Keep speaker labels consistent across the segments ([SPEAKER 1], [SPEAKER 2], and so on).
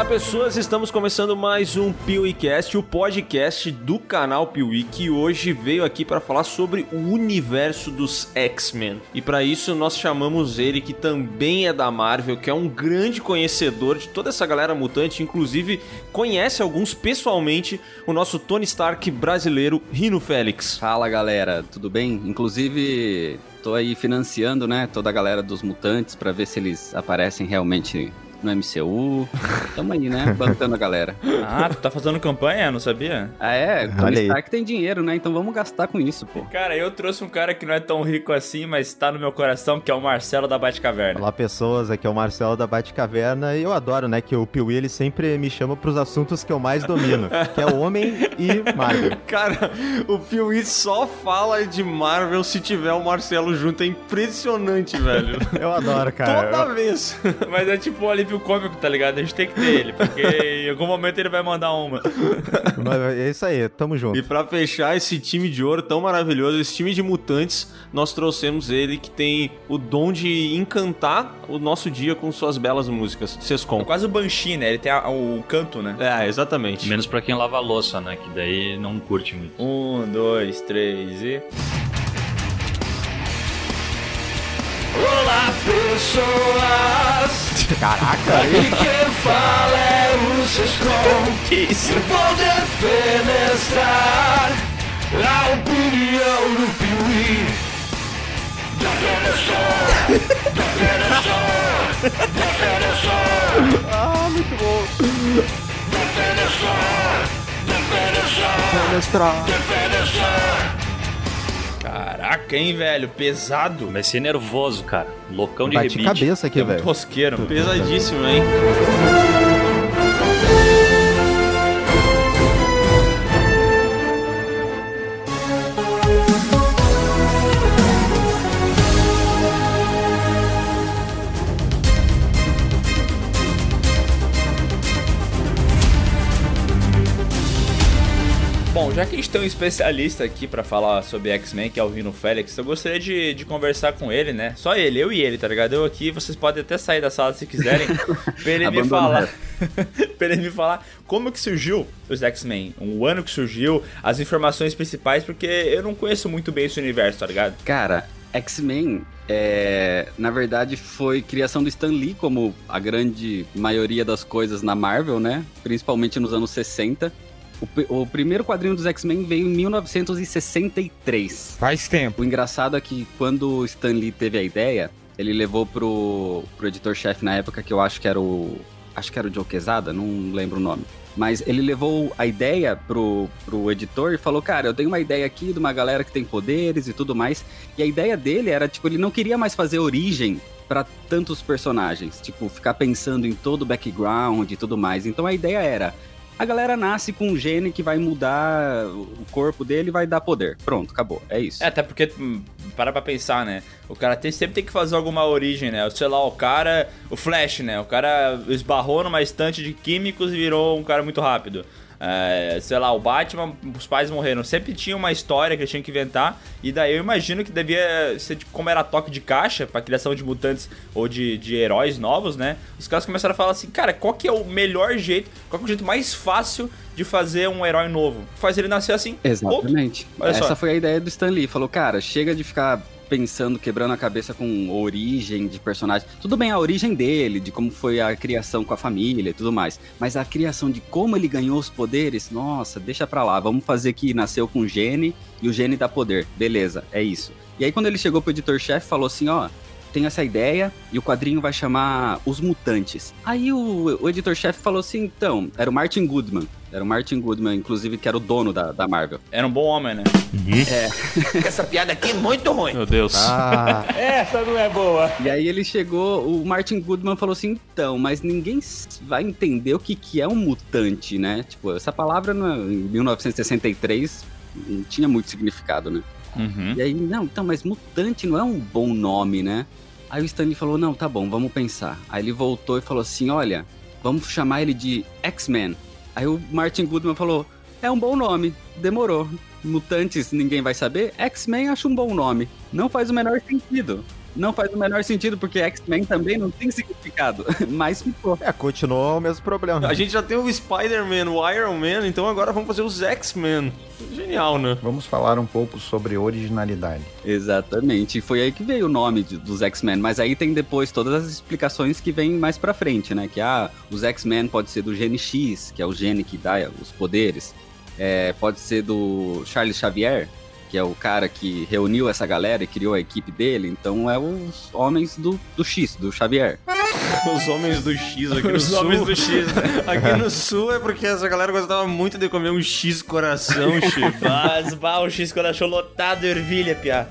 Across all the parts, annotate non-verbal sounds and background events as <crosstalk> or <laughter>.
[SPEAKER 1] Olá pessoas, estamos começando mais um PeeWeeCast, o podcast do canal Piuí, que hoje veio aqui para falar sobre o universo dos X-Men. E para isso nós chamamos ele, que também é da Marvel, que é um grande conhecedor de toda essa galera mutante, inclusive conhece alguns pessoalmente, o nosso Tony Stark brasileiro, Rino Félix.
[SPEAKER 2] Fala galera, tudo bem? Inclusive, tô aí financiando, né, toda a galera dos mutantes para ver se eles aparecem realmente no MCU. Tamo aí, né? Bancando a galera.
[SPEAKER 3] Ah, tu tá fazendo campanha? Não sabia?
[SPEAKER 2] Ah, é? Tony. Stark tem dinheiro, né? Então vamos gastar com isso, pô.
[SPEAKER 3] Cara, eu trouxe um cara que não é tão rico assim, mas tá no meu coração, que é o Marcelo da Batcaverna.
[SPEAKER 4] Olá pessoas, aqui é o Marcelo da Batcaverna e eu adoro, né, que o Piuí ele sempre me chama pros assuntos que eu mais domino, que é o homem e Marvel. <laughs>
[SPEAKER 1] Cara, o Piuí só fala de Marvel se tiver o Marcelo junto, é impressionante, velho.
[SPEAKER 4] Eu adoro, cara.
[SPEAKER 1] Toda vez. <laughs>
[SPEAKER 3] Mas é tipo um alívio cômico, tá ligado? A gente tem que ter ele, porque em algum momento ele vai mandar uma. <laughs>
[SPEAKER 4] Mas é isso aí, tamo junto.
[SPEAKER 1] E pra fechar esse time de ouro tão maravilhoso, esse time de mutantes, nós trouxemos ele que tem o dom de encantar o nosso dia com suas belas músicas.
[SPEAKER 3] É
[SPEAKER 1] Sescom.
[SPEAKER 3] quase o Banshee, né? Ele tem a- o canto, né?
[SPEAKER 1] É, exatamente.
[SPEAKER 5] Menos pra quem lava a louça, né? Que daí não curte muito.
[SPEAKER 3] Um, dois, três e.
[SPEAKER 6] Olá pessoas,
[SPEAKER 4] Caraca, <laughs>
[SPEAKER 6] e quem fala é o Sescom <laughs>
[SPEAKER 3] Que isso?
[SPEAKER 6] Vou defenestrar a opinião do Piuí? Defensor, defensor, defensor
[SPEAKER 4] ah, muito bom.
[SPEAKER 6] Defensor, defensor,
[SPEAKER 4] Mestrar.
[SPEAKER 6] defensor
[SPEAKER 3] Caraca, hein, velho? Pesado.
[SPEAKER 5] Vai ser nervoso, cara. Loucão de
[SPEAKER 4] Bate
[SPEAKER 5] rebite.
[SPEAKER 4] cabeça aqui,
[SPEAKER 3] É
[SPEAKER 4] velho.
[SPEAKER 3] rosqueiro, mano.
[SPEAKER 1] Pesadíssimo, hein?
[SPEAKER 3] Já que a gente tem um especialista aqui pra falar sobre X-Men, que é o Rino Félix, eu gostaria de, de conversar com ele, né? Só ele, eu e ele, tá ligado? Eu aqui, vocês podem até sair da sala se quiserem, <laughs> pra ele me falar. <laughs> pra ele me falar como que surgiu os X-Men, o ano que surgiu, as informações principais, porque eu não conheço muito bem esse universo, tá ligado?
[SPEAKER 2] Cara, X-Men, é, na verdade, foi criação do Stan Lee, como a grande maioria das coisas na Marvel, né? Principalmente nos anos 60. O, o primeiro quadrinho dos X-Men veio em 1963.
[SPEAKER 7] Faz tempo.
[SPEAKER 2] O engraçado é que quando o Stan Lee teve a ideia, ele levou pro, pro editor-chefe na época, que eu acho que era o. Acho que era o Joe Quesada, não lembro o nome. Mas ele levou a ideia pro, pro editor e falou: Cara, eu tenho uma ideia aqui de uma galera que tem poderes e tudo mais. E a ideia dele era, tipo, ele não queria mais fazer origem pra tantos personagens. Tipo, ficar pensando em todo o background e tudo mais. Então a ideia era. A galera nasce com um gene que vai mudar o corpo dele vai dar poder. Pronto, acabou. É isso.
[SPEAKER 3] É, até porque, hum, para pra pensar, né? O cara tem, sempre tem que fazer alguma origem, né? Sei lá, o cara. O Flash, né? O cara esbarrou numa estante de químicos e virou um cara muito rápido. É, sei lá, o Batman, os pais morreram. Sempre tinha uma história que eles tinham que inventar. E daí eu imagino que devia ser tipo como era toque de caixa pra criação de mutantes ou de, de heróis novos, né? Os caras começaram a falar assim, cara, qual que é o melhor jeito, qual que é o jeito mais fácil de fazer um herói novo? Faz ele nascer assim.
[SPEAKER 2] Exatamente. Essa foi a ideia do Stan Lee. Falou, cara, chega de ficar pensando, quebrando a cabeça com origem de personagem. Tudo bem a origem dele, de como foi a criação com a família e tudo mais. Mas a criação de como ele ganhou os poderes, nossa, deixa pra lá. Vamos fazer que nasceu com gene e o gene dá poder. Beleza, é isso. E aí quando ele chegou pro editor-chefe, falou assim, ó... Tem essa ideia e o quadrinho vai chamar Os Mutantes. Aí o, o editor-chefe falou assim: então, era o Martin Goodman. Era o Martin Goodman, inclusive, que era o dono da, da Marvel.
[SPEAKER 3] Era um bom homem, né? <laughs>
[SPEAKER 6] Essa piada aqui é muito ruim
[SPEAKER 1] Meu Deus.
[SPEAKER 4] Ah, <laughs>
[SPEAKER 2] E aí ele chegou, o Martin Goodman falou assim, então, mas ninguém vai entender o que, que é um mutante, né? Tipo, essa palavra no, em 1963 não tinha muito significado, né?
[SPEAKER 3] Uhum.
[SPEAKER 2] E aí, não, então, mas mutante não é um bom nome, né? Aí o Stanley falou, não, tá bom, vamos pensar. Aí ele voltou e falou assim, olha, vamos chamar ele de X-Men. Aí o Martin Goodman falou, é um bom nome, demorou. Mutantes ninguém vai saber, X-Men acho um bom nome. Não faz o menor sentido. Não faz o menor sentido, porque X-Men também não tem significado. <laughs> Mas ficou.
[SPEAKER 4] É, continuou o mesmo problema.
[SPEAKER 1] A gente já tem o Spider-Man, o Iron Man, então agora vamos fazer os X-Men. Genial, né?
[SPEAKER 7] Vamos falar um pouco sobre originalidade.
[SPEAKER 2] Exatamente. E foi aí que veio o nome de- dos X-Men. Mas aí tem depois todas as explicações que vêm mais pra frente, né? Que ah, os X-Men pode ser do gene X, que é o gene que dá os poderes. É, pode ser do Charles Xavier, que é o cara que reuniu essa galera e criou a equipe dele. Então é os homens do, do X, do Xavier.
[SPEAKER 1] Os homens do X aqui no
[SPEAKER 3] Os
[SPEAKER 1] sul.
[SPEAKER 3] homens do X, né?
[SPEAKER 1] Aqui no sul é porque essa galera gostava muito de comer um X coração, <laughs> Chico.
[SPEAKER 3] Mas, bah, o X achou lotado de ervilha, piá.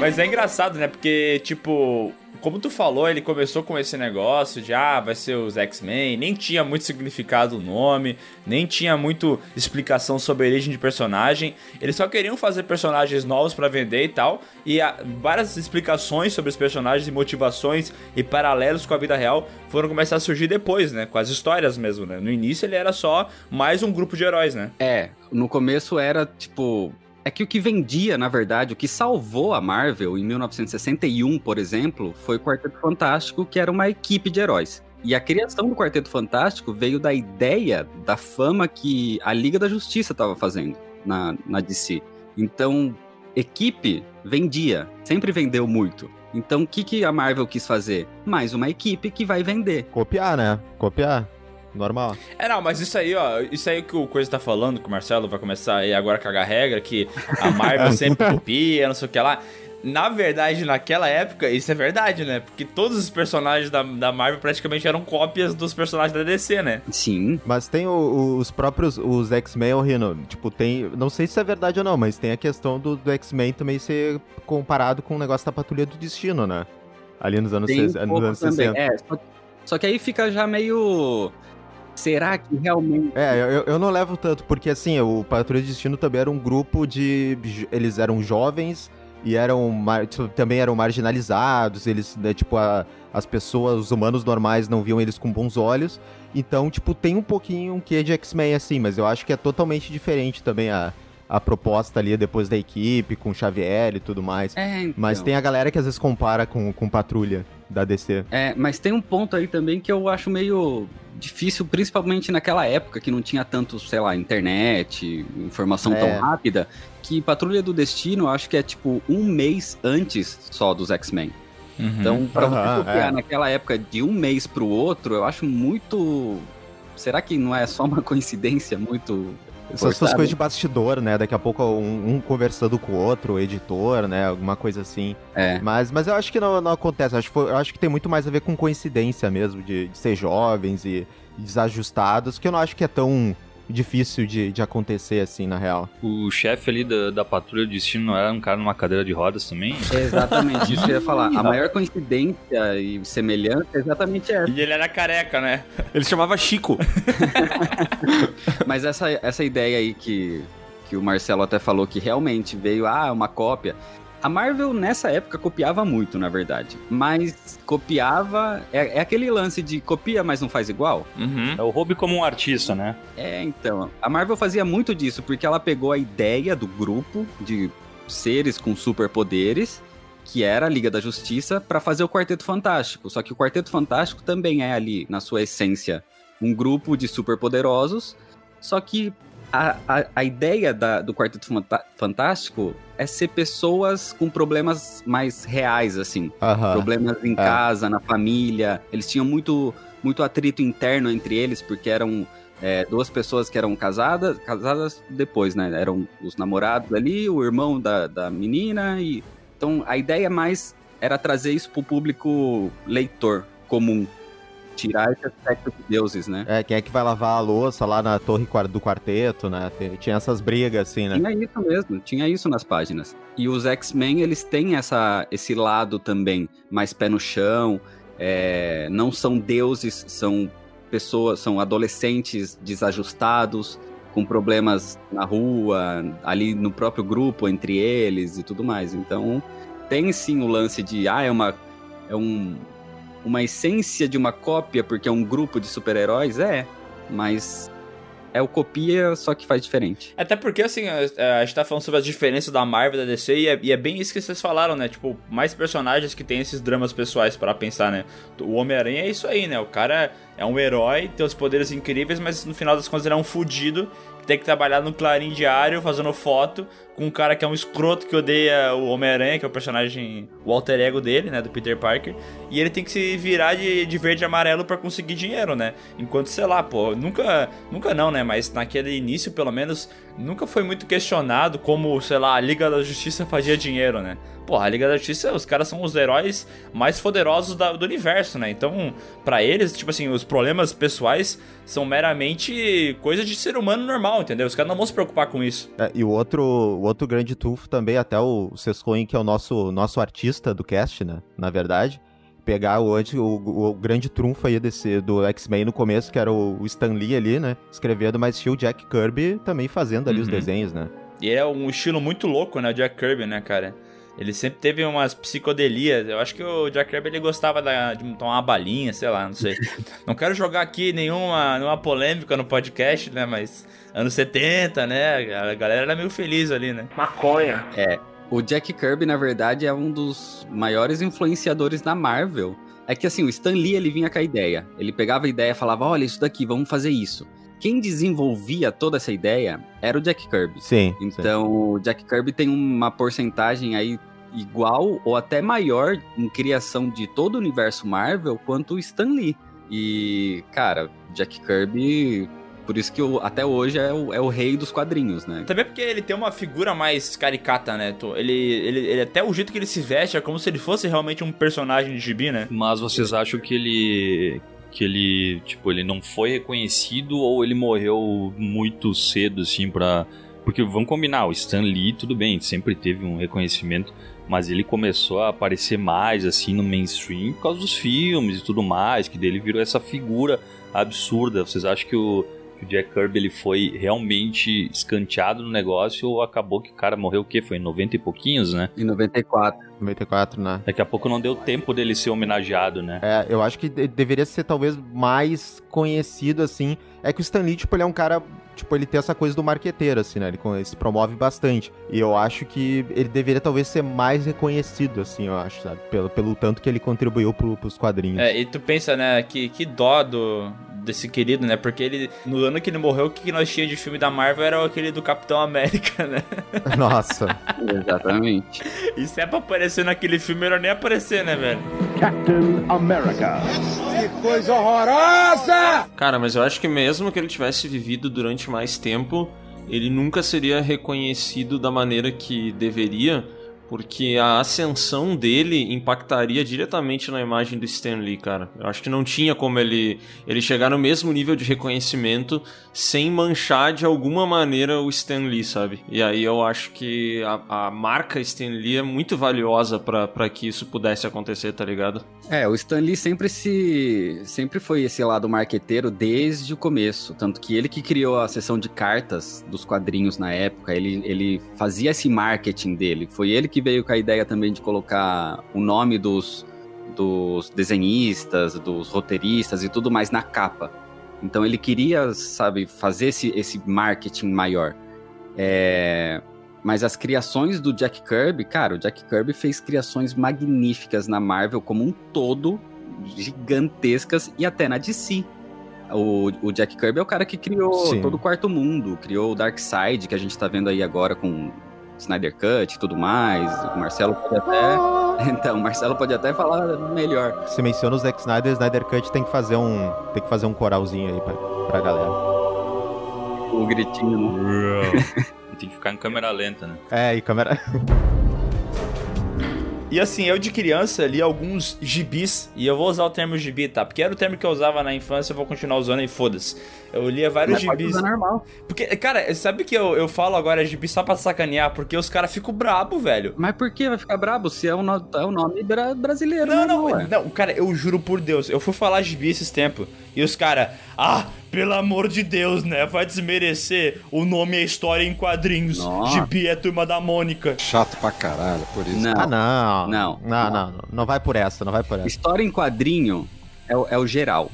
[SPEAKER 3] Mas é engraçado, né? Porque, tipo, como tu falou, ele começou com esse negócio de, ah, vai ser os X-Men, nem tinha muito significado o nome, nem tinha muito explicação sobre a origem de personagem. Eles só queriam fazer personagens novos pra vender e tal, e várias explicações sobre os personagens e motivações e paralelos com a vida real foram começar a surgir depois, né? Com as histórias mesmo, né? No início ele era só mais um grupo de heróis, né?
[SPEAKER 2] É, no começo era tipo. É que o que vendia, na verdade, o que salvou a Marvel em 1961, por exemplo, foi o Quarteto Fantástico, que era uma equipe de heróis. E a criação do Quarteto Fantástico veio da ideia da fama que a Liga da Justiça estava fazendo na, na DC. Então, equipe vendia, sempre vendeu muito. Então, o que, que a Marvel quis fazer? Mais uma equipe que vai vender.
[SPEAKER 4] Copiar, né? Copiar. Normal.
[SPEAKER 3] É, não, mas isso aí, ó, isso aí que o Coisa tá falando, que o Marcelo vai começar aí agora a cagar regra, que a Marvel <laughs> sempre copia, não sei o que lá. Na verdade, naquela época, isso é verdade, né? Porque todos os personagens da, da Marvel praticamente eram cópias dos personagens da DC, né?
[SPEAKER 2] Sim,
[SPEAKER 4] Mas tem o- o- os próprios, os X-Men, ô Rino, tipo, tem, não sei se é verdade ou não, mas tem a questão do, do X-Men também ser comparado com o negócio da Patrulha do Destino, né? Ali nos anos,
[SPEAKER 2] Tem um
[SPEAKER 4] nos
[SPEAKER 2] pouco
[SPEAKER 4] anos
[SPEAKER 2] também.
[SPEAKER 4] 60.
[SPEAKER 2] É, só, só que aí fica já meio. Será que realmente.
[SPEAKER 4] É, eu, eu não levo tanto, porque assim, o Patrulha do Destino também era um grupo de. Eles eram jovens e eram tipo, também eram marginalizados, eles, né, tipo, a- as pessoas, os humanos normais não viam eles com bons olhos. Então, tipo, tem um pouquinho um quê de X-Men assim, mas eu acho que é totalmente diferente também a, a proposta ali depois da equipe, com o Xavier e tudo mais.
[SPEAKER 2] É, então.
[SPEAKER 4] Mas tem a galera que às vezes compara com, com Patrulha da DC.
[SPEAKER 2] É, mas tem um ponto aí também que eu acho meio difícil, principalmente naquela época que não tinha tanto, sei lá, internet, informação
[SPEAKER 4] É.
[SPEAKER 2] tão rápida, que Patrulha do Destino eu acho que é tipo um mês antes só dos X-Men. Então, pra você copiar
[SPEAKER 4] é.
[SPEAKER 2] naquela época de um mês pro outro, eu acho muito. Será que não é só uma <laughs> coincidência muito.
[SPEAKER 4] Essas, essas
[SPEAKER 2] forçada?
[SPEAKER 4] coisas de bastidor, né? Daqui a pouco um, um conversando com o outro, o editor, né? Alguma coisa assim.
[SPEAKER 2] É.
[SPEAKER 4] Mas, mas eu acho que não, não acontece. Eu acho, eu acho que tem muito mais a ver com coincidência mesmo, de, de ser jovens e desajustados, que eu não acho que é tão difícil de, de acontecer assim, na real.
[SPEAKER 5] O chefe ali da, da patrulha do destino não era um cara numa cadeira de rodas também?
[SPEAKER 2] Exatamente, isso que eu ia falar. A maior coincidência e semelhança é exatamente essa.
[SPEAKER 3] E ele era careca, né?
[SPEAKER 1] Ele se chamava Chico. <laughs>
[SPEAKER 2] Mas essa, essa ideia aí que, que o Marcelo até falou que realmente veio, ah, uma cópia. A Marvel nessa época copiava muito, na verdade. Mas copiava. É, é aquele lance de copia, mas não faz igual?
[SPEAKER 3] Uhum.
[SPEAKER 5] É o hobby como um artista, né?
[SPEAKER 2] É, então. A Marvel fazia muito disso, porque ela pegou a ideia do grupo de seres com superpoderes, que era a Liga da Justiça, pra fazer o Quarteto Fantástico. Só que o Quarteto Fantástico também é ali, na sua essência, um grupo de superpoderosos. Só que a, a, a ideia da- do Quarteto Fantástico é ser pessoas com problemas mais reais, assim problemas em
[SPEAKER 4] É.
[SPEAKER 2] casa, na família. Eles tinham muito, muito atrito interno entre eles, porque eram é, duas pessoas que eram casadas, casadas depois, né? Eram os namorados ali, o irmão da, da menina. e Então a ideia mais era trazer isso pro público leitor comum. Tirar esse aspecto de deuses, né?
[SPEAKER 4] É, quem é que vai lavar a louça lá na torre do quarteto, né? Tinha essas brigas, assim, né?
[SPEAKER 2] Tinha isso mesmo, tinha isso nas páginas. E os X-Men, eles têm essa, esse lado também, mais pé no chão, é, não são deuses, são pessoas, são adolescentes desajustados, com problemas na rua, ali no próprio grupo, entre eles e tudo mais. Então, tem sim o lance de, ah, é uma, é um, uma essência de uma cópia porque é um grupo de super-heróis, é, mas é o copia, só que faz diferente.
[SPEAKER 3] Até porque, assim, a, gente tá falando sobre as diferenças da Marvel e da DC, e é, e é bem isso que vocês falaram, né? Tipo, mais personagens que tem esses dramas pessoais para pensar, né? O Homem-Aranha é isso aí, né? O cara é um herói, tem os poderes incríveis, mas no final das contas ele é um fudido tem que trabalhar no Clarim Diário fazendo foto com um cara que é um escroto que odeia o Homem-Aranha, que é o personagem, o alter ego dele, né, do Peter Parker, e ele tem que se virar de, de verde e amarelo para conseguir dinheiro, né? Enquanto, sei lá, pô, nunca, nunca não, né, mas naquele início, pelo menos, nunca foi muito questionado como, sei lá, a Liga da Justiça fazia dinheiro, né? Porra, a Liga da Justiça, os caras são os heróis mais poderosos da, do universo, né? Então, para eles, tipo assim, os problemas pessoais são meramente coisa de ser humano normal, entendeu? Os caras não vão se preocupar com isso.
[SPEAKER 4] É, e o outro, outro grande tufo também, até o Sescoin, que é o nosso, nosso artista do cast, né? Na verdade. Pegar o, o, o grande trunfo aí desse, do X-Men no começo, que era o, o Stan Lee ali, né? Escrevendo, mas tinha o Jack Kirby também fazendo ali
[SPEAKER 3] Uhum.
[SPEAKER 4] os desenhos, né?
[SPEAKER 3] E é um estilo muito louco, né, o Jack Kirby, né, cara? Ele sempre teve umas psicodelias. Eu acho que o Jack Kirby ele gostava da- de tomar uma balinha, sei lá, não sei. não quero jogar aqui nenhuma, nenhuma polêmica no podcast, né? Mas anos 70, né? A galera era meio feliz ali, né?
[SPEAKER 6] Maconha.
[SPEAKER 2] O Jack Kirby, na verdade, é um dos maiores influenciadores da Marvel. É que assim, o Stan Lee ele vinha com a ideia. Ele pegava a ideia e falava: olha, isso daqui, vamos fazer isso. Quem desenvolvia toda essa ideia era o Jack Kirby.
[SPEAKER 4] Sim. sim.
[SPEAKER 2] Então, o Jack Kirby tem uma porcentagem aí igual ou até maior em criação de todo o universo Marvel quanto o Stan Lee. E, cara, Jack Kirby, por isso que o- até hoje é o, é o rei dos quadrinhos, né?
[SPEAKER 3] Também porque ele tem uma figura mais caricata, né? Ele, ele, ele- até o jeito que ele se veste é como se ele fosse realmente um personagem de gibi, né?
[SPEAKER 5] Mas vocês acham que ele. Que ele. Tipo, ele não foi reconhecido ou ele morreu muito cedo, assim, pra. Porque vamos combinar, o Stan Lee, tudo bem, sempre teve um reconhecimento, mas ele começou a aparecer mais, assim, no mainstream por causa dos filmes e tudo mais, que dele virou essa figura absurda. Vocês acham que o, que o Jack Kirby ele foi realmente escanteado no negócio ou acabou que o cara morreu o quê? Foi em 90 e pouquinhos, né?
[SPEAKER 2] Em 94.
[SPEAKER 4] 94, né?
[SPEAKER 5] Daqui a pouco não deu tempo dele ser homenageado, né?
[SPEAKER 4] É, eu acho que de- deveria ser talvez mais conhecido, assim. É que o Stan Lee, tipo, ele é um cara. Tipo, ele tem essa coisa do marqueteiro, assim, né? Ele, ele se promove bastante. E eu acho que ele deveria talvez ser mais reconhecido, assim, eu acho, sabe? Pelo, pelo tanto que ele contribuiu pro, pros quadrinhos.
[SPEAKER 3] É, e tu pensa, né, que, que dó do, desse querido, né? Porque ele, no ano que ele morreu, o que nós tínhamos de filme da Marvel era aquele do Capitão América, né? <laughs> <laughs>
[SPEAKER 4] Nossa.
[SPEAKER 2] Exatamente.
[SPEAKER 3] E se é pra aparecer naquele filme, melhor nem aparecer, né, velho?
[SPEAKER 6] Captain America.
[SPEAKER 1] Cara, mas eu acho que mesmo que ele tivesse vivido durante mais tempo, ele nunca seria reconhecido da maneira que deveria, porque a ascensão dele impactaria diretamente na imagem do Stan Lee, cara. Eu acho que não tinha como ele, ele chegar no mesmo nível de reconhecimento sem manchar de alguma maneira o Stan Lee, sabe? E aí eu acho que a, a marca Stan Lee é muito valiosa pra que isso pudesse acontecer, tá ligado?
[SPEAKER 2] É, o Stan Lee sempre se sempre foi esse lado marqueteiro desde o começo, tanto que ele que criou a seção de cartas dos quadrinhos na época, ele, ele fazia esse marketing dele. Foi ele que veio com a ideia também de colocar o nome dos dos desenhistas, dos roteiristas e tudo mais na capa. Então ele queria, sabe, fazer esse, esse marketing maior. É, Mas as criações do Jack Kirby, cara, o Jack Kirby fez criações magníficas na Marvel como um todo, gigantescas e até na DC. O, o Jack Kirby é o cara que criou
[SPEAKER 4] Sim.
[SPEAKER 2] todo o quarto mundo, criou o Darkseid, que a gente tá vendo aí agora com Snyder Cut e tudo mais. O Marcelo pode até. <laughs> Então, o Marcelo pode até falar melhor.
[SPEAKER 4] Se menciona o Zack Snyder, Snyder Cut tem que fazer um. Tem que fazer um coralzinho aí pra, pra galera.
[SPEAKER 2] O gritinho, né? <laughs>
[SPEAKER 5] Tem que ficar em câmera lenta, né?
[SPEAKER 4] É, e câmera. <laughs>
[SPEAKER 3] E assim, eu de criança li alguns gibis, e eu vou usar o termo gibi, tá? Porque era o termo que eu usava na infância, eu vou continuar usando e foda-se. Eu lia vários
[SPEAKER 2] Mas pode
[SPEAKER 3] gibis.
[SPEAKER 2] usar normal.
[SPEAKER 3] Porque, cara, sabe que eu, eu falo agora gibi só pra sacanear? Porque os caras ficam brabo, velho.
[SPEAKER 2] Mas por que vai ficar brabo se é o, no- é o nome bra- brasileiro?
[SPEAKER 3] Não,
[SPEAKER 2] né,
[SPEAKER 3] não,
[SPEAKER 2] ué?
[SPEAKER 3] não, cara, eu juro por Deus, eu fui falar gibi esses tempos, e os caras, ah, pelo amor de Deus, né, vai desmerecer o nome e a história em quadrinhos.
[SPEAKER 2] Nossa.
[SPEAKER 3] Gibi é Turma da Mônica.
[SPEAKER 7] Chato pra caralho, por isso.
[SPEAKER 2] Não.
[SPEAKER 4] Ah, não.
[SPEAKER 2] Não.
[SPEAKER 4] Não, não, não. Não vai por essa, não vai por essa.
[SPEAKER 2] História em quadrinho é o, é o geral.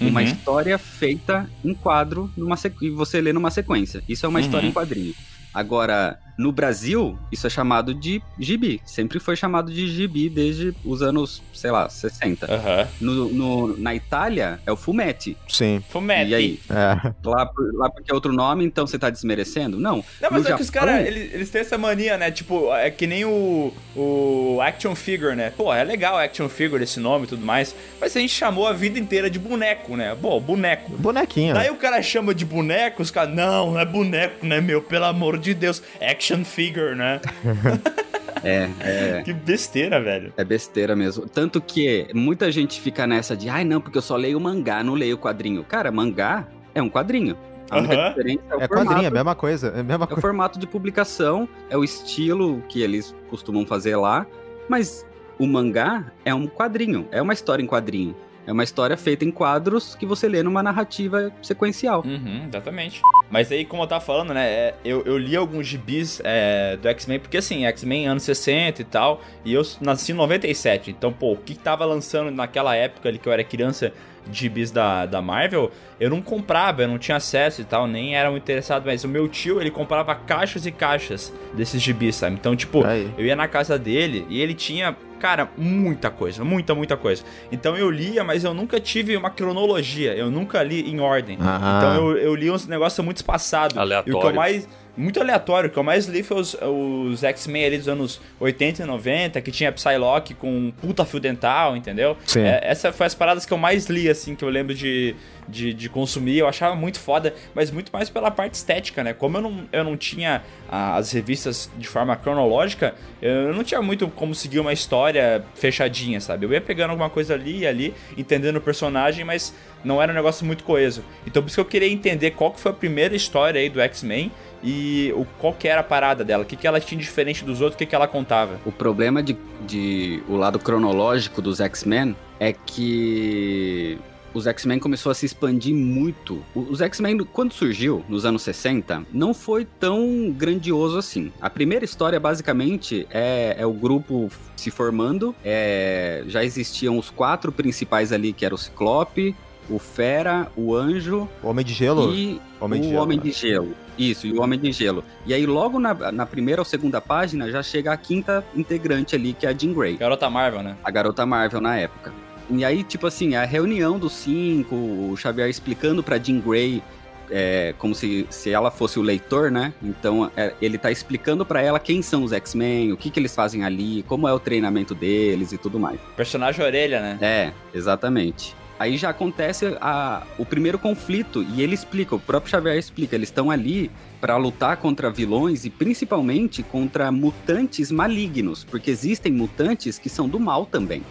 [SPEAKER 2] uma
[SPEAKER 3] Uhum.
[SPEAKER 2] história feita em quadro numa sequ... e você lê numa sequência. Isso é uma
[SPEAKER 3] Uhum.
[SPEAKER 2] história em quadrinho. Agora, no Brasil, isso é chamado de gibi. Sempre foi chamado de gibi desde os anos, sei lá, 60.
[SPEAKER 3] Aham.
[SPEAKER 2] No, no- na Itália, é o fumetti.
[SPEAKER 4] Sim.
[SPEAKER 3] Fumetti.
[SPEAKER 2] E aí?
[SPEAKER 4] É.
[SPEAKER 2] Lá, lá porque é outro nome, então você tá desmerecendo? Não.
[SPEAKER 3] Não, mas
[SPEAKER 2] No
[SPEAKER 3] é que os
[SPEAKER 2] Japão-
[SPEAKER 3] caras, eles, eles têm essa mania, né? Tipo, é que nem o, o action figure, né? Pô, é legal action figure, esse nome e tudo mais. Mas a gente chamou a vida inteira de boneco, né? Pô, boneco.
[SPEAKER 4] Bonequinho.
[SPEAKER 3] Daí o cara chama de boneco, os caras, não, não é boneco, né, meu? Pelo amor de Deus. Action figure, né? <laughs>
[SPEAKER 2] É, é.
[SPEAKER 3] Que besteira, velho.
[SPEAKER 2] É besteira mesmo. Tanto que muita gente fica nessa de, ai não, porque eu só leio mangá, não leio quadrinho. Cara, mangá é um quadrinho. A única
[SPEAKER 3] Aham.
[SPEAKER 2] diferença é o
[SPEAKER 4] É
[SPEAKER 2] formato.
[SPEAKER 4] quadrinho, é a mesma coisa. É a mesma
[SPEAKER 2] É o formato de publicação, é o estilo que eles costumam fazer lá, mas o mangá é um quadrinho, é uma história em quadrinho. É uma história feita em quadros que você lê numa narrativa sequencial.
[SPEAKER 3] Uhum, exatamente. Mas aí, como eu tava falando, né, é, eu, eu li alguns gibis é, do X-Men, porque assim, X-Men anos 60 e tal, e eu nasci em 97, então, pô, o que tava lançando naquela época ali que eu era criança gibis da, da Marvel, eu não comprava, eu não tinha acesso e tal, nem era muito interessado, mas o meu tio, ele comprava caixas e caixas desses gibis, sabe? Então, tipo,
[SPEAKER 4] Aí.
[SPEAKER 3] eu ia na casa dele e ele tinha, cara, muita coisa, muita, muita coisa. Então eu lia, mas eu nunca tive uma cronologia, eu nunca li em ordem.
[SPEAKER 4] Ah.
[SPEAKER 3] Então eu, eu li uns negócios muito espaçados. E o que eu
[SPEAKER 5] Aleatório.
[SPEAKER 3] mais. Muito aleatório. O que eu mais li foi os, os X-Men ali dos anos 80 e 90, que tinha Psylocke com um puta fio dental, entendeu?
[SPEAKER 4] Sim.
[SPEAKER 3] É, essa foi as paradas que eu mais li, assim, que eu lembro de, de, de consumir. Eu achava muito foda, mas muito mais pela parte estética, né? Como eu não, eu não tinha as revistas de forma cronológica, eu não tinha muito como seguir uma história fechadinha, sabe? Eu ia pegando alguma coisa ali e ali, entendendo o personagem, mas não era um negócio muito coeso. Então por isso que eu queria entender qual que foi a primeira história aí do X-Men e o, qual que era a parada dela, o que, que ela tinha diferente dos outros, o que, que ela contava.
[SPEAKER 2] O problema de, de o lado cronológico dos X-Men é que os X-Men começou a se expandir muito. Os X-Men, quando surgiu, nos anos 60, não foi tão grandioso assim. A primeira história, basicamente, é, é o grupo se formando. é, já existiam os quatro principais ali, que era o Ciclope, o Fera, o Anjo
[SPEAKER 4] O Homem de Gelo?
[SPEAKER 2] e
[SPEAKER 4] Homem de
[SPEAKER 2] o
[SPEAKER 4] Gelo,
[SPEAKER 2] Homem
[SPEAKER 4] né?
[SPEAKER 2] de Gelo. Isso, e o Homem de Gelo. E aí, logo na, na primeira ou segunda página, já chega a quinta integrante ali, que é a Jean Grey,
[SPEAKER 3] Garota Marvel, né?
[SPEAKER 2] a garota Marvel na época. E aí, tipo assim, a reunião dos cinco, o Xavier explicando pra Jean Grey é, como se, se ela fosse o leitor, né? Então, é, ele tá explicando pra ela quem são os X-Men, o que, que eles fazem ali, como é o treinamento deles e tudo mais.
[SPEAKER 3] Personagem orelha, né?
[SPEAKER 2] É, exatamente. Aí já acontece a- o primeiro conflito e ele explica, o próprio Xavier explica, eles estão ali para lutar contra vilões e principalmente contra mutantes malignos, porque existem mutantes que são do mal também.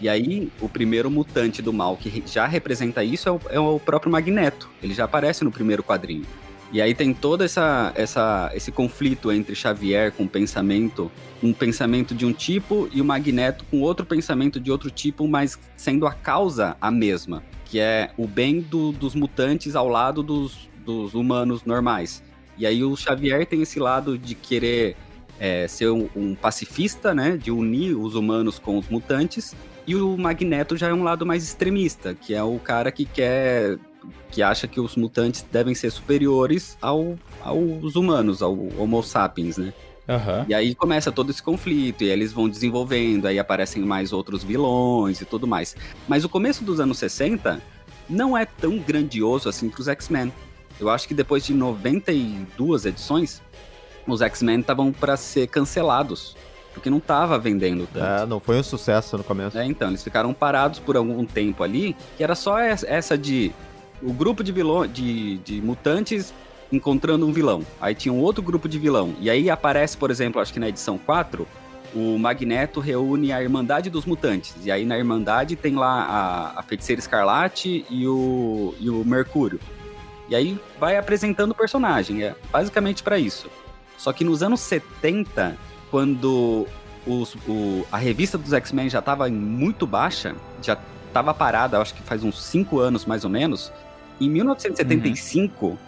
[SPEAKER 2] E aí, o primeiro mutante do mal que já representa isso é o, é o próprio Magneto. Ele já aparece no primeiro quadrinho. E aí tem todo essa, essa, esse conflito entre Xavier com o pensamento, um pensamento de um tipo e o Magneto com outro pensamento de outro tipo, mas sendo a causa a mesma, que é o bem do- dos mutantes ao lado dos, dos humanos normais. E aí o Xavier tem esse lado de querer é, ser um, um pacifista, né, de unir os humanos com os mutantes, e o Magneto já é um lado mais extremista, que é o cara que quer que acha que os mutantes devem ser superiores ao, aos humanos, ao Homo sapiens, né?
[SPEAKER 3] Aham.
[SPEAKER 2] E aí começa todo esse conflito, e eles vão desenvolvendo, aí aparecem mais outros vilões e tudo mais. Mas o começo dos anos 60 não é tão grandioso assim pros X-Men. Eu acho que depois de 92 edições, os X-Men estavam para ser cancelados, porque não tava vendendo tanto.
[SPEAKER 4] É, não foi um sucesso no começo.
[SPEAKER 2] É, então, eles ficaram parados por algum tempo ali, que era só es- essa de o grupo de vilão de, de mutantes encontrando um vilão. Aí tinha um outro grupo de vilão. E aí aparece, por exemplo, acho que na edição 4, o Magneto reúne a Irmandade dos Mutantes. E aí na Irmandade tem lá a, a Feiticeira Escarlate e o, e o Mercúrio. E aí vai apresentando o personagem, é basicamente pra isso. Só que nos anos 70, quando os- o- a revista dos X-Men já estava muito baixa, já estava parada, acho que faz uns 5 anos mais ou menos. Em 1975,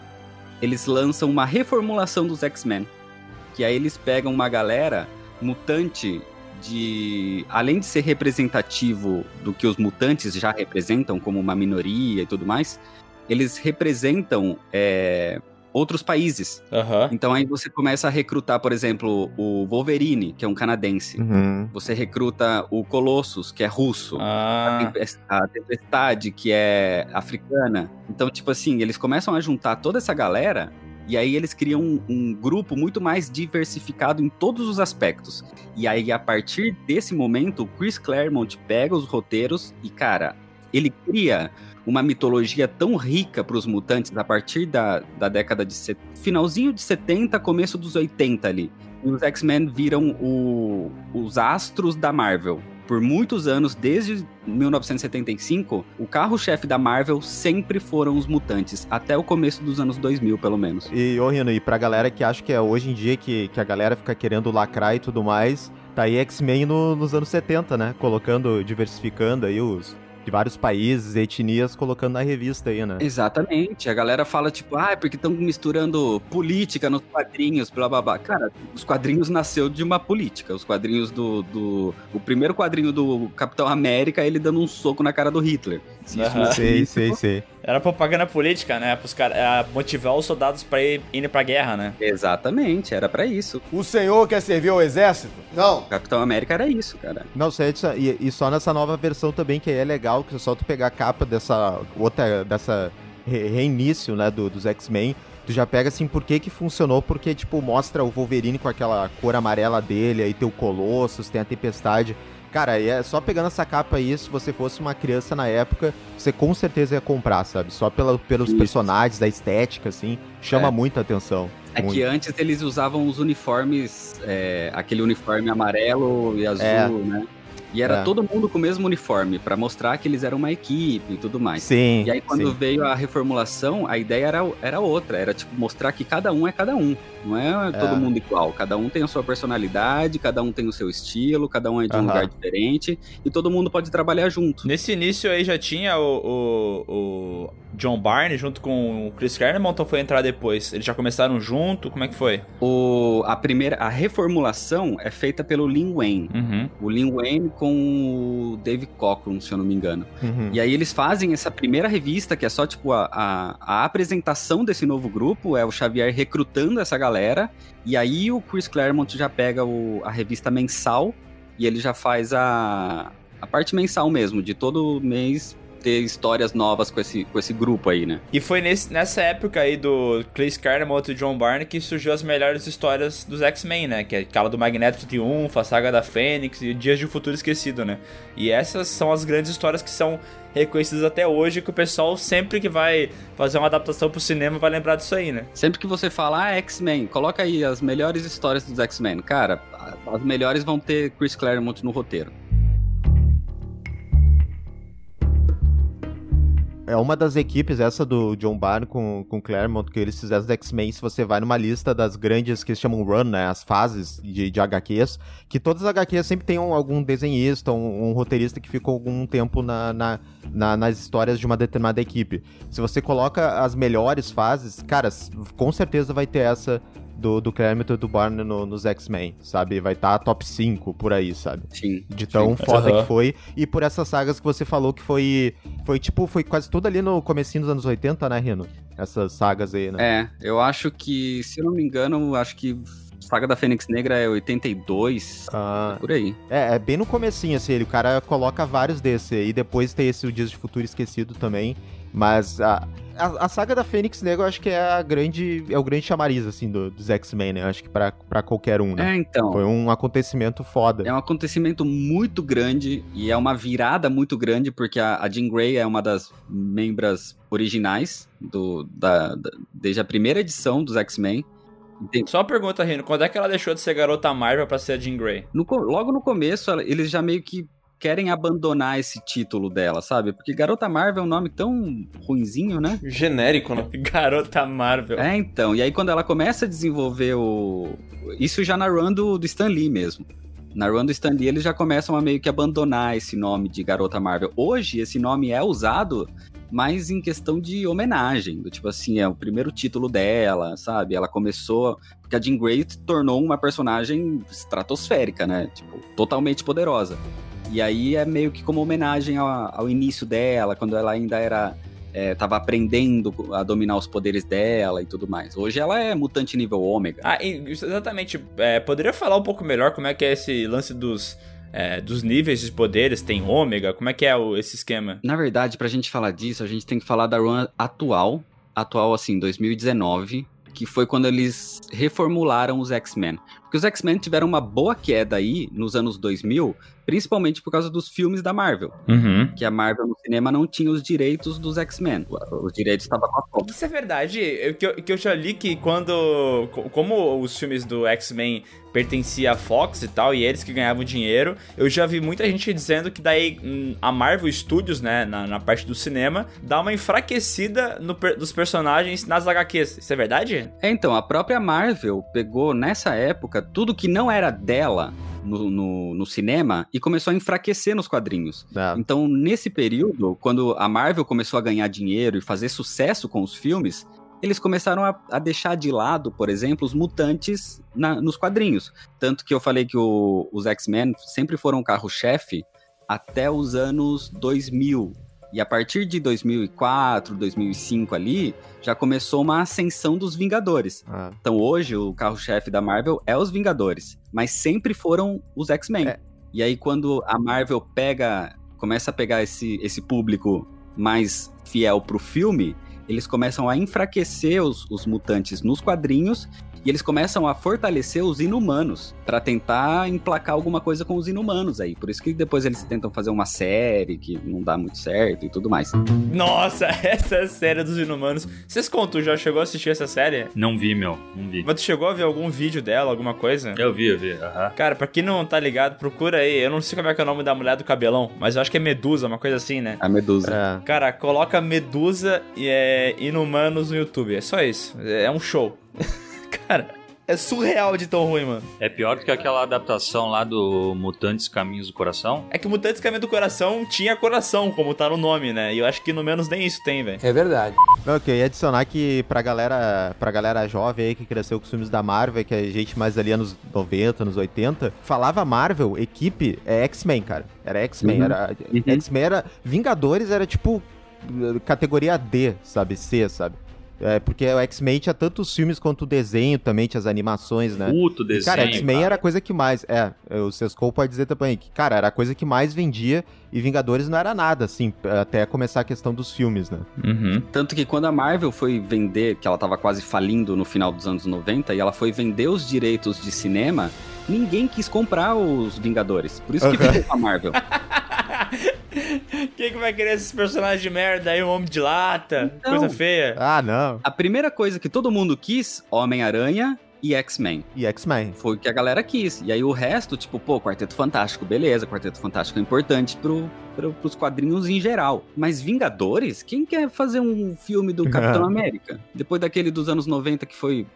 [SPEAKER 2] eles lançam uma reformulação dos X-Men. Que aí eles pegam uma galera mutante de, além de ser representativo do que os mutantes já representam, como uma minoria e tudo mais, eles representam é, outros países.
[SPEAKER 3] Aham.
[SPEAKER 2] Então aí você começa a recrutar, por exemplo, o Wolverine, que é um canadense.
[SPEAKER 4] Uhum.
[SPEAKER 2] Você recruta o Colossus, que é russo. A
[SPEAKER 3] Ah,
[SPEAKER 2] A Tempestade, que é africana. Então, tipo assim, eles começam a juntar toda essa galera e aí eles criam um, um grupo muito mais diversificado em todos os aspectos. E aí, a partir desse momento, o Chris Claremont pega os roteiros e, cara, ele cria uma mitologia tão rica para os mutantes a partir da, da década de... set- Finalzinho de 70, começo dos 80 ali. E os X-Men viram o- os astros da Marvel. Por muitos anos, desde 1975, o carro-chefe da Marvel sempre foram os mutantes, até o começo dos anos 2000, pelo menos.
[SPEAKER 4] E, ô Rino, e pra galera que acha que é hoje em dia que, que a galera fica querendo lacrar e tudo mais, tá aí X-Men no- nos anos 70, né? Colocando, diversificando aí os de vários países, etnias, colocando na revista aí, né?
[SPEAKER 2] Exatamente. A galera fala, tipo, ah, é porque estão misturando política nos quadrinhos, blá blá blá. Cara, os quadrinhos nasceu de uma política. Os quadrinhos do. do... O primeiro quadrinho do Capitão América, ele dando um soco na cara do Hitler. Se isso
[SPEAKER 3] Aham.
[SPEAKER 2] não é
[SPEAKER 4] Sei, sei, sei.
[SPEAKER 3] Era propaganda política, né? Pros cara, é, motivar os soldados pra ir, irem pra guerra, né?
[SPEAKER 2] Exatamente, era pra isso.
[SPEAKER 8] O senhor quer servir ao exército? Não.
[SPEAKER 2] Capitão América era isso, cara.
[SPEAKER 4] Não, sei, e, e só nessa nova versão também, que aí é legal, que é só tu pegar a capa dessa outra, dessa re- reinício, né, do, dos X-Men, tu já pega assim, por que que funcionou, porque, tipo, mostra o Wolverine com aquela cor amarela dele, aí tem o Colossus, tem a Tempestade. Cara, é só pegando essa capa aí, se você fosse uma criança na época, você com certeza ia comprar, sabe? Só pela, pelos
[SPEAKER 2] Isso.
[SPEAKER 4] personagens, da estética, assim, chama
[SPEAKER 2] É.
[SPEAKER 4] muita atenção.
[SPEAKER 2] É
[SPEAKER 4] Muito.
[SPEAKER 2] que antes eles usavam os uniformes, é, aquele uniforme amarelo e azul,
[SPEAKER 4] É.
[SPEAKER 2] né? E era
[SPEAKER 4] É.
[SPEAKER 2] todo mundo com o mesmo uniforme, pra mostrar que eles eram uma equipe e tudo mais.
[SPEAKER 4] Sim,
[SPEAKER 2] E aí, quando
[SPEAKER 4] sim.
[SPEAKER 2] veio a reformulação, a ideia era, era outra. Era, tipo, mostrar que cada um é cada um. Não é, todo mundo igual. Cada um tem a sua personalidade, cada um tem o seu estilo, cada um é de um lugar diferente. E todo mundo pode trabalhar junto.
[SPEAKER 3] Nesse início aí já tinha o, o, o John Barney junto com o Chris Claremont ou foi entrar depois? Eles já começaram junto? Como é que foi?
[SPEAKER 2] O, a primeira, a reformulação é feita pelo Lin Wayne.
[SPEAKER 3] Uhum.
[SPEAKER 2] O Lin Wayne com o Dave Cockrum, se eu não me engano.
[SPEAKER 4] Uhum.
[SPEAKER 2] E aí eles fazem essa primeira revista, que é só, tipo, a, a, a apresentação desse novo grupo, é o Xavier recrutando essa galera, e aí o Chris Claremont já pega o- a revista mensal, e ele já faz a, a parte mensal mesmo, de todo mês ter histórias novas com esse, com esse grupo aí, né?
[SPEAKER 3] E foi nesse, nessa época aí do Chris Claremont e John Barney que surgiu as melhores histórias dos X-Men, né? Que é aquela do Magneto Triunfo, a saga da Fênix e Dias de um Futuro Esquecido, né? E essas são as grandes histórias que são reconhecidas até hoje, que o pessoal sempre que vai fazer uma adaptação pro cinema vai lembrar disso aí, né?
[SPEAKER 2] Sempre que você fala, ah, X-Men, coloca aí as melhores histórias dos X-Men. Cara, as melhores vão ter Chris Claremont no roteiro.
[SPEAKER 4] É uma das equipes, essa do John Barney com, com Claremont, que eles fizeram os X-Men, se você vai numa lista das grandes que eles chamam run, né, as fases de, de HQs, que todas as HQs sempre tem um- algum desenhista, um, um roteirista que ficou algum tempo na, na- na- nas histórias de uma determinada equipe. Se você coloca as melhores fases, cara, com certeza vai ter essa do, do Claremont e do Barney no- nos X-Men, sabe? Vai estar top 5 por aí, sabe?
[SPEAKER 2] Sim.
[SPEAKER 4] de tão
[SPEAKER 2] Sim.
[SPEAKER 4] foda
[SPEAKER 3] Aham.
[SPEAKER 4] que foi. E por essas sagas que você falou que foi. Foi tipo, foi quase tudo ali no comecinho dos anos 80, né, Rino? Essas sagas aí, né?
[SPEAKER 2] É, eu acho que, se eu não me engano, acho que Saga da Fênix Negra é 82,
[SPEAKER 4] Ah,
[SPEAKER 2] por aí.
[SPEAKER 4] é, é bem no comecinho, assim, ele, o cara coloca vários desses aí. Depois tem esse O Dias de Futuro Esquecido também. Mas a, a, a saga da Fênix Negra eu acho que é a grande. É o grande chamariz, assim, do- dos X-Men, né? Eu acho que pra, pra qualquer um, né?
[SPEAKER 2] É, então.
[SPEAKER 4] Foi um acontecimento foda.
[SPEAKER 2] É um acontecimento muito grande e é uma virada muito grande, porque a, a Jean Grey é uma das membros originais do, da, da- desde a primeira edição dos X-Men.
[SPEAKER 3] Só uma pergunta, Rino, quando é que ela deixou de ser garota Marvel pra ser a Jean Grey?
[SPEAKER 2] no logo no começo, ela- eles já meio que querem abandonar esse título dela, sabe? Porque Garota Marvel é um nome tão ruinzinho, né?
[SPEAKER 1] Genérico, né? <laughs>
[SPEAKER 3] Garota Marvel.
[SPEAKER 2] É, então. E aí quando ela começa a desenvolver o... Isso já na run do, do Stan Lee mesmo. Na run do Stan Lee, eles já começam a meio que abandonar esse nome de Garota Marvel. Hoje, esse nome é usado mais em questão de homenagem, do tipo assim, é o primeiro título dela, sabe? Ela começou. Porque a Jean Grey tornou uma personagem estratosférica, né? Tipo, totalmente poderosa. E aí é meio que como homenagem ao, ao início dela, quando ela ainda era. É, tava aprendendo a dominar os poderes dela e tudo mais. Hoje ela é mutante nível ômega.
[SPEAKER 3] Ah, exatamente. É, poderia falar um pouco melhor como é que é esse lance dos, é, dos níveis de poderes? Tem ômega? Como é que é o- esse esquema?
[SPEAKER 2] Na verdade, pra gente falar disso, a gente tem que falar da run atual, atual assim, 2019, que foi quando eles reformularam os X-Men. Porque os X-Men tiveram uma boa queda aí nos anos 2000, principalmente por causa dos filmes da Marvel.
[SPEAKER 3] Uhum.
[SPEAKER 2] Que a Marvel no cinema não tinha os direitos dos X-Men. Os direitos estavam com a Fox.
[SPEAKER 3] Isso é verdade. Eu, que, eu, que eu já li que quando. co- Como os filmes do X-Men pertenciam à Fox e tal, e eles que ganhavam dinheiro, eu já vi muita gente dizendo que daí hum, a Marvel Studios, né, na, na parte do cinema, dá uma enfraquecida no dos personagens nas HQs. Isso é verdade?
[SPEAKER 2] É, então, a própria Marvel pegou nessa época tudo que não era dela no, no, no cinema e começou a enfraquecer nos quadrinhos.
[SPEAKER 4] É.
[SPEAKER 2] Então, nesse período, quando a Marvel começou a ganhar dinheiro e fazer sucesso com os filmes, eles começaram a, a deixar de lado, por exemplo, os mutantes na- nos quadrinhos. Tanto que eu falei que o- os X-Men sempre foram carro-chefe até os anos 2000. E a partir de 2004, 2005 ali, já começou uma ascensão dos Vingadores.
[SPEAKER 4] Ah.
[SPEAKER 2] Então hoje o carro-chefe da Marvel é os Vingadores, mas sempre foram os X-Men.
[SPEAKER 4] É.
[SPEAKER 2] E aí quando a Marvel pega, começa a pegar esse, esse público mais fiel pro filme, eles começam a enfraquecer os, os mutantes nos quadrinhos e eles começam a fortalecer os inumanos pra tentar emplacar alguma coisa com os inumanos aí. Por isso que depois eles tentam fazer uma série que não dá muito certo e tudo mais.
[SPEAKER 3] Nossa, <laughs> essa é a série dos Inumanos. Vocês contam, já chegou a assistir essa série?
[SPEAKER 5] Não vi, meu. Não vi.
[SPEAKER 3] Mas tu chegou a ver algum vídeo dela, alguma coisa?
[SPEAKER 5] Eu vi, eu vi. Aham.
[SPEAKER 3] Cara, pra quem não tá ligado, procura aí. Eu não sei como é que é o nome da mulher do cabelão, mas eu acho que é Medusa, uma coisa assim, né?
[SPEAKER 2] A Medusa.
[SPEAKER 4] É.
[SPEAKER 3] Cara, coloca Medusa e é, Inumanos no YouTube. É só isso. É um show. <laughs> Cara, é surreal de tão ruim, mano.
[SPEAKER 5] É pior do que aquela adaptação lá do Mutantes Caminhos do Coração?
[SPEAKER 3] É que Mutantes Caminho do Coração tinha coração, como tá no nome, né? E eu acho que no menos nem isso tem, velho.
[SPEAKER 8] É verdade.
[SPEAKER 4] Não, eu queria adicionar que pra galera, pra galera jovem aí que cresceu com os filmes da Marvel, que é gente mais ali anos 90, anos 80, falava Marvel, equipe, é X-Men, cara. Era X-Men,
[SPEAKER 2] Uhum.
[SPEAKER 4] era
[SPEAKER 2] Uhum.
[SPEAKER 4] X-Men era Vingadores era tipo categoria D, sabe, C, sabe? É, porque o X-Men tinha tanto os filmes quanto o desenho também, tinha as animações, né?
[SPEAKER 5] Puto
[SPEAKER 4] E,
[SPEAKER 5] desenho.
[SPEAKER 4] cara, X-Men era a coisa que mais. É, o Sescol pode dizer também que, cara, era a coisa que mais vendia e Vingadores não era nada, assim, até começar a questão dos filmes, né?
[SPEAKER 3] Uhum.
[SPEAKER 2] Tanto que quando a Marvel foi vender, que ela tava quase falindo no final dos anos 90, e ela foi vender os direitos de cinema, ninguém quis comprar os Vingadores. Por isso que
[SPEAKER 4] Uhum.
[SPEAKER 2] ficou com a Marvel. <laughs>
[SPEAKER 3] Quem que vai querer esses personagens de merda aí? Um homem de lata,
[SPEAKER 2] Então.
[SPEAKER 3] coisa feia.
[SPEAKER 4] Ah, não.
[SPEAKER 2] A primeira coisa que todo mundo quis, Homem-Aranha e X-Men.
[SPEAKER 4] E X-Men.
[SPEAKER 2] Foi o que a galera quis. E aí o resto, tipo, pô, Quarteto Fantástico, beleza, Quarteto Fantástico é importante pro, pro, pros quadrinhos em geral. Mas Vingadores? Quem quer fazer um filme do Capitão <laughs> América? Depois daquele dos anos 90 que foi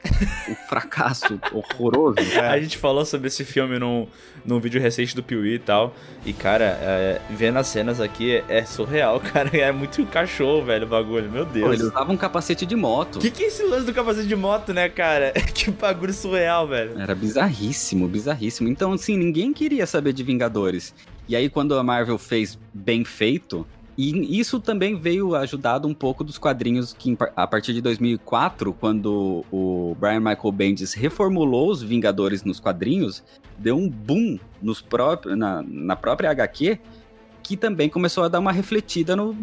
[SPEAKER 2] um <laughs> fracasso horroroso.
[SPEAKER 3] A gente falou sobre esse filme num, num vídeo recente do Piuí e tal. E, cara, é, vendo as cenas aqui é, é surreal, <laughs> cara. É muito cachorro, velho, o bagulho. Meu
[SPEAKER 2] Pô,
[SPEAKER 3] Deus.
[SPEAKER 2] eles usavam um capacete de moto.
[SPEAKER 3] Que que é esse lance do capacete de moto, né, cara? que bagulho surreal, velho.
[SPEAKER 2] Era bizarríssimo, bizarríssimo. Então, assim, ninguém queria saber de Vingadores. E aí, quando a Marvel fez bem feito, e isso também veio ajudado um pouco dos quadrinhos que, a partir de 2004, quando o Brian Michael Bendis reformulou os Vingadores nos quadrinhos, deu um boom nos próprios, na, na própria HQ, que também começou a dar uma refletida no,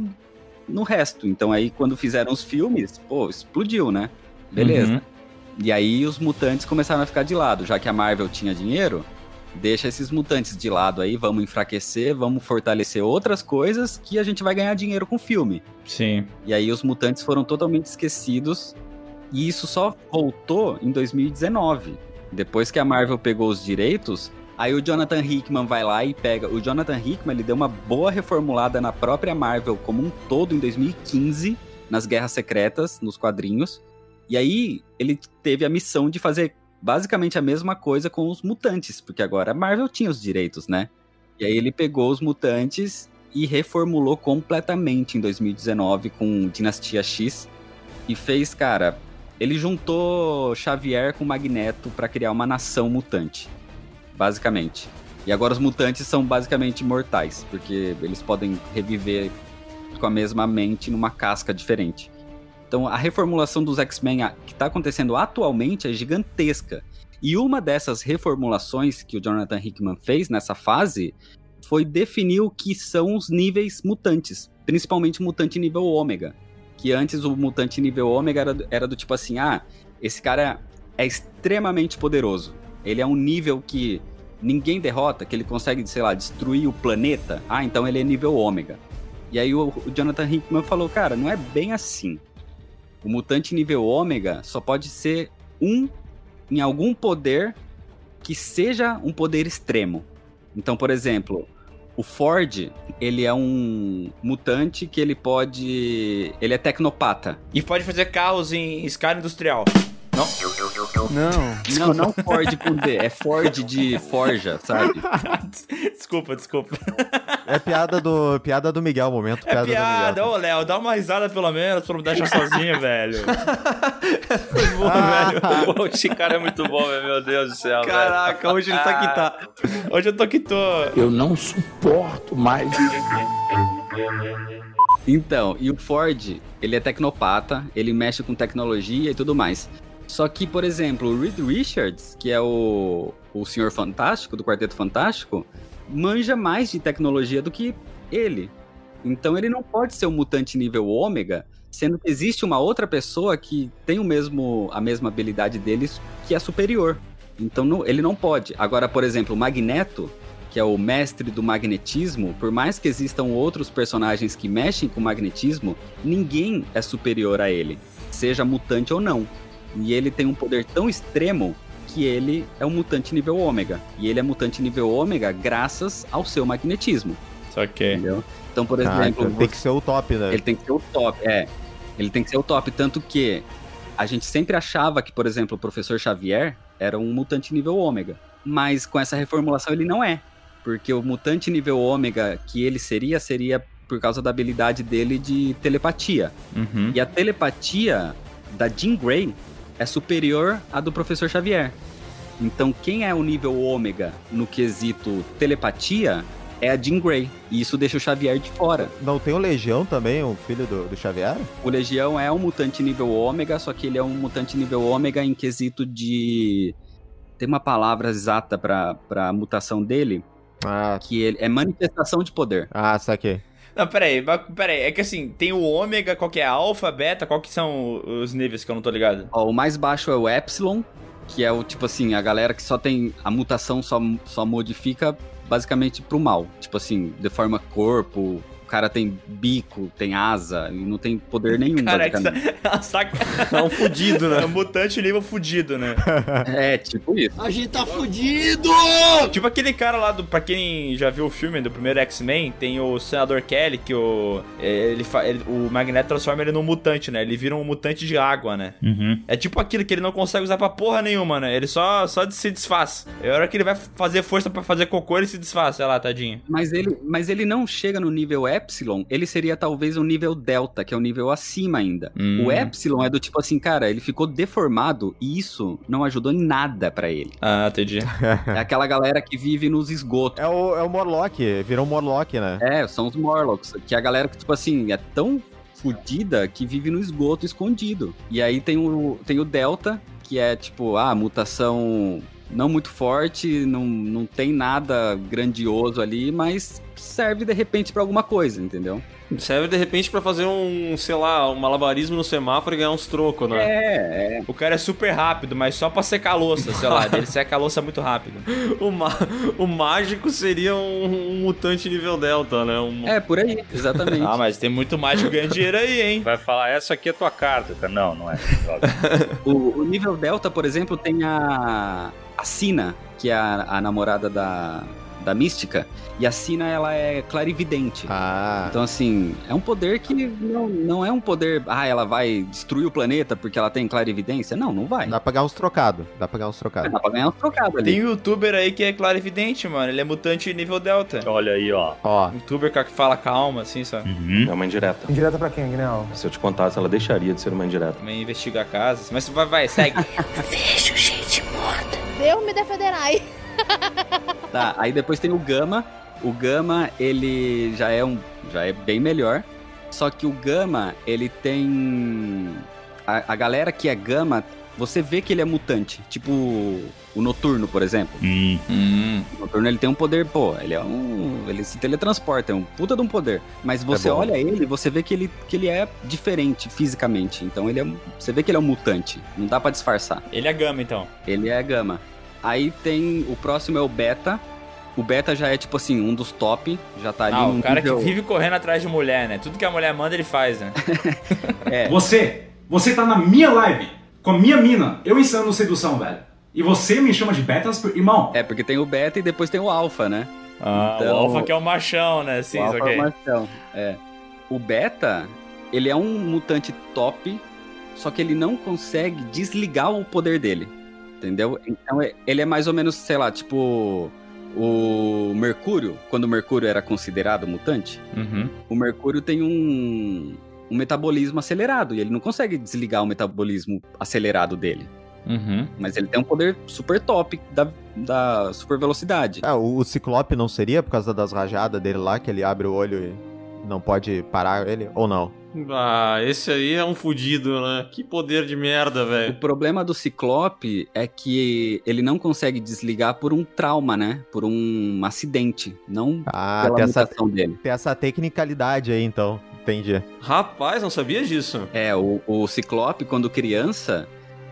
[SPEAKER 2] no resto. Então, aí, quando fizeram os filmes, pô, explodiu, né? Beleza.
[SPEAKER 3] Uhum.
[SPEAKER 2] E aí os mutantes começaram a ficar de lado, já que a Marvel tinha dinheiro, deixa esses mutantes de lado aí, vamos enfraquecer, vamos fortalecer outras coisas que a gente vai ganhar dinheiro com o filme.
[SPEAKER 3] Sim.
[SPEAKER 2] E aí os mutantes foram totalmente esquecidos e isso só voltou em 2019. Depois que a Marvel pegou os direitos, aí o Jonathan Hickman vai lá e pega. O Jonathan Hickman ele deu uma boa reformulada na própria Marvel como um todo em 2015, nas Guerras Secretas, nos quadrinhos. E aí ele teve a missão de fazer basicamente a mesma coisa com os mutantes, porque agora a Marvel tinha os direitos, né? E aí ele pegou os mutantes e reformulou completamente em 2019 com Dinastia X e fez, cara, ele juntou Xavier com Magneto para criar uma nação mutante, basicamente. E agora os mutantes são basicamente mortais, porque eles podem reviver com a mesma mente numa casca diferente. Então a reformulação dos X-Men que está acontecendo atualmente é gigantesca. E uma dessas reformulações que o Jonathan Hickman fez nessa fase foi definir o que são os níveis mutantes, principalmente mutante nível ômega. Que antes o mutante nível ômega era, era do tipo assim: ah, esse cara é extremamente poderoso. Ele é um nível que ninguém derrota, que ele consegue, sei lá, destruir o planeta. Ah, então ele é nível ômega. E aí o, o Jonathan Hickman falou: cara, não é bem assim. O mutante nível ômega só pode ser um em algum poder que seja um poder extremo. Então, por exemplo, o Ford, ele é um mutante que ele pode. Ele é tecnopata.
[SPEAKER 3] E pode fazer carros em escala industrial. Não?
[SPEAKER 4] Não.
[SPEAKER 2] Não, não Ford com D, é Ford de forja, sabe? <laughs>
[SPEAKER 3] desculpa, desculpa.
[SPEAKER 4] É piada do, piada do Miguel, momento.
[SPEAKER 3] É
[SPEAKER 4] Piada,
[SPEAKER 3] piada.
[SPEAKER 4] do Miguel.
[SPEAKER 3] Ô, Léo, dá uma risada pelo menos pra não me deixar <laughs> sozinho, velho. <laughs>
[SPEAKER 1] Foi bom, velho.
[SPEAKER 5] Pô, esse cara é muito bom, velho. meu Deus do céu. velho.
[SPEAKER 1] Caraca, hoje ele tá que tá.
[SPEAKER 3] Hoje eu tô que tô.
[SPEAKER 6] Eu não suporto mais.
[SPEAKER 2] Então, e o Ford, ele é tecnopata, ele mexe com tecnologia e tudo mais. Só que, por exemplo, o Reed Richards, que é o, o Senhor Fantástico, do Quarteto Fantástico, manja mais de tecnologia do que ele. Então ele não pode ser um mutante nível ômega, sendo que existe uma outra pessoa que tem o mesmo, a mesma habilidade deles, que é superior. Então não- ele não pode. Agora, por exemplo, o Magneto, que é o mestre do magnetismo, por mais que existam outros personagens que mexem com magnetismo, ninguém é superior a ele, seja mutante ou não. E ele tem um poder tão extremo que ele é um mutante nível ômega. E ele é mutante nível ômega graças ao seu magnetismo,
[SPEAKER 3] Só que.
[SPEAKER 2] entendeu? Então, por
[SPEAKER 4] Ah,
[SPEAKER 2] exemplo,
[SPEAKER 4] então tem que ser o top, né?
[SPEAKER 2] ele tem que ser o top, é. Ele tem que ser o top, tanto que a gente sempre achava que, por exemplo, o professor Xavier era um mutante nível ômega. Mas com essa reformulação ele não é. Porque o mutante nível ômega que ele seria, seria por causa da habilidade dele de telepatia.
[SPEAKER 3] Uhum.
[SPEAKER 2] E a telepatia da Jean Grey é superior à do professor Xavier. Então, quem é o nível ômega no quesito telepatia é a Jean Grey. E isso deixa o Xavier de fora.
[SPEAKER 4] Não tem o Legião também, o filho do, do Xavier?
[SPEAKER 2] O Legião é um mutante nível ômega, só que ele é um mutante nível ômega em quesito de. Tem uma palavra exata pra, pra mutação dele,
[SPEAKER 4] Ah,
[SPEAKER 2] que ele é manifestação de poder.
[SPEAKER 4] ah saquei.
[SPEAKER 3] Não, peraí, peraí. É que assim, tem o ômega, qual que é? Alfa, beta, qual que são os níveis que eu não tô ligado?
[SPEAKER 2] Ó, o mais baixo é o Epsilon, que é o tipo assim, a galera que só tem. A mutação só, só modifica basicamente pro mal. Tipo assim, deforma corpo, cara tem bico, tem asa, e não tem poder <laughs> nenhum,
[SPEAKER 3] Cara, é
[SPEAKER 2] basicamente. <laughs>
[SPEAKER 3] saca. <laughs>
[SPEAKER 1] É um fudido,
[SPEAKER 3] É
[SPEAKER 1] né?
[SPEAKER 3] um mutante nível fudido, né?
[SPEAKER 2] É, tipo isso.
[SPEAKER 6] A gente tá fudido!
[SPEAKER 3] tipo aquele cara lá do. Pra quem já viu o filme do primeiro X-Men, tem o Senador Kelly, que o. é, Ele, ele- o Magneto transforma ele num mutante, né? Ele vira um mutante de água, né?
[SPEAKER 5] Uhum.
[SPEAKER 3] É tipo aquilo que ele não consegue usar pra porra nenhuma, né? Ele só, só se desfaz. É a hora que ele vai fazer força pra fazer cocô, ele se desfaz, sei lá, tadinho.
[SPEAKER 2] Mas ele, mas ele não chega no nível Epsilon, ele seria talvez o nível Delta, que é o nível acima ainda.
[SPEAKER 3] Hum.
[SPEAKER 2] O Epsilon é do tipo assim, cara, ele ficou deformado e isso não ajudou em nada pra ele.
[SPEAKER 3] Ah, entendi. <laughs>
[SPEAKER 2] É aquela galera que vive nos esgotos.
[SPEAKER 4] É o, é o Morlock, virou um Morlock, né?
[SPEAKER 2] É, são os Morlocks, que é a galera que, tipo assim, é tão fodida que vive no esgoto escondido. E aí tem o, tem o Delta, que é tipo, ah, mutação não muito forte, não, não tem nada grandioso ali, mas serve de repente pra alguma coisa, entendeu?
[SPEAKER 1] Serve de repente pra fazer um, sei lá, um malabarismo no semáforo e ganhar uns trocos, né?
[SPEAKER 2] É, é.
[SPEAKER 3] O cara é super rápido, mas só pra secar a louça, sei lá. Ele seca a louça muito rápido. <laughs>
[SPEAKER 1] O, o mágico seria um, um mutante nível Delta, né? Um-
[SPEAKER 2] É, por aí, exatamente.
[SPEAKER 3] Ah, mas tem muito mágico ganhando dinheiro aí, hein?
[SPEAKER 5] Vai falar, essa aqui é tua carta. cara. Não, não é. <laughs>
[SPEAKER 2] O, o nível Delta, por exemplo, tem a, a Sina, que é a, a namorada da, da mística, e a Sina, ela é clarividente.
[SPEAKER 4] Ah,
[SPEAKER 2] Então, assim, é um poder que não, não é um poder. Ah, ela vai destruir o planeta porque ela tem clarividência? Não, não vai.
[SPEAKER 4] dá pra ganhar uns trocados. Dá pra ganhar uns trocados.
[SPEAKER 2] Dá pra ganhar um trocado ali.
[SPEAKER 3] Tem um youtuber aí que é clarividente, mano. Ele é mutante nível delta.
[SPEAKER 5] Olha aí, ó.
[SPEAKER 4] Ó,
[SPEAKER 3] Youtuber que fala calma, assim, sabe?
[SPEAKER 5] Uhum.
[SPEAKER 9] É uma indireta.
[SPEAKER 8] Indireta pra quem, Guinel?
[SPEAKER 9] Se eu te contasse, ela deixaria de ser uma indireta.
[SPEAKER 3] Também investiga casas. Mas vai, vai, segue. <laughs>
[SPEAKER 10] Deus me defenderai.
[SPEAKER 2] Tá, aí depois tem o Gama. O Gama, ele já é um. já é bem melhor. Só que o Gama, ele tem. A, a galera que é Gama, você vê que ele é mutante. Tipo o Noturno, por exemplo.
[SPEAKER 5] Hum.
[SPEAKER 3] hum.
[SPEAKER 2] O Noturno ele tem um poder, pô, ele é um. Ele se teletransporta, é um puta de um poder. Mas você
[SPEAKER 4] bom.
[SPEAKER 2] olha ele, você vê que ele, que ele é diferente fisicamente. Então ele é. Você vê que ele é um mutante. Não dá pra disfarçar.
[SPEAKER 3] Ele é gama, então.
[SPEAKER 2] Ele é gama. Aí tem. O próximo é o beta. O beta já é tipo assim, um dos top. Já tá ali
[SPEAKER 3] Ah,
[SPEAKER 2] no
[SPEAKER 3] o cara
[SPEAKER 2] nível-
[SPEAKER 3] que vive correndo atrás de mulher, né? Tudo que a mulher manda, ele faz, né? <laughs>
[SPEAKER 2] É,
[SPEAKER 11] Você, você tá na minha live, com a minha mina, eu ensinando sedução, velho. E você me chama de betas, irmão.
[SPEAKER 2] é, porque tem o beta e depois tem o alfa, né?
[SPEAKER 3] Ah,
[SPEAKER 2] Então-
[SPEAKER 3] o Alpha que é o machão, né? Sim,
[SPEAKER 2] o alfa
[SPEAKER 3] ok.
[SPEAKER 2] é o machão. É. O beta, ele é um mutante top, só que ele não consegue desligar o poder dele. Entendeu? Então é- ele é mais ou menos, sei lá, tipo. O Mercúrio, quando o Mercúrio era considerado mutante,
[SPEAKER 3] Uhum.
[SPEAKER 2] o Mercúrio tem um, um metabolismo acelerado e ele não consegue desligar o metabolismo acelerado dele.
[SPEAKER 3] Uhum.
[SPEAKER 2] Mas ele tem um poder super top da, da super velocidade.
[SPEAKER 4] ah, o, o Ciclope não seria por causa das rajadas dele lá, que ele abre o olho e não pode parar ele? Ou não?
[SPEAKER 1] Ah, esse aí é um fudido, né? Que poder de merda,
[SPEAKER 2] O
[SPEAKER 1] velho.
[SPEAKER 2] problema do Ciclope é que ele não consegue desligar por um trauma, né? Por um acidente, não
[SPEAKER 4] Ah,
[SPEAKER 2] pela
[SPEAKER 4] tem essa,
[SPEAKER 2] mutação dele.
[SPEAKER 4] tem essa tecnicalidade aí, então. Entendi.
[SPEAKER 1] Rapaz, não sabia disso.
[SPEAKER 2] É, o, o Ciclope, quando criança,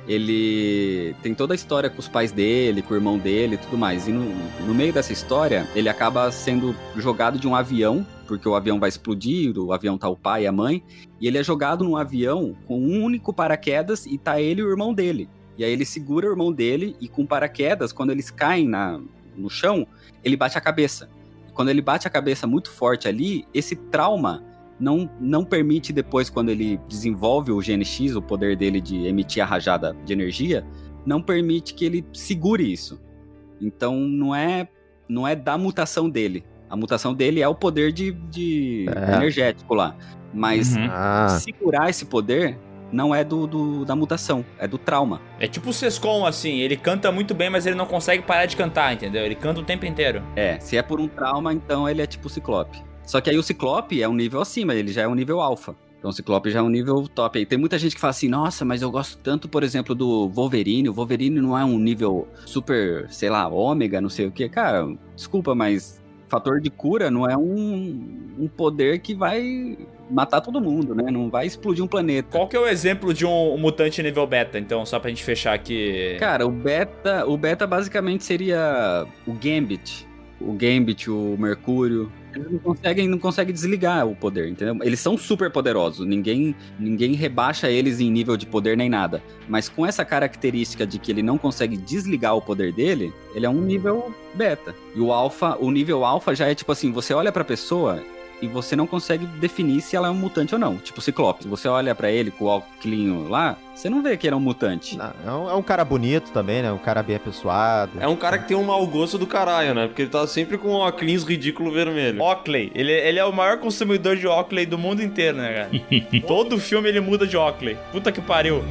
[SPEAKER 2] ele tem toda a história com os pais dele, com o irmão dele e tudo mais. E no, no meio dessa história, ele acaba sendo jogado de um avião, porque o avião vai explodir, o avião tá o pai e a mãe, e ele é jogado num avião com um único paraquedas e tá ele e o irmão dele. E aí ele segura o irmão dele e com paraquedas, quando eles caem na, no chão, ele bate a cabeça. E quando ele bate a cabeça muito forte ali, esse trauma não, não permite depois, quando ele desenvolve o GNX, o poder dele de emitir a rajada de energia, não permite que ele segure isso. Então não é não é da mutação dele. A mutação dele é o poder de, de
[SPEAKER 4] É.
[SPEAKER 2] energético lá. Mas
[SPEAKER 3] Uhum.
[SPEAKER 4] Ah,
[SPEAKER 2] segurar esse poder não é do, do- da mutação, é do trauma.
[SPEAKER 3] É tipo o Sescon, assim. Ele canta muito bem, mas ele não consegue parar de cantar, entendeu? Ele canta o tempo inteiro.
[SPEAKER 2] É, se é por um trauma, então ele é tipo o Ciclope. Só que aí o Ciclope é um nível acima, ele já é um nível alfa. Então o Ciclope já é um nível top. Aí tem muita gente que fala assim, nossa, mas eu gosto tanto, por exemplo, do Wolverine. O Wolverine não é um nível super, sei lá, ômega, não sei o que. Cara, desculpa, mas fator de cura não é um, um poder que vai matar todo mundo, né? Não vai explodir um planeta.
[SPEAKER 3] Qual que é o exemplo de um mutante nível beta, então, só pra gente fechar aqui?
[SPEAKER 2] Cara, o beta, o beta basicamente seria o Gambit. O Gambit, o Mercúrio. Eles não conseguem, não conseguem desligar o poder, entendeu? Eles são super poderosos. Ninguém, ninguém rebaixa eles em nível de poder nem nada. Mas com essa característica de que ele não consegue desligar o poder dele, ele é um nível beta. E o alfa, o nível alfa já é tipo assim, você olha pra pessoa e você não consegue definir se ela é um mutante ou não. Tipo o Ciclope. Você olha pra ele com o óculos lá, você não vê que ele é um mutante.
[SPEAKER 4] não, é, um, é um cara bonito também, né? Um cara bem apessoado.
[SPEAKER 1] É um cara que tem um mau gosto do caralho, né? Porque ele tá sempre com um óculos ridículo vermelho.
[SPEAKER 3] Oakley. Ele, ele é o maior consumidor de Oakley do mundo inteiro, né, cara? <laughs> Todo filme ele muda de Oakley. Puta que pariu.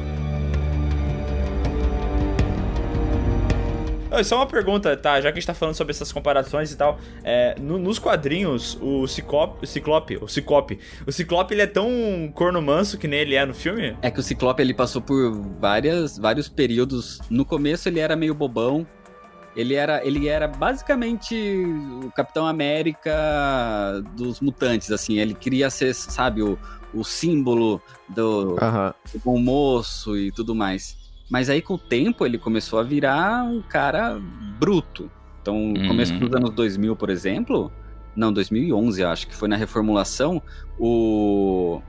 [SPEAKER 3] Só uma pergunta, tá? Já que a gente tá falando sobre essas comparações e tal, é, no- nos quadrinhos, o Ciclope, o Ciclope, o Ciclope, o Ciclope ele é tão corno manso que nem ele é no filme?
[SPEAKER 2] É que o Ciclope ele passou por várias, vários períodos. No começo ele era meio bobão. Ele era, ele era basicamente o Capitão América dos mutantes, assim. Ele queria ser, sabe, o, o símbolo do,
[SPEAKER 4] Aham.
[SPEAKER 2] do bom moço e tudo mais. Mas aí com o tempo ele começou a virar um cara bruto. Então, no
[SPEAKER 3] Uhum.
[SPEAKER 2] começo dos anos 2000, por exemplo, não, 2011, eu acho que foi na reformulação, o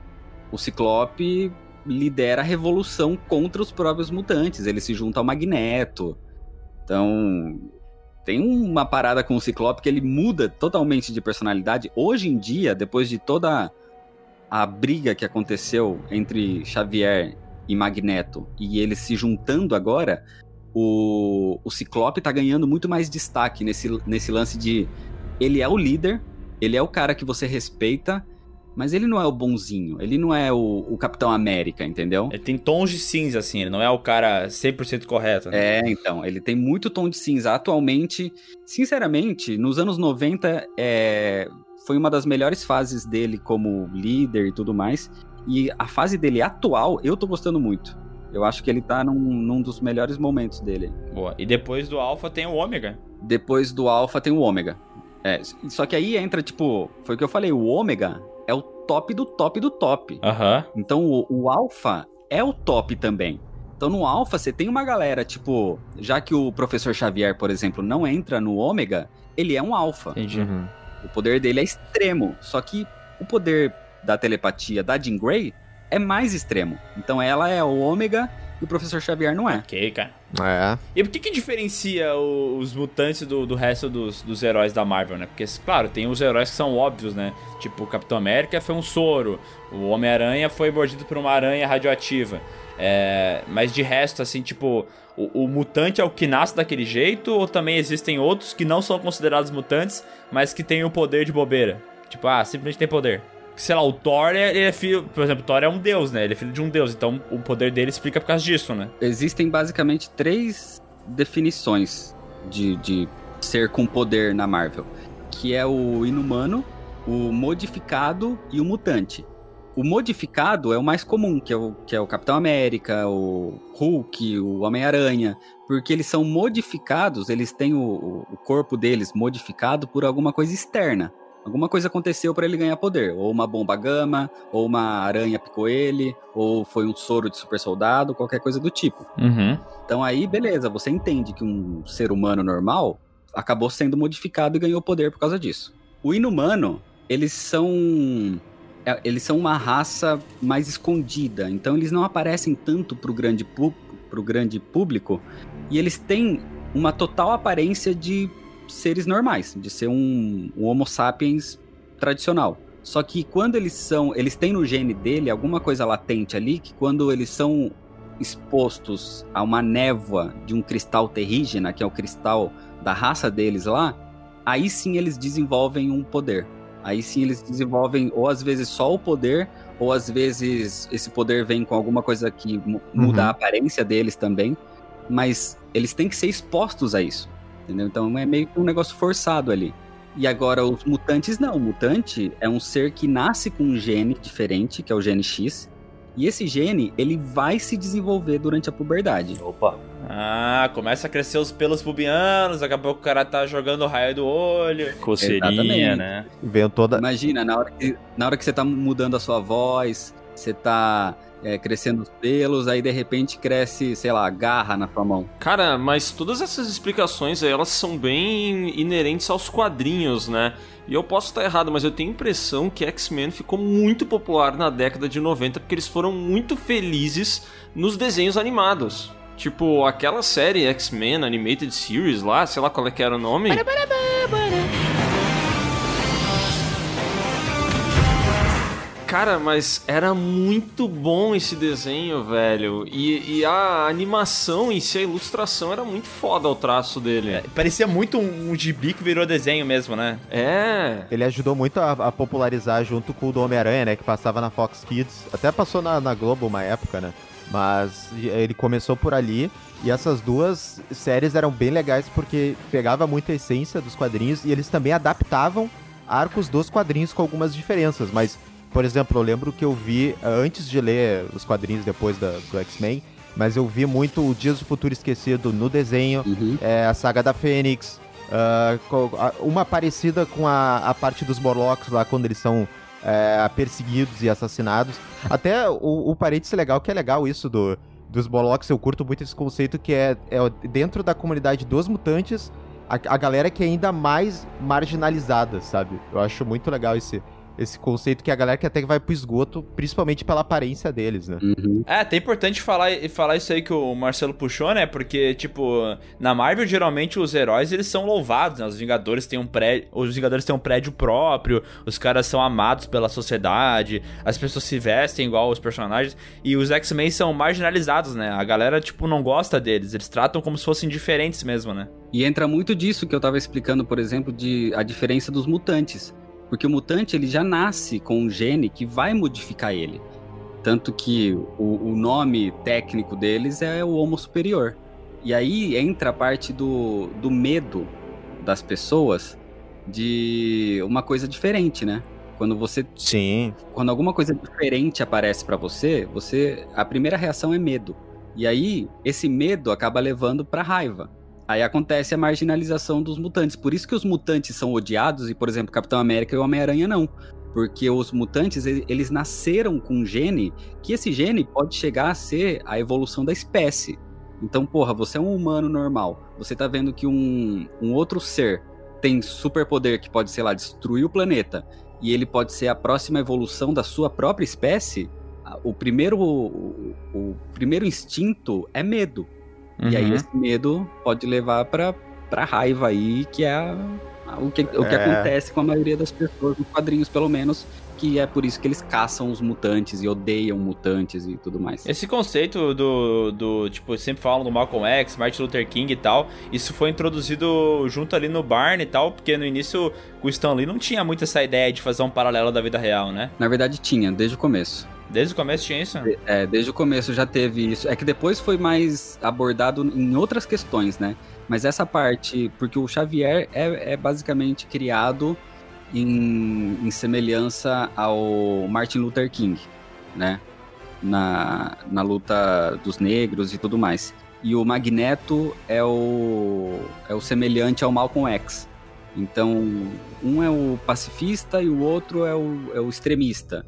[SPEAKER 2] o Ciclope lidera a revolução contra os próprios mutantes. Ele se junta ao Magneto. Então, tem uma parada com o Ciclope que ele muda totalmente de personalidade. Hoje em dia, depois de toda a briga que aconteceu entre Xavier e Magneto e eles se juntando agora, o, o Ciclope tá ganhando muito mais destaque nesse, nesse lance de ele é o líder, ele é o cara que você respeita, mas ele não é o bonzinho, ele não é o, o Capitão América, entendeu?
[SPEAKER 3] Ele tem tons de cinza, assim, ele não é o cara 100% correto. Né?
[SPEAKER 2] É, então, ele tem muito tom de cinza. Atualmente, sinceramente, nos anos 90, é, foi uma das melhores fases dele como líder e tudo mais. E a fase dele atual, eu tô gostando muito. Eu acho que ele tá num, num dos melhores momentos dele.
[SPEAKER 3] Boa. E depois do Alpha tem o Ômega.
[SPEAKER 2] Depois do Alpha tem o Ômega. É, só que aí entra, tipo, foi o que eu falei, o Ômega é o top do top do top.
[SPEAKER 3] Aham.
[SPEAKER 2] Então o, o Alpha é o top também. Então no Alpha você tem uma galera, tipo, já que o professor Xavier, por exemplo, não entra no Ômega, ele é um Alpha.
[SPEAKER 3] Entendi.
[SPEAKER 2] O poder dele é extremo. Só que o poder da telepatia da Jean Grey é mais extremo. Então ela é o Ômega e o professor Xavier não é.
[SPEAKER 3] Ok, cara.
[SPEAKER 4] É.
[SPEAKER 3] E por que que diferencia o- os mutantes do, do resto dos, dos heróis da Marvel, né? Porque, claro, tem os heróis que são óbvios, né? Tipo, o Capitão América foi um soro, o Homem-Aranha foi mordido por uma aranha radioativa. É, mas de resto, assim, tipo, o, o mutante é o que nasce daquele jeito ou também existem outros que não são considerados mutantes, mas que têm o poder de bobeira? Tipo, ah, simplesmente tem poder. Sei lá, o Thor, é- ele é filho... Por exemplo, Thor é um deus, né? Ele é filho de um deus, então o poder dele explica por causa disso, né?
[SPEAKER 2] Existem basicamente três definições de, de ser com poder na Marvel. Que é o inumano, o modificado e o mutante. O modificado é o mais comum, que é o, que é o Capitão América, o Hulk, o Homem-Aranha. Porque eles são modificados, eles têm o- o corpo deles modificado por alguma coisa externa. Alguma coisa aconteceu para ele ganhar poder. Ou uma bomba gama, ou uma aranha picou ele, ou foi um soro de super soldado, qualquer coisa do tipo.
[SPEAKER 3] Uhum.
[SPEAKER 2] Então aí, beleza, você entende que um ser humano normal acabou sendo modificado e ganhou poder por causa disso. O inumano, eles são é, eles são uma raça mais escondida, então eles não aparecem tanto pro grande pro grande público e eles têm uma total aparência de seres normais, de ser um, um Homo sapiens tradicional. Só que quando eles são, eles têm no gene dele alguma coisa latente ali que quando eles são expostos a uma névoa de um cristal terrígena, que é o cristal da raça deles lá, aí sim eles desenvolvem um poder. Aí sim eles desenvolvem, ou às vezes só o poder, ou às vezes esse poder vem com alguma coisa que mu- muda
[SPEAKER 4] Uhum.
[SPEAKER 2] a aparência deles também. Mas eles têm que ser expostos a isso. Entendeu? Então é meio que um negócio forçado ali. E agora os mutantes não. O mutante é um ser que nasce com um gene diferente, que é o gene X. E esse gene, ele vai se desenvolver durante a puberdade.
[SPEAKER 5] Opa.
[SPEAKER 3] Ah, começa a crescer os pelos pubianos, daqui a pouco o cara tá jogando o raio do olho.
[SPEAKER 5] Coceirinha,
[SPEAKER 2] Exatamente.
[SPEAKER 5] né?
[SPEAKER 4] Veio toda.
[SPEAKER 2] Imagina, na hora, que, na hora que você tá mudando a sua voz, você tá é, crescendo os pelos, aí de repente cresce, sei lá, garra na sua mão.
[SPEAKER 1] Cara, mas todas essas explicações aí, elas são bem inerentes aos quadrinhos, né? E eu posso estar errado, mas eu tenho a impressão que X-Men ficou muito popular na década de 90 porque eles foram muito felizes nos desenhos animados. Tipo, aquela série X-Men Animated Series lá, sei lá qual é que era o nome. Cara, mas era muito bom esse desenho, velho. E, e a animação em si, a ilustração era muito foda o traço dele.
[SPEAKER 3] É, parecia muito um, um gibi que virou desenho mesmo, né?
[SPEAKER 1] É.
[SPEAKER 4] Ele ajudou muito a, a popularizar junto com o do Homem-Aranha, né? Que passava na Fox Kids. Até passou na, na Globo uma época, né? Mas ele começou por ali. E essas duas séries eram bem legais porque pegava muita essência dos quadrinhos e eles também adaptavam arcos dos quadrinhos com algumas diferenças. Mas, por exemplo, eu lembro que eu vi eh, antes de ler os quadrinhos depois da- do X-Men, mas eu vi muito o Dias do Futuro Esquecido no desenho, é, a saga da Fênix, a- uma parecida com a, a parte dos Morlocks lá quando eles são é, perseguidos e assassinados. <laughs> Até o, o parênteses legal, que é legal isso do, dos Morlocks, eu curto muito esse conceito que é, é dentro da comunidade dos mutantes, a, a galera que é ainda mais marginalizada, sabe? Eu acho muito legal esse, esse conceito que a galera que até que vai pro esgoto, principalmente pela aparência deles, né?
[SPEAKER 2] Uhum.
[SPEAKER 3] É, até importante falar, falar isso aí que o Marcelo puxou, né? Porque, tipo, na Marvel, geralmente os heróis eles são louvados, né? Os Vingadores têm um prédio. Os Vingadores têm um prédio próprio, os caras são amados pela sociedade, as pessoas se vestem igual os personagens. E os X-Men são marginalizados, né? A galera, tipo, não gosta deles. Eles tratam como se fossem diferentes mesmo, né?
[SPEAKER 2] E entra muito disso que eu tava explicando, por exemplo, de a diferença dos mutantes. Porque o mutante ele já nasce com um gene que vai modificar ele. Tanto que o, o nome técnico deles é o Homo Superior. E aí entra a parte do, do medo das pessoas de uma coisa diferente, né? Quando você.
[SPEAKER 4] Sim.
[SPEAKER 2] Quando alguma coisa diferente aparece para você, você. A primeira reação é medo. E aí, esse medo acaba levando pra raiva. Aí acontece a marginalização dos mutantes. Por isso que os mutantes são odiados e, por exemplo, Capitão América e Homem-Aranha não. Porque os mutantes, eles nasceram com um gene que esse gene pode chegar a ser a evolução da espécie. Então, porra, você é um humano normal. Você tá vendo que um, um outro ser tem superpoder que pode, sei lá, destruir o planeta. E ele pode ser a próxima evolução da sua própria espécie. O primeiro, o, o primeiro instinto é medo.
[SPEAKER 3] Uhum.
[SPEAKER 2] E aí esse medo pode levar pra, pra raiva aí, que é a, a, o, que, o que
[SPEAKER 4] É.
[SPEAKER 2] acontece com a maioria das pessoas, nos quadrinhos pelo menos, que é por isso que eles caçam os mutantes e odeiam mutantes e tudo mais.
[SPEAKER 3] Esse conceito do, do tipo, sempre falam do Malcolm X, Martin Luther King e tal, isso foi introduzido junto ali no Barney e tal, porque no início o Stan Lee não tinha muito essa ideia de fazer um paralelo da vida real, né?
[SPEAKER 2] Na verdade tinha, desde o começo.
[SPEAKER 3] Desde o começo tinha isso?
[SPEAKER 2] É, desde o começo já teve isso. É que depois foi mais abordado em outras questões, né? Mas essa parte, porque o Xavier é, é basicamente criado em, em semelhança ao Martin Luther King, né? Na, na luta dos negros e tudo mais. E o Magneto é o, é o semelhante ao Malcolm X. Então, um é o pacifista e o outro é o, é o extremista.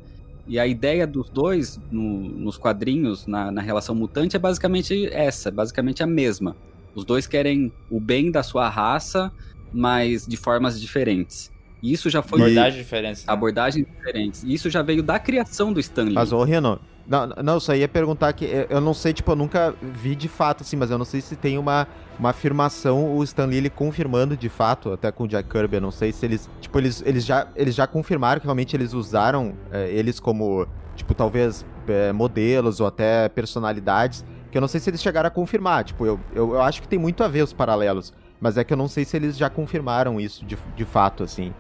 [SPEAKER 2] E a ideia dos dois no- nos quadrinhos, na, na relação mutante, é basicamente essa, basicamente a mesma. Os dois querem o bem da sua raça, mas de formas diferentes. E isso já foi
[SPEAKER 3] Abordagem diferente. né?
[SPEAKER 2] abordagens diferentes. E isso já veio da criação do Stan Lee.
[SPEAKER 4] Mas, ô, Reno, não, não, só ia perguntar que eu- eu não sei, tipo, eu nunca vi de fato, assim, mas eu não sei se tem uma, uma afirmação, o Stan Lee ele confirmando de fato, até com o Jack Kirby, eu não sei se eles, tipo, eles, eles, já, eles já confirmaram que realmente eles usaram é, eles como, tipo, talvez é, modelos ou até personalidades, que eu não sei se eles chegaram a confirmar, tipo, eu, eu, eu acho que tem muito a ver os paralelos, mas é que eu não sei se eles já confirmaram isso de, de fato, assim,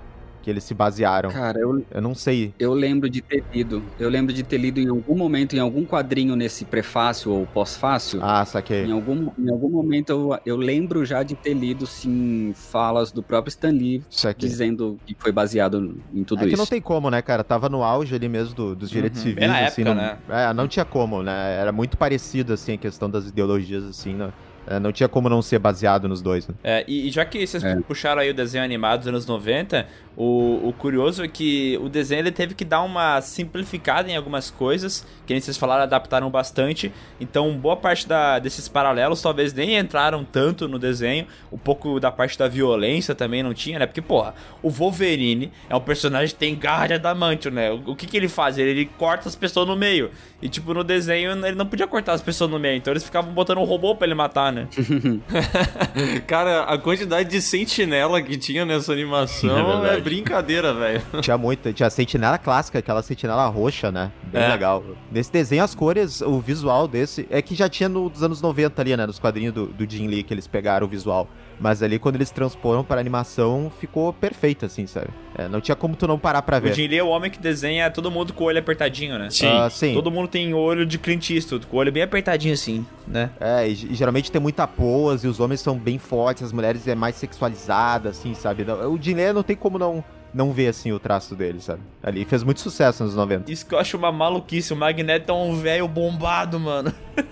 [SPEAKER 4] que eles se basearam.
[SPEAKER 2] Cara, eu,
[SPEAKER 4] Eu não sei.
[SPEAKER 2] eu lembro de ter lido. Eu lembro de ter lido em algum momento, em algum quadrinho nesse prefácio ou pós-fácil.
[SPEAKER 4] Ah, saquei.
[SPEAKER 2] Em algum, em algum momento eu, eu lembro já de ter lido, sim, falas do próprio Stan Lee
[SPEAKER 4] Saquei.
[SPEAKER 2] dizendo que foi baseado em tudo
[SPEAKER 4] é que
[SPEAKER 2] isso.
[SPEAKER 4] não tem como, né, cara? Tava no auge ali mesmo do- dos direitos
[SPEAKER 3] Uhum.
[SPEAKER 4] civis,
[SPEAKER 3] Bem na
[SPEAKER 4] assim.
[SPEAKER 3] época,
[SPEAKER 4] não,
[SPEAKER 3] né?
[SPEAKER 4] É, não tinha como, né? Era muito parecido, assim, a questão das ideologias, assim, né? Não tinha como não ser baseado nos dois, né?
[SPEAKER 3] É, e, e já que vocês
[SPEAKER 2] É.
[SPEAKER 3] puxaram aí o desenho animado dos anos 90, o, o curioso é que o desenho ele teve que dar uma simplificada em algumas coisas, que nem vocês falaram, adaptaram bastante. Então, boa parte da- desses paralelos talvez nem entraram tanto no desenho. Um pouco da parte da violência também não tinha, né? Porque, porra, o Wolverine é um personagem que tem garra de adamantio, né? O, o que, que ele faz? Ele, ele corta as pessoas no meio. E, tipo, no desenho ele não podia cortar as pessoas no meio. Então eles ficavam botando um robô pra ele matar, né? <laughs>
[SPEAKER 1] Cara, a quantidade de sentinela que tinha nessa
[SPEAKER 5] É
[SPEAKER 1] animação <laughs> é,
[SPEAKER 5] verdade.
[SPEAKER 1] brincadeira, velho.
[SPEAKER 4] Tinha muito. Tinha a sentinela clássica, aquela sentinela roxa, né? Bem
[SPEAKER 1] É.
[SPEAKER 4] legal. Nesse desenho, as cores, o visual desse. É que já tinha nos anos 90 ali, né? Nos quadrinhos do, do Jim Lee que eles pegaram o visual. Mas ali, quando eles transporam para animação, ficou perfeito, assim, sabe? É, não tinha como tu não parar pra
[SPEAKER 3] O
[SPEAKER 4] ver.
[SPEAKER 3] Jim Lee é o homem que desenha todo mundo com o olho apertadinho, né?
[SPEAKER 5] Sim.
[SPEAKER 4] Ah, sim.
[SPEAKER 3] Todo mundo tem olho de Clint Eastwood, com o olho bem apertadinho assim, né?
[SPEAKER 4] É, e, e geralmente tem muita pose, os homens são bem fortes, as mulheres é mais sexualizada, assim, sabe? O Jim Lee não tem como não, não ver, assim, o traço dele, sabe? Ali fez muito sucesso nos 90.
[SPEAKER 3] Isso que eu acho uma maluquice. O Magneto é um velho bombado, mano. <laughs>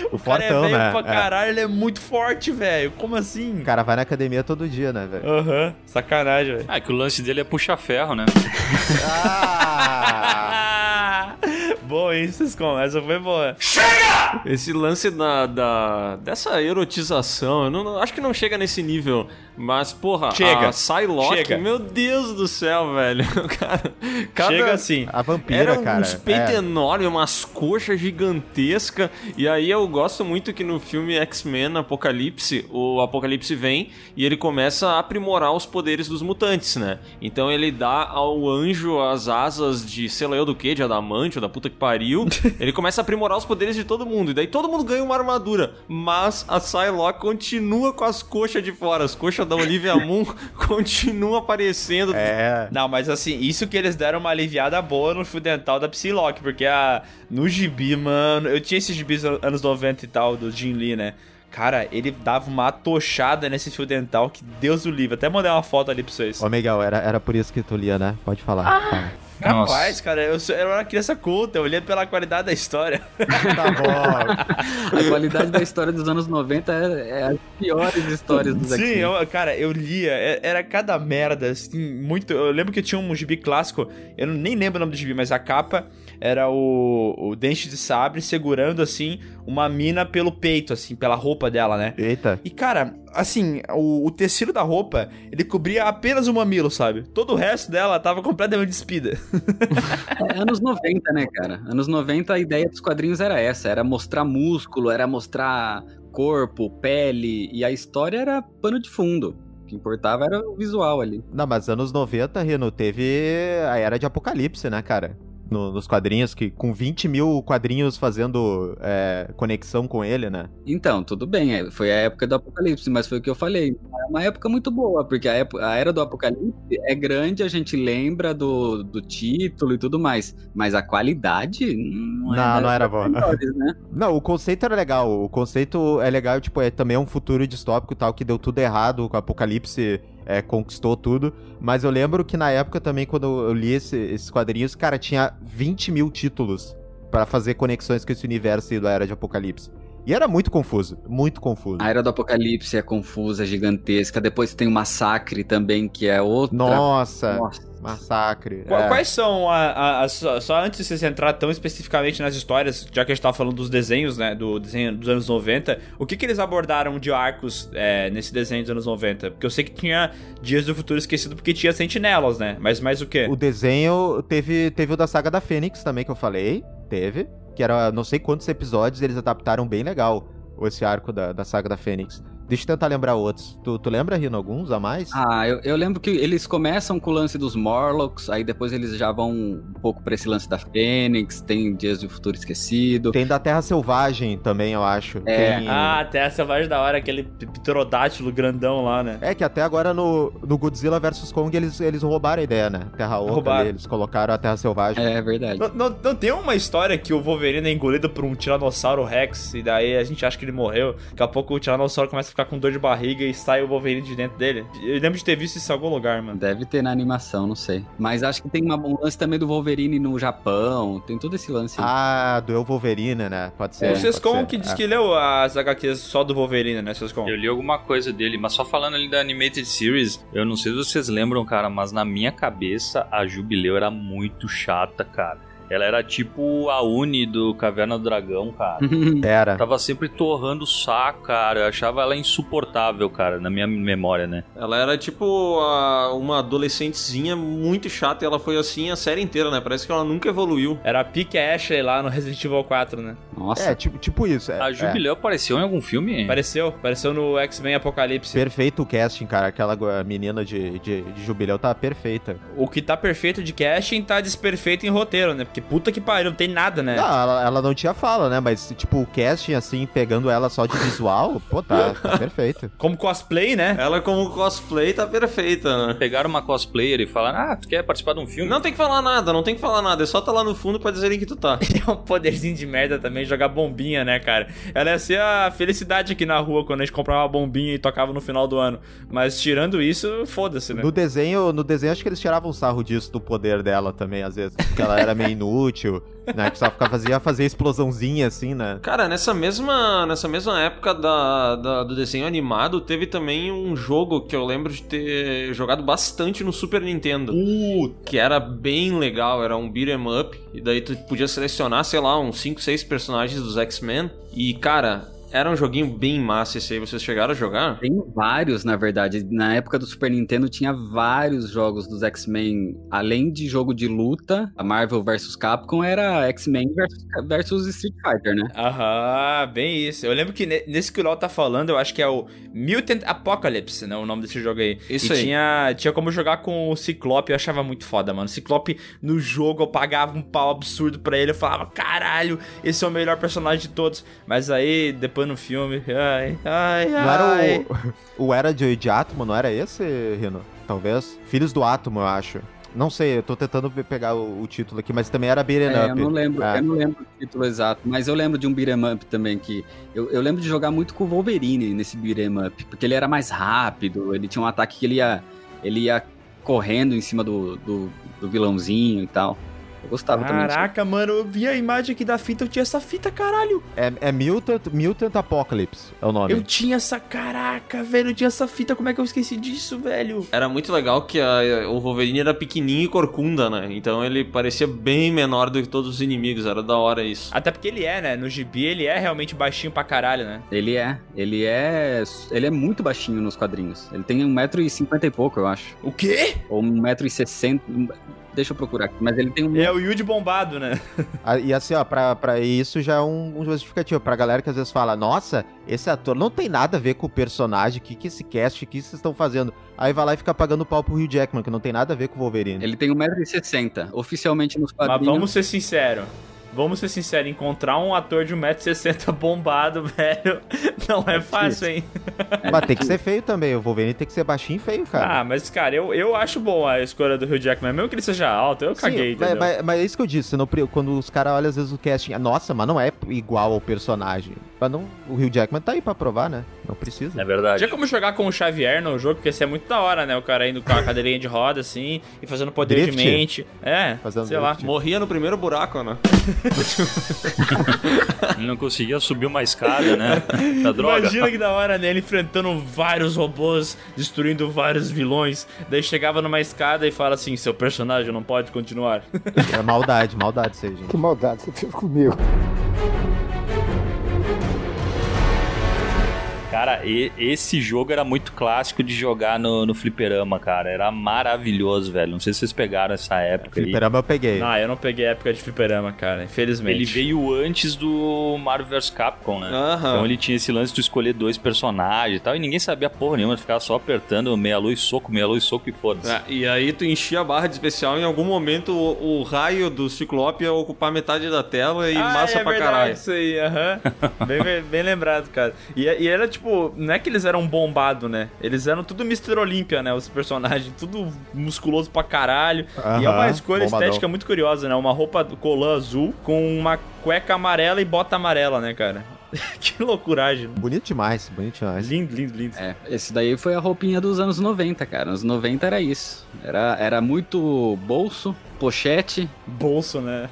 [SPEAKER 3] <laughs>
[SPEAKER 4] O
[SPEAKER 3] O cara
[SPEAKER 4] fortão,
[SPEAKER 3] é velho
[SPEAKER 4] né?
[SPEAKER 3] pra
[SPEAKER 4] É.
[SPEAKER 3] caralho, ele é muito forte, velho. Como assim?
[SPEAKER 4] O cara vai na academia todo dia, né, velho?
[SPEAKER 3] Aham, sacanagem, velho.
[SPEAKER 5] Ah, que o lance dele é puxar ferro, né?
[SPEAKER 4] Ah! <laughs> <laughs>
[SPEAKER 3] Bom, hein? hein, Sescom? Essa foi boa.
[SPEAKER 1] Esse lance da, da- dessa erotização, eu não- acho que não chega nesse nível. Mas, porra,
[SPEAKER 3] Chega.
[SPEAKER 1] a Psylocke,
[SPEAKER 3] Chega.
[SPEAKER 1] meu Deus do céu, velho. <laughs> Cara, cada,
[SPEAKER 3] Chega assim.
[SPEAKER 4] A vampira,
[SPEAKER 1] Era
[SPEAKER 4] cara.
[SPEAKER 1] uns peitos
[SPEAKER 4] é.
[SPEAKER 1] enormes, umas coxas gigantescas. E aí eu gosto muito que no filme X-Men Apocalipse, o Apocalipse vem e ele começa a aprimorar os poderes dos mutantes, né? Então ele dá ao anjo as asas de sei lá eu do que, de adamante ou da puta que pariu. <laughs> ele começa a aprimorar os poderes de todo mundo. E daí todo mundo ganha uma armadura. Mas a Psylocke continua com as coxas de fora. As coxas da Olivia <laughs> Moon continuam aparecendo.
[SPEAKER 4] É.
[SPEAKER 3] Não, mas assim, isso que eles deram uma aliviada boa no fio dental da Psylocke, porque a, no gibi, mano, eu tinha esses gibis an- anos 90 e tal, do Jim Lee, né? Cara, ele dava uma atochada nesse fio dental que Deus o livre. Até mandei uma foto ali pra vocês.
[SPEAKER 4] Ô, Miguel, era, era por isso que tu lia, né? Pode falar. Fala.
[SPEAKER 3] Rapaz, cara, eu, sou- eu era uma criança culta, eu olhei pela qualidade da história. <laughs>
[SPEAKER 4] Tá bom. <laughs>
[SPEAKER 2] A qualidade da história dos anos 90 é, é as piores histórias dos
[SPEAKER 3] Sim, eu- cara, eu lia, é- era cada merda, assim, muito. Eu lembro que tinha um gibi clássico, eu nem lembro o nome do gibi, mas a capa era o, o Dente de Sabre segurando, assim, uma mina pelo peito, assim, pela roupa dela, né?
[SPEAKER 4] Eita.
[SPEAKER 3] E, cara, assim, o, o tecido da roupa, ele cobria apenas o mamilo, sabe? Todo o resto dela tava completamente despida. <laughs>
[SPEAKER 2] É anos 90, né, cara? Anos 90 a ideia dos quadrinhos era essa, era mostrar músculo, era mostrar corpo, pele, e a história era pano de fundo. O que importava era o visual ali.
[SPEAKER 4] Não, mas anos 90, Rino, teve a era de Apocalipse, né, cara? No- nos quadrinhos, que com 20 mil quadrinhos fazendo é, conexão com ele, né?
[SPEAKER 2] Então, tudo bem, é, foi a época do Apocalipse, mas foi o que eu falei. É uma época muito boa, porque a, época- a era do Apocalipse é grande, a gente lembra do, do título e tudo mais, mas a qualidade não, é
[SPEAKER 4] Não,
[SPEAKER 2] das
[SPEAKER 4] não era boa.
[SPEAKER 2] melhores, né? <laughs>
[SPEAKER 4] Não, o conceito era legal. O conceito é legal, tipo, é também um futuro distópico e tal, que deu tudo errado, com o Apocalipse é, conquistou tudo. Mas eu lembro que na época também, quando eu li esse- esses quadrinhos, cara, tinha 20 mil títulos pra fazer conexões com esse universo aí da Era de Apocalipse. E era muito confuso, muito confuso.
[SPEAKER 2] A era do Apocalipse é confusa, gigantesca. Depois tem o Massacre também, que é outra.
[SPEAKER 4] Nossa,
[SPEAKER 2] Nossa.
[SPEAKER 4] Massacre.
[SPEAKER 3] Qua-
[SPEAKER 4] é.
[SPEAKER 3] Quais são a, a- a- só, só antes de vocês entrar tão especificamente nas histórias, já que a gente tava falando dos desenhos, né, do desenho dos anos 90, o que que eles abordaram de arcos é, nesse desenho dos anos 90? Porque eu sei que tinha Dias do Futuro Esquecido porque tinha sentinelas, né? Mas mais o quê?
[SPEAKER 4] O desenho teve, teve o da saga da Fênix também, que eu falei. Teve. Que era não sei quantos episódios, eles adaptaram bem legal esse arco da, da saga da Fênix. Deixa eu tentar lembrar outros. Tu, tu lembra, Rino, alguns a mais?
[SPEAKER 2] Ah, eu, eu lembro que eles começam com o lance dos Morlocks, aí depois eles já vão um pouco pra esse lance da Fênix, tem Dias do Futuro Esquecido.
[SPEAKER 4] Tem da Terra Selvagem também, eu acho.
[SPEAKER 2] É.
[SPEAKER 4] Tem-
[SPEAKER 3] Ah, até a selvagem da hora, aquele pterodátilo grandão lá, né?
[SPEAKER 4] É que até agora no, no Godzilla vs Kong eles, eles roubaram a ideia, né? Terra Oca,
[SPEAKER 3] Roubaram.
[SPEAKER 4] ali, eles colocaram a Terra Selvagem.
[SPEAKER 2] É verdade.
[SPEAKER 3] Não, não- não tem uma história que o Wolverine é engolido por um Tiranossauro Rex e daí a gente acha que ele morreu. Daqui a pouco o Tiranossauro começa a ficar com dor de barriga e sai o Wolverine de dentro dele. Eu lembro de ter visto isso em algum lugar, mano.
[SPEAKER 2] Deve ter na animação, não sei. Mas acho que tem uma- um lance também do Wolverine no Japão, tem todo esse lance.
[SPEAKER 4] Ah, do Eu Wolverine, né? Pode ser.
[SPEAKER 3] o
[SPEAKER 4] ser.
[SPEAKER 3] que diz
[SPEAKER 4] É.
[SPEAKER 3] que leu as HQs só do Wolverine, né, Sescom?
[SPEAKER 5] Eu li alguma coisa dele, mas só falando ali da Animated Series, eu não sei se vocês lembram, cara, mas na minha cabeça a Jubileu era muito chata, cara. Ela era tipo a Uni do Caverna do Dragão, cara. <laughs>
[SPEAKER 4] Era.
[SPEAKER 5] Tava sempre torrando o saco, cara. Eu achava ela insuportável, cara, na minha memória, né?
[SPEAKER 1] Ela era tipo a- uma adolescentezinha muito chata e ela foi assim a série inteira, né? Parece que ela nunca evoluiu.
[SPEAKER 3] Era a Pique Ashley lá no Resident Evil 4, né?
[SPEAKER 2] Nossa,
[SPEAKER 4] É, tipo, tipo isso. É,
[SPEAKER 5] A
[SPEAKER 4] é.
[SPEAKER 5] Jubileu apareceu em algum filme?
[SPEAKER 3] Apareceu, apareceu no X-Men Apocalipse.
[SPEAKER 4] Perfeito o casting, cara. Aquela menina de, de, de jubileu tá perfeita.
[SPEAKER 3] O que tá perfeito de casting tá desperfeito em roteiro, né? Porque puta que pariu, não tem nada, né?
[SPEAKER 4] Não, ela, ela não tinha fala, né? Mas, tipo, o casting, assim, pegando ela só de visual, <laughs> pô, tá, tá perfeito.
[SPEAKER 3] Como cosplay, né?
[SPEAKER 1] Ela como cosplay tá perfeita, né?
[SPEAKER 5] Pegaram uma cosplayer e falaram: Ah, tu quer participar de um filme?
[SPEAKER 1] Não tem que falar nada, não tem que falar nada, é só tá lá no fundo pra dizerem que tu tá. <laughs>
[SPEAKER 3] É um poderzinho de merda também, jogar bombinha, né, cara? Ela ia ser a felicidade aqui na rua quando a gente comprava uma bombinha e tocava no final do ano. Mas tirando isso, foda-se, né?
[SPEAKER 4] No desenho, no desenho, acho que eles tiravam sarro disso, do poder dela também, às vezes. Porque ela era meio <laughs> inútil, né? Que só ficava fazia fazer explosãozinha assim, né?
[SPEAKER 1] Cara, nessa mesma, nessa mesma época da, da- do desenho animado, teve também um jogo que eu lembro de ter jogado bastante no Super Nintendo. Que era bem legal, era um beat'em up. E daí tu podia selecionar, sei lá, uns 5, 6 personagens dos X-Men. E, cara, era um joguinho bem massa esse aí. Vocês chegaram a jogar?
[SPEAKER 2] Tem vários, na verdade. Na época do Super Nintendo tinha vários jogos dos X-Men. Além de jogo de luta, a Marvel vs Capcom era X-Men versus, versus Street Fighter, né?
[SPEAKER 3] Aham, bem isso. Eu lembro que ne- nesse que o LoL tá falando, eu acho que é o Mutant Apocalypse, né? O nome desse jogo aí.
[SPEAKER 1] Isso
[SPEAKER 3] e
[SPEAKER 1] aí.
[SPEAKER 3] Tinha, tinha como jogar com o Ciclope, eu achava muito foda, mano. Ciclope no jogo, eu pagava um pau absurdo pra ele. Eu falava, caralho, esse é o melhor personagem de todos. Mas aí, depois no filme, ai, ai,
[SPEAKER 4] Não
[SPEAKER 3] ai.
[SPEAKER 4] era o, <laughs> o Era de, de Átomo, não era esse, Rino? Talvez? Filhos do Átomo, eu acho. Não sei, eu tô tentando pe- pegar o, o título aqui, mas também era Beat'em
[SPEAKER 2] É,
[SPEAKER 4] Up.
[SPEAKER 2] eu não lembro,
[SPEAKER 4] É.
[SPEAKER 2] eu não lembro o título exato, mas eu lembro de um beat'em up também que eu, eu lembro de jogar muito com o Wolverine nesse beat'em up, porque ele era mais rápido, ele tinha um ataque que ele ia ele ia correndo em cima do, do, do vilãozinho e tal. Eu gostava também. disso.
[SPEAKER 3] Caraca, mano, eu vi a imagem aqui da fita, eu tinha essa fita, caralho.
[SPEAKER 4] É, é Mutant, Mutant Apocalypse, é o nome.
[SPEAKER 3] Eu tinha essa, caraca, velho, eu tinha essa fita, como é que eu esqueci disso, velho?
[SPEAKER 1] Era muito legal que a- o Wolverine era pequenininho e corcunda, né? Então ele parecia bem menor do que todos os inimigos. Era da hora isso.
[SPEAKER 3] Até porque ele é, né? No gibi ele é realmente baixinho pra caralho, né?
[SPEAKER 2] Ele é, ele é, ele é muito baixinho nos quadrinhos. Ele tem 1,50m e pouco, eu acho.
[SPEAKER 3] O quê?
[SPEAKER 2] Ou 1,60m. Deixa eu procurar aqui, mas ele tem um
[SPEAKER 3] É o Yuji bombado, né? <laughs>
[SPEAKER 4] Ah, E assim, ó, pra, pra isso já é um, um justificativo. Pra galera que às vezes fala, nossa, esse ator não tem nada a ver com o personagem, o que, que esse cast, o que vocês estão fazendo? Aí vai lá e fica pagando pau pro Hugh Jackman, que não tem nada a ver com o Wolverine.
[SPEAKER 2] Ele tem 1,60m. Oficialmente nos
[SPEAKER 3] Mas
[SPEAKER 2] quadrinhos.
[SPEAKER 3] vamos ser sinceros. Vamos ser sinceros, encontrar um ator de 1,60m bombado, <laughs> velho, não é fácil, hein?
[SPEAKER 4] Mas tem que ser feio também, o Wolverine tem que ser baixinho e feio, cara.
[SPEAKER 3] Ah, mas, cara, eu, eu acho bom a escolha do Hugh Jackman. Mesmo que ele seja alto, eu
[SPEAKER 4] Sim,
[SPEAKER 3] caguei,
[SPEAKER 4] mas,
[SPEAKER 3] entendeu?
[SPEAKER 4] mas- mas é isso que eu disse, não quando os caras olham às vezes o casting, ah, nossa, mas não é igual ao personagem. Mas não, o Hugh Jackman tá aí pra provar, né? Não precisa.
[SPEAKER 5] É verdade.
[SPEAKER 3] Tinha como jogar com o Xavier no jogo, porque isso é muito da hora, né? O cara indo com a cadeirinha de roda, assim, e fazendo poder
[SPEAKER 4] Drift?
[SPEAKER 3] de mente. É,
[SPEAKER 4] Fazendo
[SPEAKER 3] sei lá.
[SPEAKER 4] drift.
[SPEAKER 1] Morria no primeiro buraco, né? <laughs> <laughs>
[SPEAKER 5] Ele não conseguia subir uma escada, né? Da droga.
[SPEAKER 3] Imagina que da hora, né? Ele enfrentando vários robôs, destruindo vários vilões. Daí chegava numa escada e fala assim: seu personagem não pode continuar.
[SPEAKER 4] É maldade, maldade isso aí, gente.
[SPEAKER 8] Que maldade você fez comigo.
[SPEAKER 5] Cara, e- esse jogo era muito clássico de jogar no, no fliperama, cara. Era maravilhoso, velho. Não sei se vocês pegaram essa época aí.
[SPEAKER 4] Fliperama eu peguei.
[SPEAKER 3] Ah, eu não peguei a época de fliperama, cara, infelizmente.
[SPEAKER 5] Ele veio antes do Marvel vs Capcom, né?
[SPEAKER 1] Aham.
[SPEAKER 5] Então ele tinha esse lance de escolher dois personagens e tal, e ninguém sabia porra nenhuma, ficava só apertando meia luz, soco, meia luz, soco e foda-se.
[SPEAKER 1] É, e aí tu enchia a barra de especial, em algum momento o, o raio do Ciclope ia ocupar metade da tela e
[SPEAKER 3] Ah,
[SPEAKER 1] massa
[SPEAKER 3] é
[SPEAKER 1] pra
[SPEAKER 3] verdade,
[SPEAKER 1] caralho.
[SPEAKER 3] Isso aí, aham. bem, bem- bem lembrado, cara. E, e era tipo, não é que eles eram bombados, né? Eles eram tudo Mr. Olímpia, né? Os personagens, tudo musculoso pra caralho. e é uma escolha
[SPEAKER 4] bombadão.
[SPEAKER 3] estética muito curiosa, né? Uma roupa colã azul com uma cueca amarela e bota amarela, né, cara? <laughs> que loucuragem.
[SPEAKER 4] Bonito demais, bonito demais.
[SPEAKER 3] Lindo, lindo, lindo.
[SPEAKER 2] É, esse daí foi a roupinha dos anos 90, cara. Nos 90 era isso. Era, era muito bolso, pochete.
[SPEAKER 3] Bolso, né?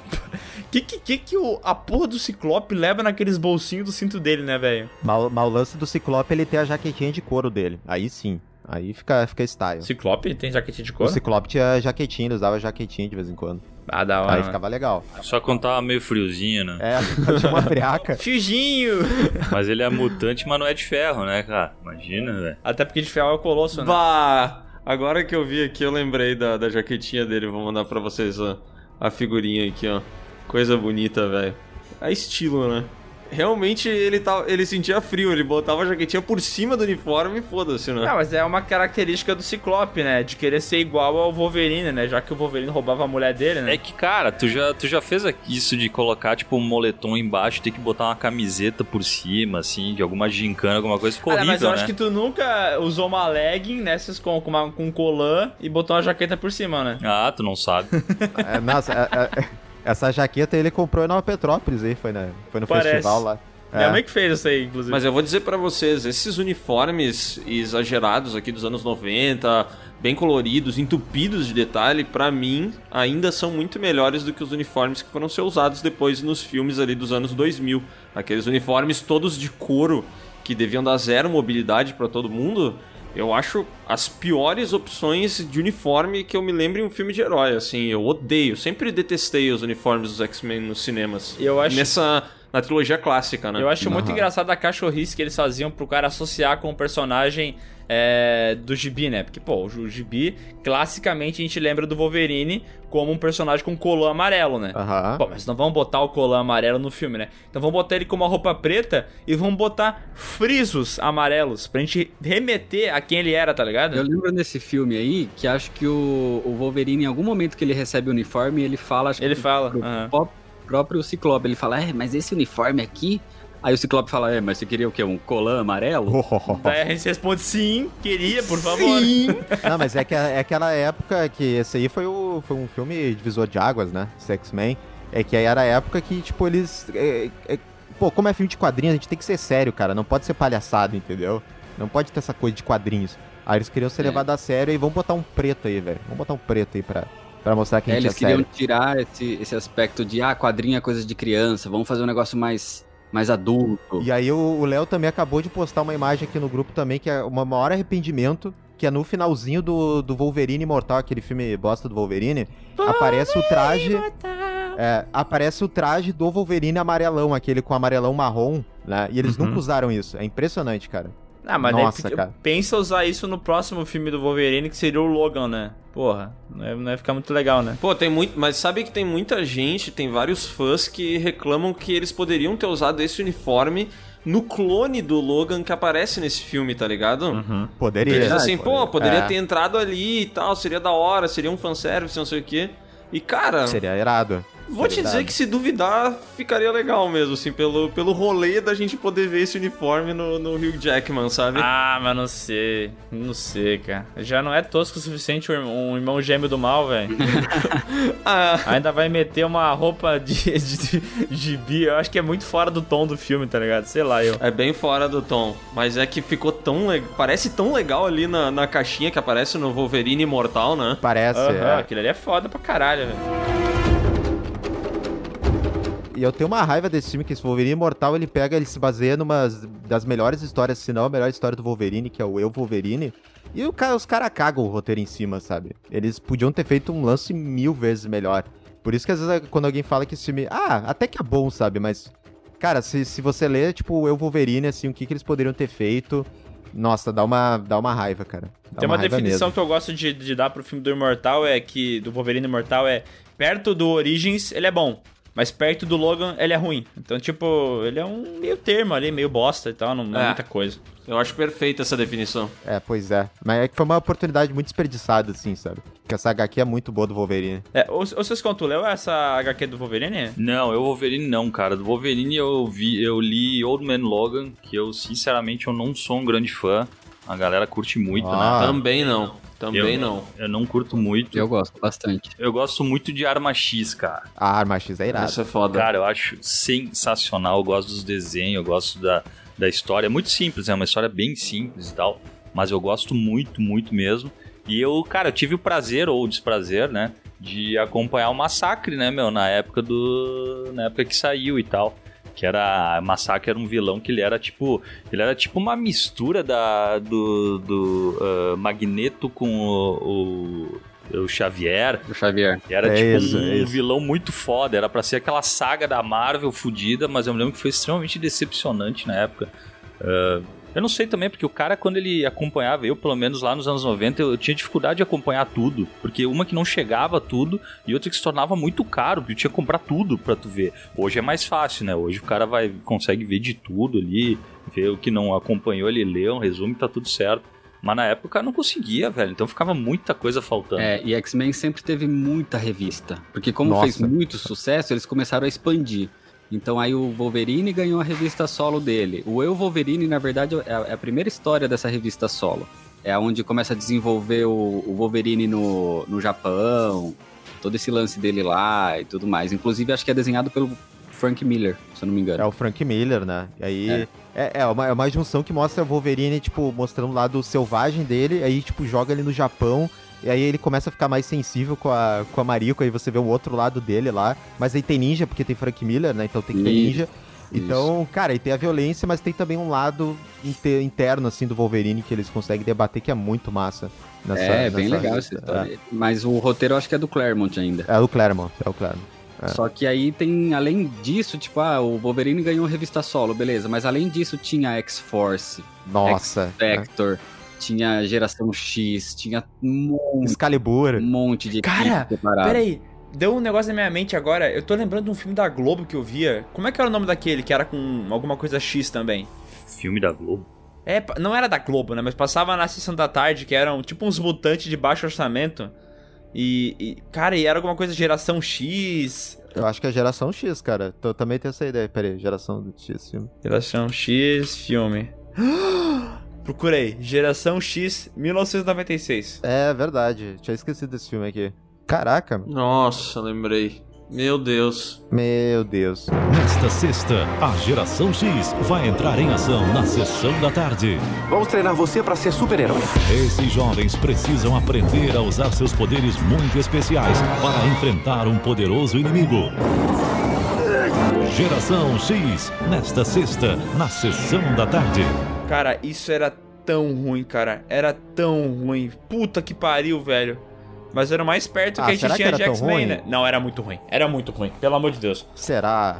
[SPEAKER 3] Que que, que, que o, a porra do Ciclope leva naqueles bolsinhos do cinto dele, né, velho?
[SPEAKER 4] Mas, mas o lance do Ciclope, ele tem a jaquetinha de couro dele. Aí sim. Aí fica, fica style.
[SPEAKER 3] Ciclope tem jaquetinha de
[SPEAKER 4] O
[SPEAKER 3] couro?
[SPEAKER 4] Ciclope tinha jaquetinha, ele usava jaquetinha de vez em quando.
[SPEAKER 3] Ah, da hora.
[SPEAKER 4] Aí ficava legal.
[SPEAKER 5] Só quando tava meio friozinho, né?
[SPEAKER 4] É, <laughs> tinha uma friaca.
[SPEAKER 3] Fiozinho!
[SPEAKER 5] Mas ele é mutante, mas não é de ferro, né, cara? Imagina, velho.
[SPEAKER 3] Até porque de ferro é o Colosso, né?
[SPEAKER 1] Bah! Agora que eu vi aqui, eu lembrei da, da jaquetinha dele. Vou mandar pra vocês ó, a figurinha aqui, ó. Coisa bonita, velho. É estilo, né? Realmente ele, tava, ele sentia frio, ele botava a jaquetinha por cima do uniforme e foda-se, né?
[SPEAKER 3] Não, mas é uma característica do Ciclope, né? De querer ser igual ao Wolverine, né? Já que o Wolverine roubava a mulher dele, né?
[SPEAKER 5] É que, cara, tu já, tu já fez aqui isso de colocar, tipo, um moletom embaixo, ter que botar uma camiseta por cima, assim, de alguma gincana, alguma coisa. Ficou
[SPEAKER 3] Ah, mas
[SPEAKER 5] horrível,
[SPEAKER 3] eu
[SPEAKER 5] né?
[SPEAKER 3] acho que tu nunca usou uma legging nessas com, com, uma, com um colã e botou uma jaqueta por cima, né?
[SPEAKER 5] Ah, tu não sabe.
[SPEAKER 4] É, nossa, é- é- essa jaqueta ele comprou em Nova Petrópolis aí, foi, né? foi no
[SPEAKER 3] Parece.
[SPEAKER 4] festival lá.
[SPEAKER 3] Minha mãe que fez isso aí, inclusive.
[SPEAKER 1] Mas eu vou dizer pra vocês, esses uniformes exagerados aqui dos anos 90, bem coloridos, entupidos de detalhe, pra mim ainda são muito melhores do que os uniformes que foram ser usados depois nos filmes ali dos anos 2000. Aqueles uniformes todos de couro que deviam dar zero mobilidade pra todo mundo. Eu acho as piores opções de uniforme que eu me lembro em um filme de herói, assim, eu odeio, sempre detestei os uniformes dos X-Men nos cinemas.
[SPEAKER 3] Eu acho-
[SPEAKER 1] Nessa na trilogia clássica, né?
[SPEAKER 3] Eu acho muito engraçado a cachorrice que eles faziam pro cara associar com o personagem é, do Gibi, né? Porque, pô, o Gibi, classicamente a gente lembra do Wolverine como um personagem com colã amarelo, né?
[SPEAKER 4] Aham.
[SPEAKER 3] Pô, mas não vamos botar o colã amarelo no filme, né? Então vamos botar ele com uma roupa preta e vamos botar frisos amarelos pra gente remeter a quem ele era, tá ligado?
[SPEAKER 2] Eu lembro desse filme aí que acho que o, o Wolverine, em algum momento que ele recebe o uniforme, ele fala. Acho que
[SPEAKER 3] Ele fala,
[SPEAKER 2] pro pró- próprio Ciclope. Ele fala, é, mas esse uniforme aqui. Aí o Ciclope fala, é, mas você queria o quê? Um colã amarelo? <laughs>
[SPEAKER 3] Daí a gente responde sim, queria, por favor. <laughs>
[SPEAKER 4] Não, mas é, que é aquela época que esse aí foi, o, foi um filme divisor de águas, né? Esse X-Men. É que aí era a época que, tipo, eles. é- é- pô, como é filme de quadrinhos, a gente tem que ser sério, cara. Não pode ser palhaçado, entendeu? Não pode ter essa coisa de quadrinhos. Aí eles queriam ser
[SPEAKER 2] É.
[SPEAKER 4] levados a sério e vamos botar um preto aí, velho. Vamos botar um preto aí pra, pra mostrar que a
[SPEAKER 2] É,
[SPEAKER 4] gente é,
[SPEAKER 2] eles queriam
[SPEAKER 4] sério.
[SPEAKER 2] tirar esse, esse aspecto de, ah, quadrinho é coisa de criança, vamos fazer um negócio mais, mais adulto.
[SPEAKER 4] E aí o Léo também acabou de postar uma imagem aqui no grupo também, que é uma maior arrependimento, que é no finalzinho do, do Wolverine Imortal, aquele filme bosta do Wolverine, aparece o traje... É, aparece o traje do Wolverine amarelão, aquele com amarelão marrom, né? E eles
[SPEAKER 1] Uhum.
[SPEAKER 4] nunca usaram isso. É impressionante, cara.
[SPEAKER 3] Ah, mas
[SPEAKER 4] Nossa,
[SPEAKER 3] daí,
[SPEAKER 4] cara.
[SPEAKER 3] pensa usar isso no próximo filme do Wolverine, que seria o Logan, né? Porra, não ia, não ia ficar muito legal, né?
[SPEAKER 1] Pô, tem muito. Mas sabe que tem muita gente, tem vários fãs que reclamam que eles poderiam ter usado esse uniforme no clone do Logan que aparece nesse filme, tá ligado?
[SPEAKER 3] Uhum.
[SPEAKER 4] Poderia.
[SPEAKER 1] Eles assim, pô, poderia
[SPEAKER 4] É.
[SPEAKER 1] ter entrado ali e tal, seria da hora, seria um fanservice, não sei o quê. E cara,
[SPEAKER 4] Seria irado.
[SPEAKER 1] Vou te dizer que se duvidar, ficaria legal mesmo, assim, pelo, pelo rolê da gente poder ver esse uniforme no, no Hugh Jackman, sabe?
[SPEAKER 3] Ah, mas não sei. Não sei, cara. Já não é tosco o suficiente um irmão- um irmão gêmeo do mal, velho. <laughs>
[SPEAKER 1] Ah,
[SPEAKER 3] Ainda vai meter uma roupa de, de, de gibi. Eu acho que é muito fora do tom do filme, tá ligado? Sei lá, eu.
[SPEAKER 1] É bem fora do tom. Mas é que ficou tão legal. Parece tão legal ali na, na caixinha que aparece no Wolverine Imortal, né?
[SPEAKER 4] Parece,
[SPEAKER 3] Aham,
[SPEAKER 4] é.
[SPEAKER 3] aquele ali é foda pra caralho, velho.
[SPEAKER 4] E eu tenho uma raiva desse filme, que esse Wolverine Imortal, ele pega, ele se baseia numa das melhores histórias, se não a melhor história do Wolverine, que é o Eu Wolverine. E o os caras cagam o roteiro em cima, sabe? Eles podiam ter feito um lance mil vezes melhor. Por isso que às vezes quando alguém fala que esse filme. Ah, até que é bom, sabe? Mas. Cara, se, se você ler, tipo, o Eu Wolverine, assim, o que, que eles poderiam ter feito. Nossa, dá uma, dá uma raiva, cara. Dá
[SPEAKER 3] Tem uma,
[SPEAKER 4] raiva
[SPEAKER 3] definição
[SPEAKER 4] mesmo.
[SPEAKER 3] que eu gosto de, de dar pro filme do Imortal, é que. Do Wolverine Imortal é. Perto do Origins, ele é bom. Mas perto do Logan, ele é ruim. Então, tipo, ele é um meio termo ali, meio bosta e tal, não, não é
[SPEAKER 1] É.
[SPEAKER 3] muita coisa.
[SPEAKER 1] Eu acho perfeita essa definição.
[SPEAKER 4] É, pois é. Mas é que foi uma oportunidade muito desperdiçada, assim, sabe? Porque essa HQ é muito boa do Wolverine.
[SPEAKER 3] É, ou, ou vocês contam, leu essa HQ do Wolverine?
[SPEAKER 5] Não, eu Wolverine não, cara. Do Wolverine eu vi, eu li Old Man Logan, que eu sinceramente eu não sou um grande fã. A galera curte muito,
[SPEAKER 4] Ah.
[SPEAKER 5] né?
[SPEAKER 1] Também não. Também
[SPEAKER 5] Eu-
[SPEAKER 1] não.
[SPEAKER 5] Eu não curto muito.
[SPEAKER 2] Eu gosto bastante.
[SPEAKER 5] Eu gosto muito de Arma X, cara.
[SPEAKER 4] A Arma X é irada.
[SPEAKER 1] Isso é foda.
[SPEAKER 5] Cara, eu acho sensacional. Eu gosto dos desenhos, eu gosto da, da história. É muito simples, é uma história bem simples e tal. Mas eu gosto muito, muito mesmo. E eu, cara, eu tive o prazer ou o desprazer, né? De acompanhar o massacre, né, meu? Na época do. Na época que saiu e tal. Que era. Massacre era um vilão que ele era tipo. Ele era tipo uma mistura da, do, do ah, Magneto com o, o, o Xavier.
[SPEAKER 2] O Xavier.
[SPEAKER 5] Era
[SPEAKER 4] É
[SPEAKER 5] tipo
[SPEAKER 4] isso,
[SPEAKER 5] um
[SPEAKER 4] é
[SPEAKER 5] vilão muito foda. Era pra ser aquela saga da Marvel fodida, mas eu me lembro que foi extremamente decepcionante na época. Ah, eu não sei também, porque o cara, quando ele acompanhava, eu pelo menos lá nos anos 90, eu, eu tinha dificuldade de acompanhar tudo. Porque uma que não chegava a tudo e outra que se tornava muito caro, porque eu tinha que comprar tudo pra tu ver. Hoje é mais fácil, né? Hoje o cara vai consegue ver de tudo ali, ver o que não acompanhou, ele lê um resumo e tá tudo certo. Mas na época eu não conseguia, velho. Então ficava muita coisa faltando.
[SPEAKER 2] É, e X-Men sempre teve muita revista. Porque como
[SPEAKER 4] Nossa.
[SPEAKER 2] fez muito sucesso, eles começaram a expandir. Então aí o Wolverine ganhou a revista solo dele. O Eu Wolverine, na verdade, é a- é primeira história dessa revista solo. É onde começa a desenvolver o, o Wolverine no, no Japão, todo esse lance dele lá e tudo mais. Inclusive, acho que é desenhado pelo Frank Miller, se eu não me engano.
[SPEAKER 4] É o Frank Miller, né? E aí.
[SPEAKER 2] É.
[SPEAKER 4] É, é, uma, é uma junção que mostra o Wolverine, tipo, mostrando o lado selvagem dele, aí, tipo, joga ele no Japão, e aí ele começa a ficar mais sensível com a, com a Mariko, aí você vê o outro lado dele lá. Mas aí tem ninja, porque tem Frank Miller, né? Então tem que ter
[SPEAKER 2] Isso,
[SPEAKER 4] ninja. Então, cara, e tem a violência, mas tem também um lado inte- interno, assim, do Wolverine que eles conseguem debater que é muito massa. Nessa,
[SPEAKER 2] é, bem
[SPEAKER 4] nessa
[SPEAKER 2] legal
[SPEAKER 4] revista.
[SPEAKER 2] essa história. Mas o roteiro eu acho que é do Claremont ainda.
[SPEAKER 4] É, é o Claremont, é o Claremont. É.
[SPEAKER 2] Só que aí tem, além disso, tipo, ah, o Wolverine ganhou revista solo, beleza. Mas além disso, tinha X-Force,
[SPEAKER 4] Nossa. é.
[SPEAKER 2] Tinha Geração X, tinha um monte,
[SPEAKER 4] Excalibur.
[SPEAKER 2] um monte de
[SPEAKER 3] Cara,
[SPEAKER 2] equipe separada.
[SPEAKER 3] Pera aí, deu um negócio na minha mente agora. Eu tô lembrando de um filme da Globo que eu via. Como é que era o nome daquele? Que era com alguma coisa X também.
[SPEAKER 5] Filme da Globo.
[SPEAKER 3] É, não era da Globo, né? Mas passava na sessão da tarde, que eram tipo uns mutantes de baixo orçamento. E, e, cara, e era alguma coisa geração X.
[SPEAKER 4] Eu acho que é geração X, cara. Eu também tenho essa ideia. Pera aí, geração X filme.
[SPEAKER 3] Geração X filme. <gasps> Procurei. Geração X 1996.
[SPEAKER 4] É verdade. Tinha esquecido desse filme aqui. Caraca.
[SPEAKER 1] Nossa, lembrei. Meu Deus.
[SPEAKER 4] Meu Deus.
[SPEAKER 10] Nesta sexta, a Geração X vai entrar em ação na sessão da tarde.
[SPEAKER 6] Vamos treinar você para ser super-herói.
[SPEAKER 10] Esses jovens precisam aprender a usar seus poderes muito especiais para enfrentar um poderoso inimigo. Geração X, nesta sexta, na sessão da tarde.
[SPEAKER 3] Cara, isso era tão ruim, cara. Era tão ruim. Puta que pariu, velho. Mas era o mais perto
[SPEAKER 4] Ah,
[SPEAKER 3] que a gente tinha de X-Men, né? Não, era muito ruim. Era muito ruim. Pelo amor de Deus.
[SPEAKER 4] Será?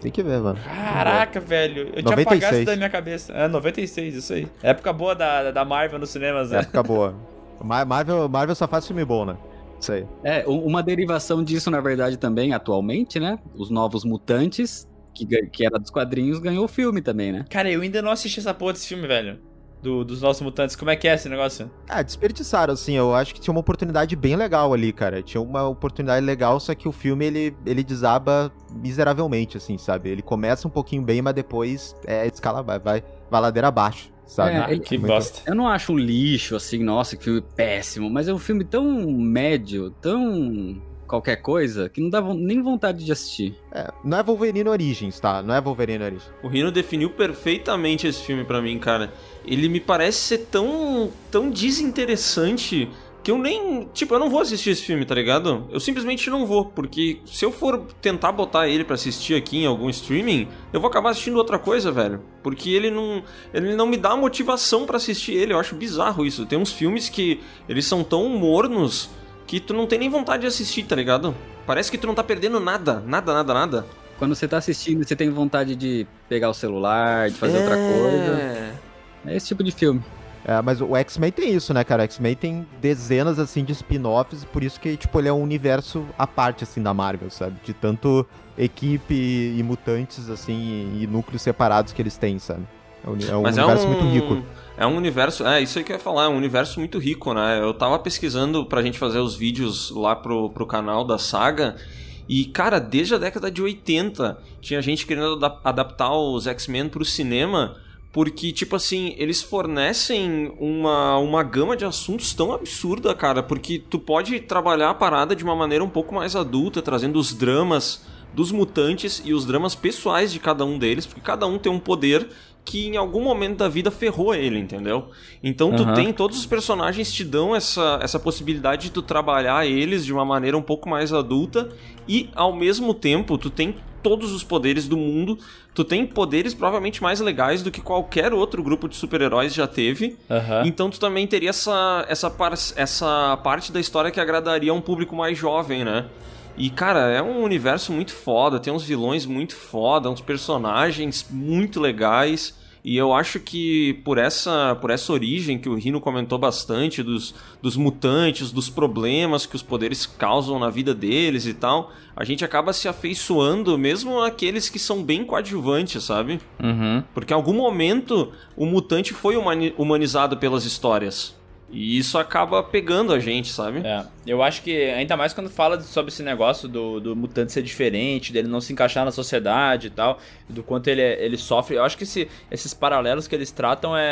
[SPEAKER 4] Tem que ver, mano.
[SPEAKER 3] Caraca, velho. Eu tinha
[SPEAKER 4] 96.
[SPEAKER 3] apagado isso da minha cabeça. É, 96, isso aí. Época boa da, da Marvel nos cinemas, né?
[SPEAKER 4] Época boa. Ma- Marvel, Marvel só faz filme bom, né? Isso aí.
[SPEAKER 2] É, uma derivação disso, na verdade, também, atualmente, né? Os Novos Mutantes, que, que era dos quadrinhos, ganhou o filme também, né?
[SPEAKER 3] Cara, eu ainda não assisti essa porra desse filme, velho. Do, dos nossos mutantes. Como é que é esse negócio?
[SPEAKER 4] Ah, desperdiçaram, assim. Eu acho que tinha uma oportunidade bem legal ali, cara. Tinha uma oportunidade legal, só que o filme, ele, ele desaba miseravelmente, assim, sabe? Ele começa um pouquinho bem, mas depois é escala, vai, vai, vai ladeira abaixo, sabe?
[SPEAKER 2] É, ele-
[SPEAKER 3] que bosta.
[SPEAKER 2] Eu não acho um lixo, assim, nossa, que filme péssimo, mas é um filme tão médio, tão qualquer coisa, que não dá nem vontade de assistir.
[SPEAKER 4] É, não é Wolverine Origins, tá? Não é Wolverine Origins.
[SPEAKER 1] O Rino definiu perfeitamente esse filme pra mim, cara. Ele me parece ser tão, tão desinteressante que eu nem, tipo, eu não vou assistir esse filme, tá ligado? Eu simplesmente não vou, porque se eu for tentar botar ele pra assistir aqui em algum streaming, eu vou acabar assistindo outra coisa, velho. Porque ele não, ele não me dá motivação pra assistir ele. Eu acho bizarro isso. Tem uns filmes que eles são tão mornos que tu não tem nem vontade de assistir, tá ligado? Parece que tu não tá perdendo nada, nada, nada, nada.
[SPEAKER 2] Quando você tá assistindo, você tem vontade de pegar o celular, de fazer outra coisa.
[SPEAKER 1] É.
[SPEAKER 2] É esse tipo de filme.
[SPEAKER 4] É, mas o X-Men tem isso, né, cara? O X-Men tem dezenas, assim, de spin-offs, por isso que, tipo, ele é um universo à parte, assim, da Marvel, sabe? De tanto equipe e mutantes, assim, e núcleos separados que eles têm, sabe? É um, é um
[SPEAKER 1] Mas
[SPEAKER 4] universo
[SPEAKER 1] é um,
[SPEAKER 4] muito rico.
[SPEAKER 1] É um universo. É, isso aí que eu ia falar, é um universo muito rico, né? Eu tava pesquisando pra gente fazer os vídeos lá pro, pro canal da saga. E, cara, desde a década de 80, tinha gente querendo ada- adaptar os X-Men pro cinema. Porque, tipo assim, eles fornecem uma, uma gama de assuntos tão absurda, cara. Porque tu pode trabalhar a parada de uma maneira um pouco mais adulta, trazendo os dramas dos mutantes e os dramas pessoais de cada um deles, porque cada um tem um poder que em algum momento da vida ferrou ele, entendeu? Então tu
[SPEAKER 3] Aham.
[SPEAKER 1] tem, todos os personagens te dão essa, essa possibilidade de tu trabalhar eles de uma maneira um pouco mais adulta e ao mesmo tempo tu tem todos os poderes do mundo, tu tem poderes provavelmente mais legais do que qualquer outro grupo de super-heróis já teve.
[SPEAKER 3] Aham.
[SPEAKER 1] Então tu também teria essa, essa, par essa parte da história que agradaria um público mais jovem, né? E, cara, é um universo muito foda, tem uns vilões muito foda, uns personagens muito legais. E eu acho que por essa, por essa origem que o Rino comentou bastante, dos, dos mutantes, dos problemas que os poderes causam na vida deles e tal, a gente acaba se afeiçoando mesmo aqueles que são bem coadjuvantes, sabe?
[SPEAKER 3] Uhum.
[SPEAKER 1] Porque em algum momento o mutante foi humani- humanizado pelas histórias. E isso acaba pegando a gente, sabe?
[SPEAKER 3] É, eu acho que ainda mais quando fala sobre esse negócio do, do mutante ser diferente, dele não se encaixar na sociedade e tal, do quanto ele, é- ele sofre. Eu acho que esse- esses paralelos que eles tratam é,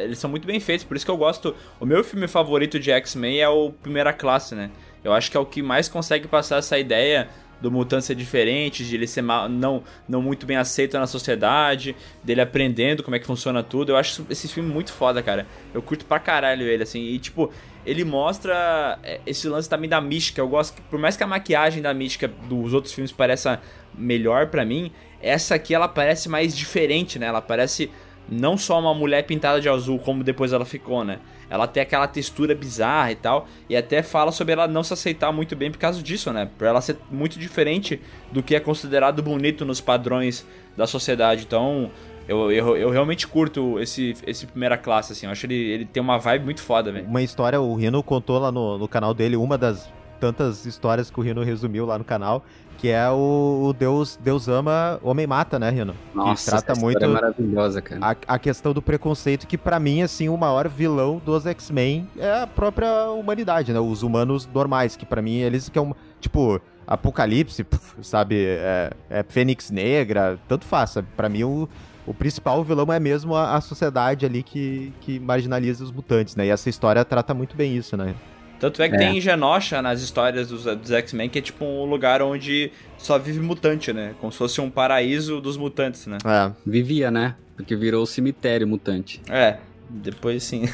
[SPEAKER 3] é- eles são muito bem feitos. Por isso que eu gosto. O meu filme favorito de X-Men é o Primeira Classe, né? Eu acho que é o que mais consegue passar essa ideia do mutante ser diferente, de ele ser mal, não, não muito bem aceito na sociedade, dele aprendendo como é que funciona tudo. Eu acho esse filme muito foda, cara. Eu curto pra caralho ele, assim. E, tipo, ele mostra é, esse lance também da mística. Eu gosto, por mais que a maquiagem da mística dos outros filmes pareça melhor para mim, essa aqui ela parece mais diferente, né? Ela parece não só uma mulher pintada de azul, como depois ela ficou, né? Ela tem aquela textura bizarra e tal, e até fala sobre ela não se aceitar muito bem por causa disso, né? Por ela ser muito diferente do que é considerado bonito nos padrões da sociedade. Então, eu, eu, eu realmente curto esse, esse primeira classe, assim. Eu acho ele, ele tem uma vibe muito foda, velho.
[SPEAKER 4] Uma história, o Rino contou lá no, no canal dele, uma das tantas histórias que o Rino resumiu lá no canal, que é o, o Deus Deus ama, homem mata, né, Rino?
[SPEAKER 2] Nossa,
[SPEAKER 4] que trata
[SPEAKER 2] essa
[SPEAKER 4] muito
[SPEAKER 2] é maravilhosa, cara.
[SPEAKER 4] a, a questão do preconceito, que pra mim, assim, o maior vilão dos X-Men é a própria humanidade, né? Os humanos normais, que pra mim eles que é um, tipo, Apocalipse, sabe, é, é Fênix Negra, tanto faz, sabe? Pra mim o, o principal vilão é mesmo a, a sociedade ali que, que marginaliza os mutantes, né? E essa história trata muito bem isso, né?
[SPEAKER 3] Tanto é que
[SPEAKER 2] É.
[SPEAKER 3] tem Genosha nas histórias dos, dos X-Men, que é tipo um lugar onde só vive mutante, né? Como se fosse um paraíso dos mutantes, né?
[SPEAKER 4] É.
[SPEAKER 2] Vivia, né? Porque virou o cemitério mutante.
[SPEAKER 3] É, depois sim.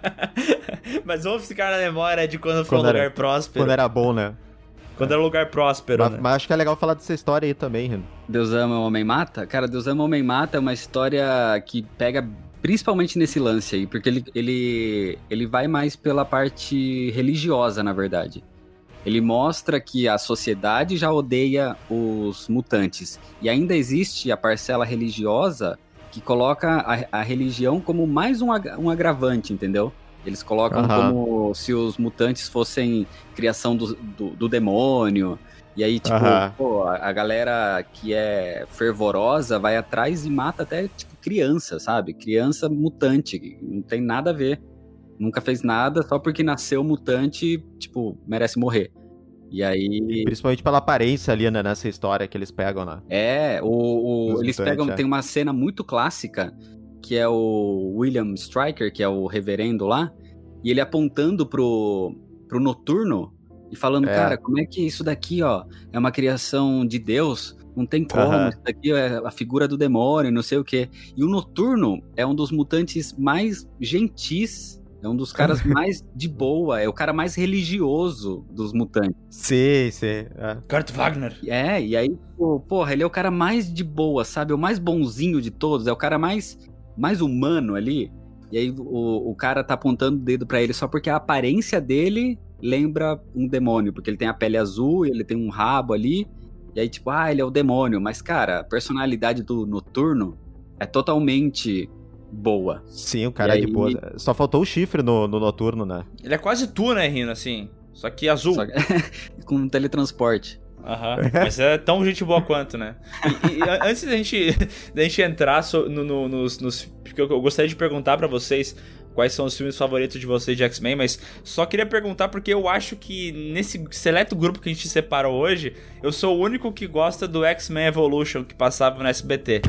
[SPEAKER 3] <laughs> Mas vamos ficar na memória de quando foi um
[SPEAKER 4] Quando era-
[SPEAKER 3] lugar próspero.
[SPEAKER 4] Quando era bom, né?
[SPEAKER 3] Quando era lugar próspero,
[SPEAKER 4] Mas,
[SPEAKER 3] né?
[SPEAKER 4] mas acho que é legal falar dessa história aí também, Rino.
[SPEAKER 2] Deus ama, o homem mata? Cara, Deus ama, o homem mata é uma história que pega principalmente nesse lance aí, porque ele, ele, ele vai mais pela parte religiosa, na verdade. Ele mostra que a sociedade já odeia os mutantes. E ainda existe a parcela religiosa que coloca a, a religião como mais um, ag- um agravante, entendeu? Eles colocam
[SPEAKER 4] Aham.
[SPEAKER 2] como se os mutantes fossem criação do, do, do demônio. E aí, tipo,
[SPEAKER 4] Aham.
[SPEAKER 2] pô, a, a galera que é fervorosa vai atrás e mata até, tipo, criança, sabe? Criança mutante. Não tem nada a ver. Nunca fez nada, só porque nasceu mutante, tipo, merece morrer. E aí.
[SPEAKER 4] Principalmente pela aparência ali, né, nessa história que eles pegam, né?
[SPEAKER 2] É, o, o- eles pegam.
[SPEAKER 4] é.
[SPEAKER 2] Tem uma cena muito clássica que é o William Stryker, que é o reverendo lá, e ele apontando pro, pro noturno e falando,
[SPEAKER 4] É.
[SPEAKER 2] cara, como é que isso daqui, ó, é uma criação de Deus? Não tem como,
[SPEAKER 4] Aham.
[SPEAKER 2] isso daqui é a figura do demônio, não sei o quê. E o noturno é um dos mutantes mais gentis. É um dos caras <laughs> mais de boa, é o cara mais religioso dos mutantes.
[SPEAKER 4] Sim, sim. é.
[SPEAKER 3] Kurt Wagner.
[SPEAKER 2] É, e aí, porra, ele é o cara mais de boa, sabe? É o mais bonzinho de todos, é o cara mais, mais humano ali. E aí o, o cara tá apontando o dedo pra ele só porque a aparência dele lembra um demônio, porque ele tem a pele azul, ele tem um rabo ali. E aí, tipo, ah, ele é o demônio. Mas, cara, a personalidade do noturno é totalmente boa.
[SPEAKER 4] Sim, o cara
[SPEAKER 2] E
[SPEAKER 4] é de
[SPEAKER 2] aí-
[SPEAKER 4] boa. Só faltou o chifre no, no noturno, né?
[SPEAKER 3] Ele é quase tu, né, Rino, assim. Só que azul.
[SPEAKER 2] Só que- <laughs> com teletransporte.
[SPEAKER 3] Aham. Mas é tão gente boa quanto, né? E, e a- antes da gente, <laughs> da gente entrar so- no- no- nos, nos- Porque eu, eu gostaria de perguntar pra vocês quais são os filmes favoritos de vocês de X-Men, mas só queria perguntar porque eu acho que nesse seleto grupo que a gente separou hoje, eu sou o único que gosta do X-Men Evolution que passava no SBT.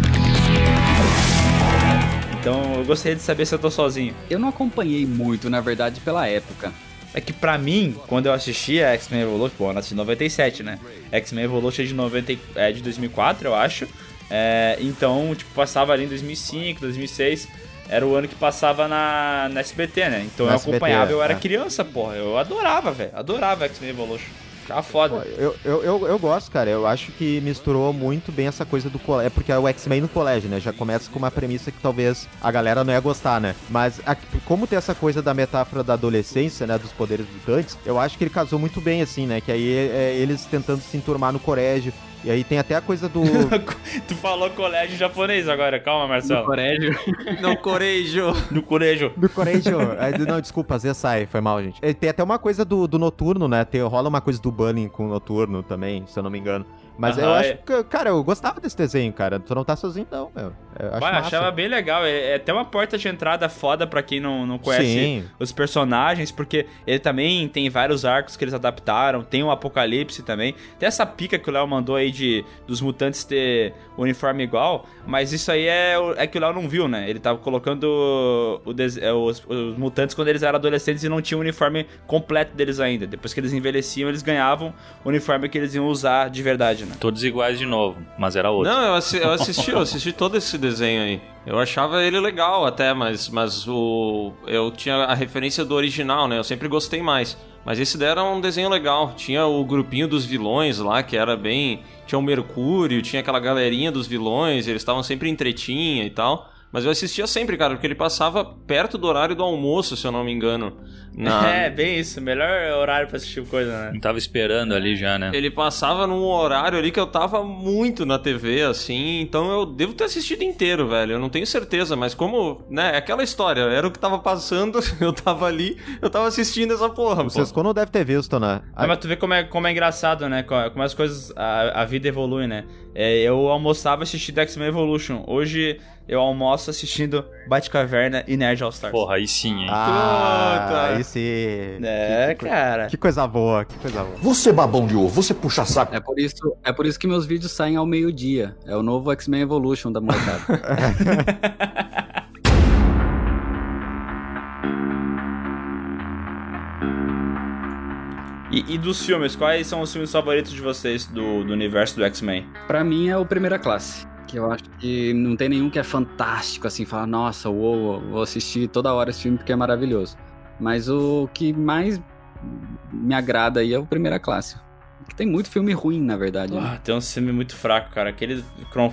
[SPEAKER 3] Então eu gostaria de saber se eu tô sozinho.
[SPEAKER 2] Eu não acompanhei muito, na verdade, pela época.
[SPEAKER 3] É que pra mim, quando eu assistia X-Men Evolution, pô, eu nasci em 97, né? X-Men Evolution é de, 90, e- é de 2004, eu acho. É, então, tipo, passava ali em 2005, 2006. Era o ano que passava na, na SBT, né? Então
[SPEAKER 4] Na
[SPEAKER 3] eu
[SPEAKER 4] SBT,
[SPEAKER 3] acompanhava, eu era
[SPEAKER 4] é.
[SPEAKER 3] criança, porra. Eu adorava, velho. Adorava X-Men Evolution. Ficava foda.
[SPEAKER 4] Eu, eu, eu, eu gosto, cara. Eu acho que misturou muito bem essa coisa do colégio. É porque é o X-Men no colégio, né? Já começa com uma premissa que talvez a galera não ia gostar, né? Mas a- como tem essa coisa da metáfora da adolescência, né? Dos poderes mutantes, eu acho que ele casou muito bem, assim, né? Que aí é eles tentando se enturmar no colégio. E aí tem até a coisa do. <laughs>
[SPEAKER 3] tu falou colégio japonês agora, calma, Marcelo.
[SPEAKER 2] Colégio. <laughs>
[SPEAKER 1] No corejo.
[SPEAKER 3] No colégio.
[SPEAKER 4] Do colégio. Aí, não, desculpa, vezes sai, foi mal, gente. Tem até uma coisa do, do noturno, né? Tem, rola uma coisa do Bunny com o noturno também, se eu não me engano. Mas eu
[SPEAKER 3] Aham,
[SPEAKER 4] acho
[SPEAKER 3] é.
[SPEAKER 4] que, cara, eu gostava desse desenho, cara. Tu não tá sozinho, não, meu. Eu massa.
[SPEAKER 3] achava bem legal. É, é até uma porta de entrada foda pra quem não, não conhece
[SPEAKER 4] Sim.
[SPEAKER 3] os personagens, porque ele também tem vários arcos que eles adaptaram. Tem o Apocalipse também. Tem essa pica que o Léo mandou aí de dos mutantes ter uniforme igual. Mas isso aí é, o- é que o Léo não viu, né? Ele tava colocando o des- é, os, os mutantes quando eles eram adolescentes e não tinha o uniforme completo deles ainda. Depois que eles envelheciam, eles ganhavam o uniforme que eles iam usar de verdade, né?
[SPEAKER 5] Todos iguais de novo, mas era outro.
[SPEAKER 1] Não, eu, assi- eu assisti, eu assisti todo esse desenho aí. Eu achava ele legal até, mas, mas o eu tinha a referência do original, né? Eu sempre gostei mais. Mas esse daí era um desenho legal. Tinha o grupinho dos vilões lá, que era bem. Tinha o Mercúrio, tinha aquela galerinha dos vilões, eles estavam sempre em tretinha e tal. Mas eu assistia sempre, cara, porque ele passava perto do horário do almoço, se eu não me engano. Na- <laughs>
[SPEAKER 3] É, bem isso. Melhor horário pra assistir coisa, né?
[SPEAKER 5] Não tava esperando ali já, né?
[SPEAKER 1] Ele passava num horário ali que eu tava muito na TV, assim, então eu devo ter assistido inteiro, velho. Eu não tenho certeza, mas como, né, é aquela história, era o que tava passando, <laughs> eu tava ali, eu tava assistindo essa porra,
[SPEAKER 4] O
[SPEAKER 1] pô.
[SPEAKER 4] Não deve ter visto, né?
[SPEAKER 3] Ah, mas tu vê como é, como é engraçado, né? Co- Como as coisas. A, a vida evolui, né? É, eu almoçava assistindo X-Men Evolution. Hoje eu almoço assistindo Batcaverna e Nerd All Stars.
[SPEAKER 5] Porra, aí sim, hein?
[SPEAKER 4] Ah,
[SPEAKER 3] Puta.
[SPEAKER 4] aí sim.
[SPEAKER 3] É,
[SPEAKER 4] que, que,
[SPEAKER 3] cara.
[SPEAKER 4] Que coisa boa, que coisa boa.
[SPEAKER 6] Você babão de ovo, você puxa saco.
[SPEAKER 2] É por isso, é por isso que meus vídeos saem ao meio-dia. É o novo X-Men Evolution da molecada. <laughs>
[SPEAKER 3] E, e dos filmes, quais são os filmes favoritos de vocês do, do universo do X-Men?
[SPEAKER 2] pra mim é o Primeira Classe. Que eu acho que não tem nenhum que é fantástico, assim, falar, nossa, uou, vou assistir toda hora esse filme porque é maravilhoso. Mas o que mais me agrada aí é o Primeira Classe. Que tem muito filme ruim, na verdade. né?
[SPEAKER 3] Ah, tem um filme muito fraco, cara. Aquele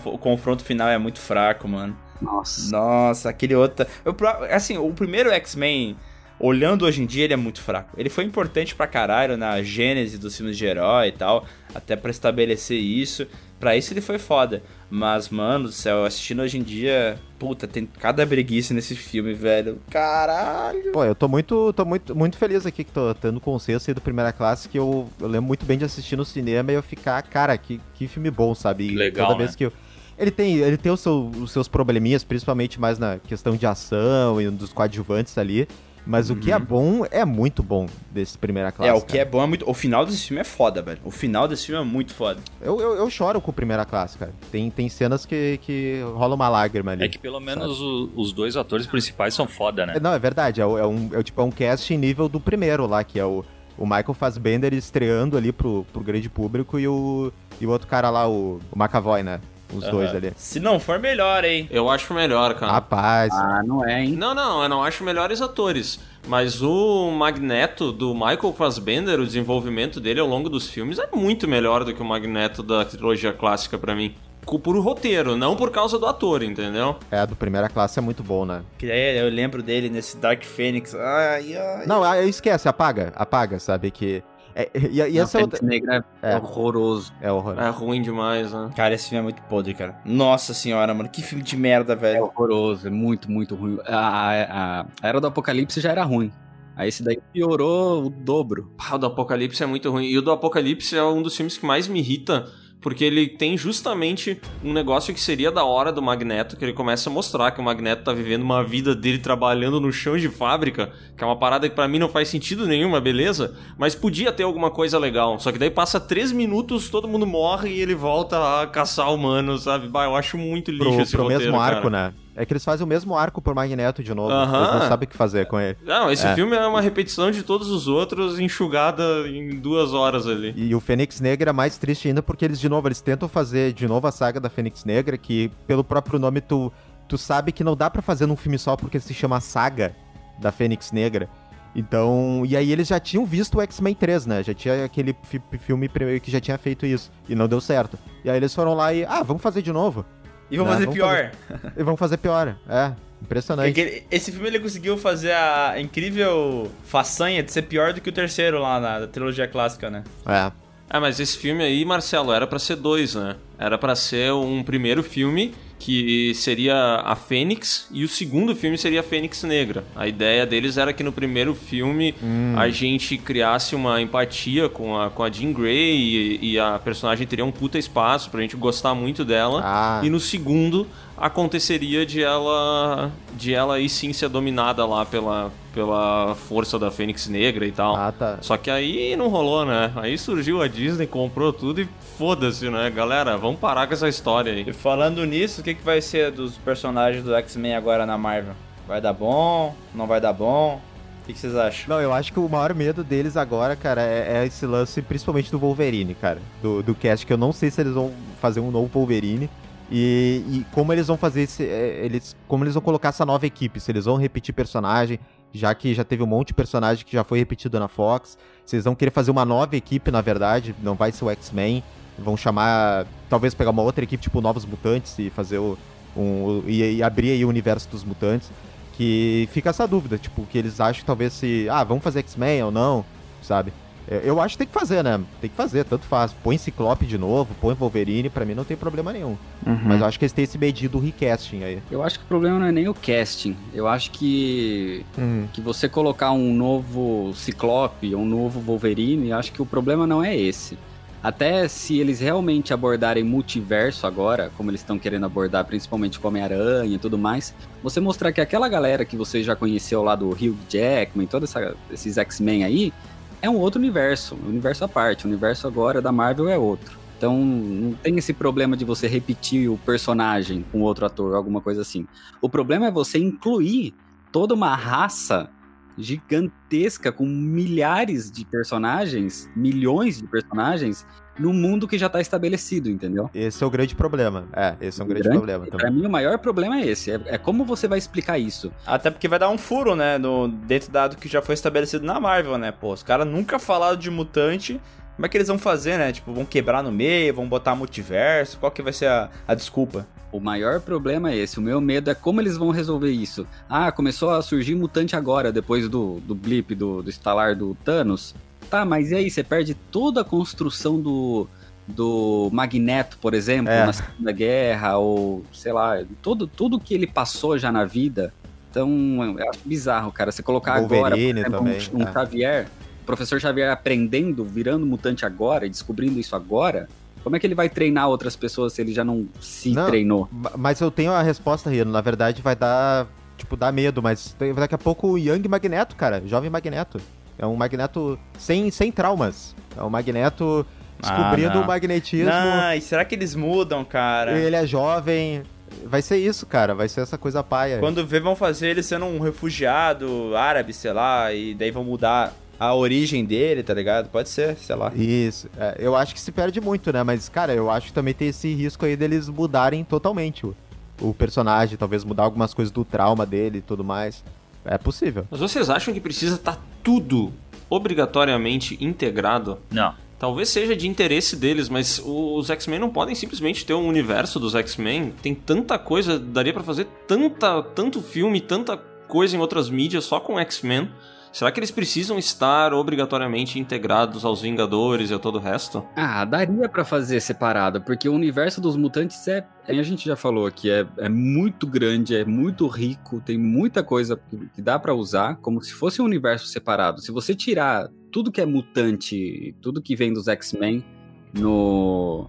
[SPEAKER 3] o confronto final é muito fraco, mano.
[SPEAKER 2] Nossa.
[SPEAKER 3] Nossa, aquele outro. Eu assim, o primeiro X-Men, olhando hoje em dia, ele é muito fraco. Ele foi importante pra caralho na gênese dos filmes de herói e tal, até pra estabelecer isso. Pra isso ele foi foda. Mas, mano do céu, assistindo hoje em dia, puta, tem cada breguice nesse filme, velho. Caralho.
[SPEAKER 4] Pô, eu tô muito, tô muito, muito feliz aqui que tô tendo consenso aí do Primeira Classe, que eu, eu lembro muito bem de assistir no cinema e eu ficar, cara, que, que filme bom, sabe? E
[SPEAKER 5] Legal,
[SPEAKER 4] Toda
[SPEAKER 5] né?
[SPEAKER 4] vez que eu... Ele tem, ele tem o seu- os seus probleminhas, principalmente mais na questão de ação e dos coadjuvantes ali. Mas o que é bom é muito bom desse Primeira Classe.
[SPEAKER 3] é, o que
[SPEAKER 4] cara.
[SPEAKER 3] é bom é muito. O final desse filme é foda, velho. O final desse filme é muito foda.
[SPEAKER 4] Eu, eu, eu choro com o Primeira Classe, cara. Tem, tem cenas que, que rola uma lágrima ali.
[SPEAKER 5] É que pelo menos o- os dois atores principais são foda, né?
[SPEAKER 4] É, Não, é verdade. É, é um, é, tipo, é um cast nível do primeiro lá, que é o, o Michael Fassbender estreando ali pro, pro grande público e o, e o outro cara lá, o, o McAvoy, né? Os dois
[SPEAKER 3] Aham.
[SPEAKER 4] ali.
[SPEAKER 3] Se não for, melhor, hein?
[SPEAKER 1] Eu acho melhor, cara.
[SPEAKER 4] Rapaz.
[SPEAKER 2] Ah, não é, hein?
[SPEAKER 1] Não, não, eu não acho melhores atores. Mas o Magneto do Michael Fassbender, o desenvolvimento dele ao longo dos filmes é muito melhor do que o Magneto da trilogia clássica pra mim. Por roteiro, não por causa do ator, entendeu?
[SPEAKER 4] É, do primeira classe é muito bom, né?
[SPEAKER 3] Que aí eu lembro dele nesse Dark Phoenix. Ai, ai.
[SPEAKER 4] Não, esquece, apaga, apaga, sabe? Que. É, e, e
[SPEAKER 2] Não,
[SPEAKER 4] essa outra.
[SPEAKER 2] Fênix Negra é,
[SPEAKER 4] É.
[SPEAKER 2] horroroso.
[SPEAKER 4] É horror.
[SPEAKER 1] É ruim demais, né?
[SPEAKER 3] Cara, esse filme é muito podre, cara. Nossa senhora, mano. Que filme de merda,
[SPEAKER 2] É
[SPEAKER 3] velho.
[SPEAKER 2] horroroso, é muito, muito ruim. A, a, a Era do Apocalipse já era ruim. Aí esse daí piorou o dobro.
[SPEAKER 1] Ah, o do Apocalipse é muito ruim. E o do Apocalipse é um dos filmes que mais me irrita, porque ele tem justamente um negócio que seria da hora do Magneto, que ele começa a mostrar que o Magneto tá vivendo uma vida dele trabalhando no chão de fábrica, que é uma parada que pra mim não faz sentido nenhuma, beleza? Mas podia ter alguma coisa legal. Só que daí passa três minutos, todo mundo morre e ele volta a caçar humanos, sabe? Bah, eu acho muito lixo
[SPEAKER 4] Pro,
[SPEAKER 1] esse
[SPEAKER 4] pro
[SPEAKER 1] roteiro,
[SPEAKER 4] mesmo
[SPEAKER 1] cara.
[SPEAKER 4] arco, né? É que eles fazem o mesmo arco por Magneto de novo.
[SPEAKER 1] Aham.
[SPEAKER 4] Eles não sabem o que fazer com ele.
[SPEAKER 1] Não, esse
[SPEAKER 4] É.
[SPEAKER 1] filme é uma repetição de todos os outros, enxugada em duas horas ali.
[SPEAKER 4] E o Fênix Negra é mais triste ainda porque eles, de novo, eles tentam fazer de novo a saga da Fênix Negra, que pelo próprio nome tu, tu sabe que não dá pra fazer num filme só porque se chama Saga da Fênix Negra. Então, e aí eles já tinham visto o X-Men 3, né? Já tinha aquele fi- filme primeiro que já tinha feito isso e não deu certo. E aí eles foram lá e, ah, vamos fazer de novo.
[SPEAKER 3] E vou
[SPEAKER 4] Não,
[SPEAKER 3] fazer
[SPEAKER 4] vamos
[SPEAKER 3] pior. <laughs>
[SPEAKER 4] E vamos fazer pior. É, impressionante.
[SPEAKER 3] Porque esse filme ele conseguiu fazer a incrível façanha de ser pior do que o terceiro lá na da trilogia clássica, né?
[SPEAKER 4] É.
[SPEAKER 1] Ah, mas esse filme aí, Marcelo, era pra ser dois, né? Era pra ser um primeiro filme que seria a Fênix e o segundo filme seria a Fênix Negra. A ideia deles era que no primeiro filme
[SPEAKER 4] Hum.
[SPEAKER 1] a gente criasse uma empatia com a, com a Jean Grey e, e a personagem teria um puta espaço pra gente gostar muito dela.
[SPEAKER 4] Ah.
[SPEAKER 1] E no segundo aconteceria de ela de ela aí sim ser dominada lá pela, pela força da Fênix Negra e tal.
[SPEAKER 4] Ah, tá.
[SPEAKER 1] Só que aí não rolou, né? Aí surgiu a Disney, comprou tudo e foda-se, né? Galera, vamos parar com essa história aí.
[SPEAKER 3] E falando nisso, o que, que vai ser dos personagens do X-Men agora na Marvel? Vai dar bom? Não vai dar bom? O que, que vocês acham?
[SPEAKER 4] Não, eu acho que o maior medo deles agora, cara, é, é esse lance, principalmente do Wolverine, cara. Do, do cast, que eu não sei se eles vão fazer um novo Wolverine. E, e como eles vão fazer esse. é, Eles, como eles vão colocar essa nova equipe? Se eles vão repetir personagem, já que já teve um monte de personagem que já foi repetido na Fox. Se eles vão querer fazer uma nova equipe, na verdade, não vai ser o X-Men. Vão chamar. Talvez pegar uma outra equipe, tipo Novos Mutantes, e fazer o. Um, e, e abrir aí o universo dos mutantes. Que fica essa dúvida, tipo, que eles acham talvez se. Ah, vamos fazer X-Men ou não, sabe? É, Eu acho que tem que fazer, né? Tem que fazer, tanto faz. Põe Ciclope de novo, põe Wolverine, pra mim não tem problema nenhum. Mas eu acho que eles têm esse medido recasting aí.
[SPEAKER 2] Eu acho que o problema não é nem o casting. Eu acho que
[SPEAKER 4] Hum.
[SPEAKER 2] que você colocar um novo Ciclope, um novo Wolverine, eu acho que o problema não é esse. Até se eles realmente abordarem multiverso agora, como eles estão querendo abordar, principalmente com Homem-Aranha e tudo mais, você mostrar que aquela galera que você já conheceu lá do Hugh Jackman, todos esses X-Men aí, é um outro universo, um universo à parte. O universo agora da Marvel é outro. Então não tem esse problema de você repetir o personagem com outro ator, alguma coisa assim. O problema é você incluir toda uma raça gigantesca com milhares de personagens, milhões de personagens, no mundo que já tá estabelecido, entendeu?
[SPEAKER 4] Esse é o grande problema. É, esse é um grande,
[SPEAKER 2] Grande-
[SPEAKER 4] problema
[SPEAKER 2] Pra
[SPEAKER 4] também.
[SPEAKER 2] mim, o maior problema é esse. É, é como você vai explicar isso.
[SPEAKER 3] Até porque vai dar um furo, né? No, dentro dado que já foi estabelecido na Marvel, né? Pô, os caras nunca falaram de mutante. Como é que eles vão fazer, né? Tipo, vão quebrar no meio, vão botar multiverso? Qual que vai ser a, a desculpa?
[SPEAKER 2] O maior problema é esse. O meu medo é como eles vão resolver isso. Ah, começou a surgir mutante agora, depois do, do blip, do, do estalar do Thanos. Tá, mas e aí? Você perde toda a construção do, do Magneto, por exemplo,
[SPEAKER 4] É.
[SPEAKER 2] na Segunda Guerra, ou sei lá, todo, tudo que ele passou já na vida. Então, eu acho bizarro, cara. Você colocar agora, por
[SPEAKER 4] Wolverine
[SPEAKER 2] exemplo,
[SPEAKER 4] também,
[SPEAKER 2] um, um
[SPEAKER 4] é.
[SPEAKER 2] Xavier, o professor Xavier aprendendo, virando mutante agora e descobrindo isso agora. Como é que ele vai treinar outras pessoas se ele já não se
[SPEAKER 4] Não,
[SPEAKER 2] treinou?
[SPEAKER 4] Ma- Mas eu tenho a resposta, Riano. Na verdade, vai dar. Tipo, dá medo, mas daqui a pouco o Young Magneto, cara. Jovem Magneto. É um Magneto sem, sem traumas. É um Magneto descobrindo
[SPEAKER 3] Ah,
[SPEAKER 4] o magnetismo.
[SPEAKER 3] Não, e será que eles mudam, cara?
[SPEAKER 4] Ele é jovem. Vai ser isso, cara. Vai ser essa coisa paia.
[SPEAKER 3] Quando vê, vão fazer ele sendo um refugiado árabe, sei lá, e daí vão mudar a origem dele, tá ligado? Pode ser, sei lá.
[SPEAKER 4] Isso. É, eu acho que se perde muito, né? Mas, cara, eu acho que também tem esse risco aí deles mudarem totalmente o, o personagem. Talvez mudar algumas coisas do trauma dele e tudo mais. É possível.
[SPEAKER 1] Mas vocês acham que precisa estar tudo obrigatoriamente integrado?
[SPEAKER 5] Não.
[SPEAKER 1] Talvez seja de interesse deles, mas os X-Men não podem simplesmente ter um universo dos X-Men. Tem tanta coisa, daria pra fazer tanta, tanto filme, tanta coisa em outras mídias só com X-Men. Será que eles precisam estar obrigatoriamente integrados aos Vingadores e a todo o resto?
[SPEAKER 2] Ah, daria pra fazer separado, porque o universo dos mutantes é, a gente já falou aqui, é, é muito grande, é muito rico, tem muita coisa que, dá pra usar, como se fosse um universo separado. Se você tirar tudo que é mutante, tudo que vem dos X-Men no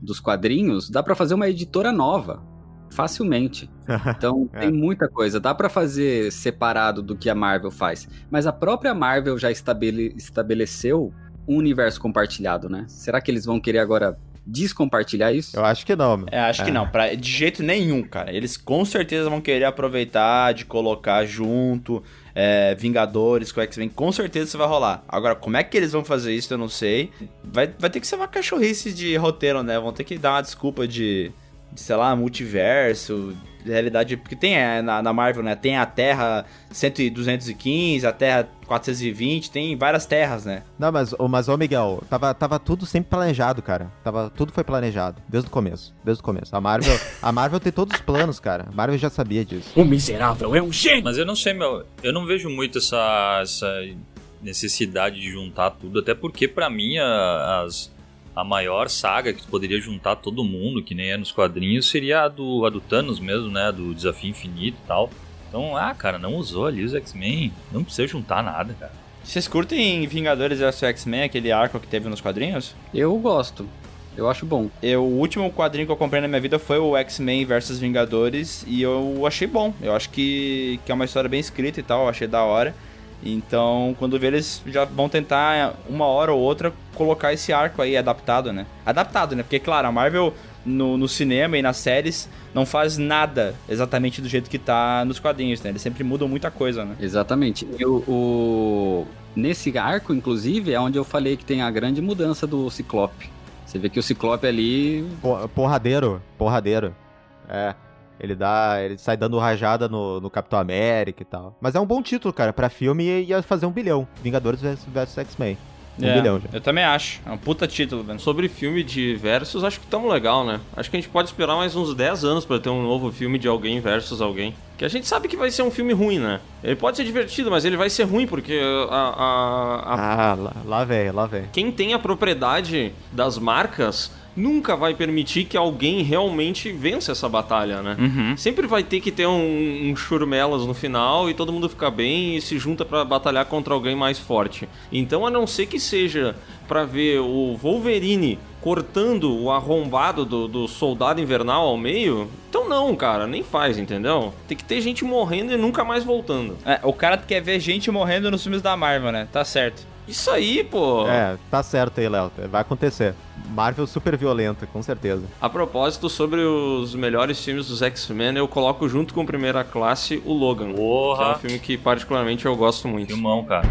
[SPEAKER 2] dos quadrinhos, dá pra fazer uma editora nova, facilmente. <laughs> Então
[SPEAKER 4] É.
[SPEAKER 2] tem muita coisa, dá pra fazer separado do que a Marvel faz. Mas a própria Marvel já estabele- estabeleceu um universo compartilhado, né? Será que eles vão querer agora descompartilhar isso?
[SPEAKER 4] Eu acho que não, meu.
[SPEAKER 3] É, acho que
[SPEAKER 4] É.
[SPEAKER 3] não, pra, de jeito nenhum, cara. Eles com certeza vão querer aproveitar de colocar junto é, Vingadores com X-Men. Com certeza isso vai rolar. Agora, como é que eles vão fazer isso, eu não sei. Vai, vai ter que ser uma cachorrice de roteiro, né? Vão ter que dar uma desculpa de, de sei lá, multiverso, realidade. Porque tem é, na, na Marvel, né? Tem a Terra 100, e 215, a Terra 420, tem várias terras, né?
[SPEAKER 4] Não, mas, ô, mas, ô Miguel, tava, tava tudo sempre planejado, cara. Tava, tudo foi planejado, desde o começo. Desde o começo. A Marvel, a Marvel tem todos os planos, cara. A Marvel já sabia disso.
[SPEAKER 6] O miserável é um gênio.
[SPEAKER 5] Mas eu não sei, meu. Eu não vejo muito essa, essa necessidade de juntar tudo. Até porque, pra mim, a- as, a maior saga que poderia juntar todo mundo, que nem é nos quadrinhos, seria a do, a do Thanos mesmo, né? Do Desafio Infinito e tal. Então, ah, cara, não usou ali os X-Men, não precisa juntar nada, cara.
[SPEAKER 3] Vocês curtem Vingadores vs X-Men, aquele arco que teve nos quadrinhos?
[SPEAKER 2] Eu gosto. Eu acho bom.
[SPEAKER 3] Eu, o último quadrinho que eu comprei na minha vida foi o X-Men vs Vingadores e eu achei bom. Eu acho que, que é uma história bem escrita e tal, eu achei da hora. Então, quando ver eles já vão tentar uma hora ou outra colocar esse arco aí adaptado, né? Adaptado, né? Porque, claro, a Marvel no, no cinema e nas séries não faz nada exatamente do jeito que tá nos quadrinhos, né? Eles sempre mudam muita coisa, né?
[SPEAKER 2] Exatamente. E o, o... Nesse arco, inclusive, é onde eu falei que tem a grande mudança do Ciclope. Você vê que o Ciclope ali.
[SPEAKER 4] Porradeiro, porradeiro. É. Ele dá. Ele sai dando rajada no, no Capitão América e tal. Mas é um bom título, cara. Pra filme ia fazer um bilhão. Vingadores vs X-Men. Um
[SPEAKER 3] É,
[SPEAKER 4] bilhão já.
[SPEAKER 3] Eu também acho. É um puta título, velho.
[SPEAKER 1] Sobre filme de versus, acho que tamo legal, né? Acho que a gente pode esperar mais uns 10 anos pra ter um novo filme de alguém versus alguém. Que a gente sabe que vai ser um filme ruim, né? Ele pode ser divertido, mas ele vai ser ruim porque a. a- a-
[SPEAKER 4] Ah, lá, lá vem, lá vem.
[SPEAKER 1] quem tem a propriedade das marcas nunca vai permitir que alguém realmente vença essa batalha, né?
[SPEAKER 3] Uhum.
[SPEAKER 1] Sempre vai ter que ter um, um churmelas no final e todo mundo fica bem e se junta pra batalhar contra alguém mais forte. Então, a não ser que seja pra ver o Wolverine cortando o arrombado do, do soldado invernal ao meio, então não, cara, nem faz, entendeu? Tem que ter gente morrendo e nunca mais voltando.
[SPEAKER 3] É, o cara quer ver gente morrendo nos filmes da Marvel, né? Tá certo.
[SPEAKER 1] Isso aí, pô.
[SPEAKER 4] É, tá certo aí, Léo. Vai acontecer. Marvel super violenta, com certeza.
[SPEAKER 1] A propósito, sobre os melhores filmes dos X-Men, eu coloco junto com Primeira Classe o Logan.
[SPEAKER 5] Porra.
[SPEAKER 1] Que é um filme que particularmente eu gosto muito.
[SPEAKER 5] Filmão, cara.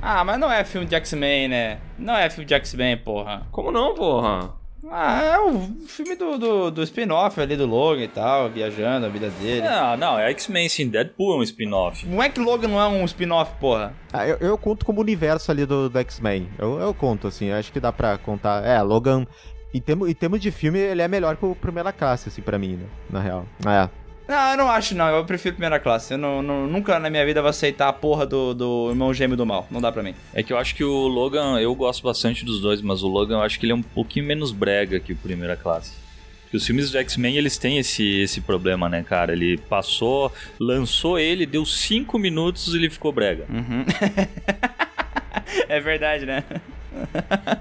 [SPEAKER 3] Ah, mas não é filme de X-Men, né? Não é filme de X-Men, porra.
[SPEAKER 1] Como não, porra?
[SPEAKER 3] Ah, é o filme do, do, do spin-off ali do Logan e tal, viajando a vida dele.
[SPEAKER 5] Não, não, é X-Men sim, Deadpool é um spin-off.
[SPEAKER 3] Não é que Logan não é um spin-off, porra.
[SPEAKER 4] Ah, eu, eu conto como universo ali do, do X-Men. Eu, eu conto, assim, eu acho que dá pra contar. É, Logan, em, termo, em termos de filme, ele é melhor que o Primeira Classe, assim, pra mim, né? Na real. É.
[SPEAKER 3] Não, eu não acho, não. Eu prefiro primeira classe. Eu não, não- nunca na minha vida vou aceitar a porra do, do irmão gêmeo do mal. Não dá pra mim.
[SPEAKER 5] É que eu acho que o Logan, eu gosto bastante dos dois, mas o Logan eu acho que ele é um pouquinho menos brega que o Primeira Classe. Porque os filmes do X-Men, eles têm esse, esse problema, né, cara? Ele passou, lançou ele, deu 5 minutos e ele ficou brega.
[SPEAKER 3] Uhum. <laughs> é verdade, né?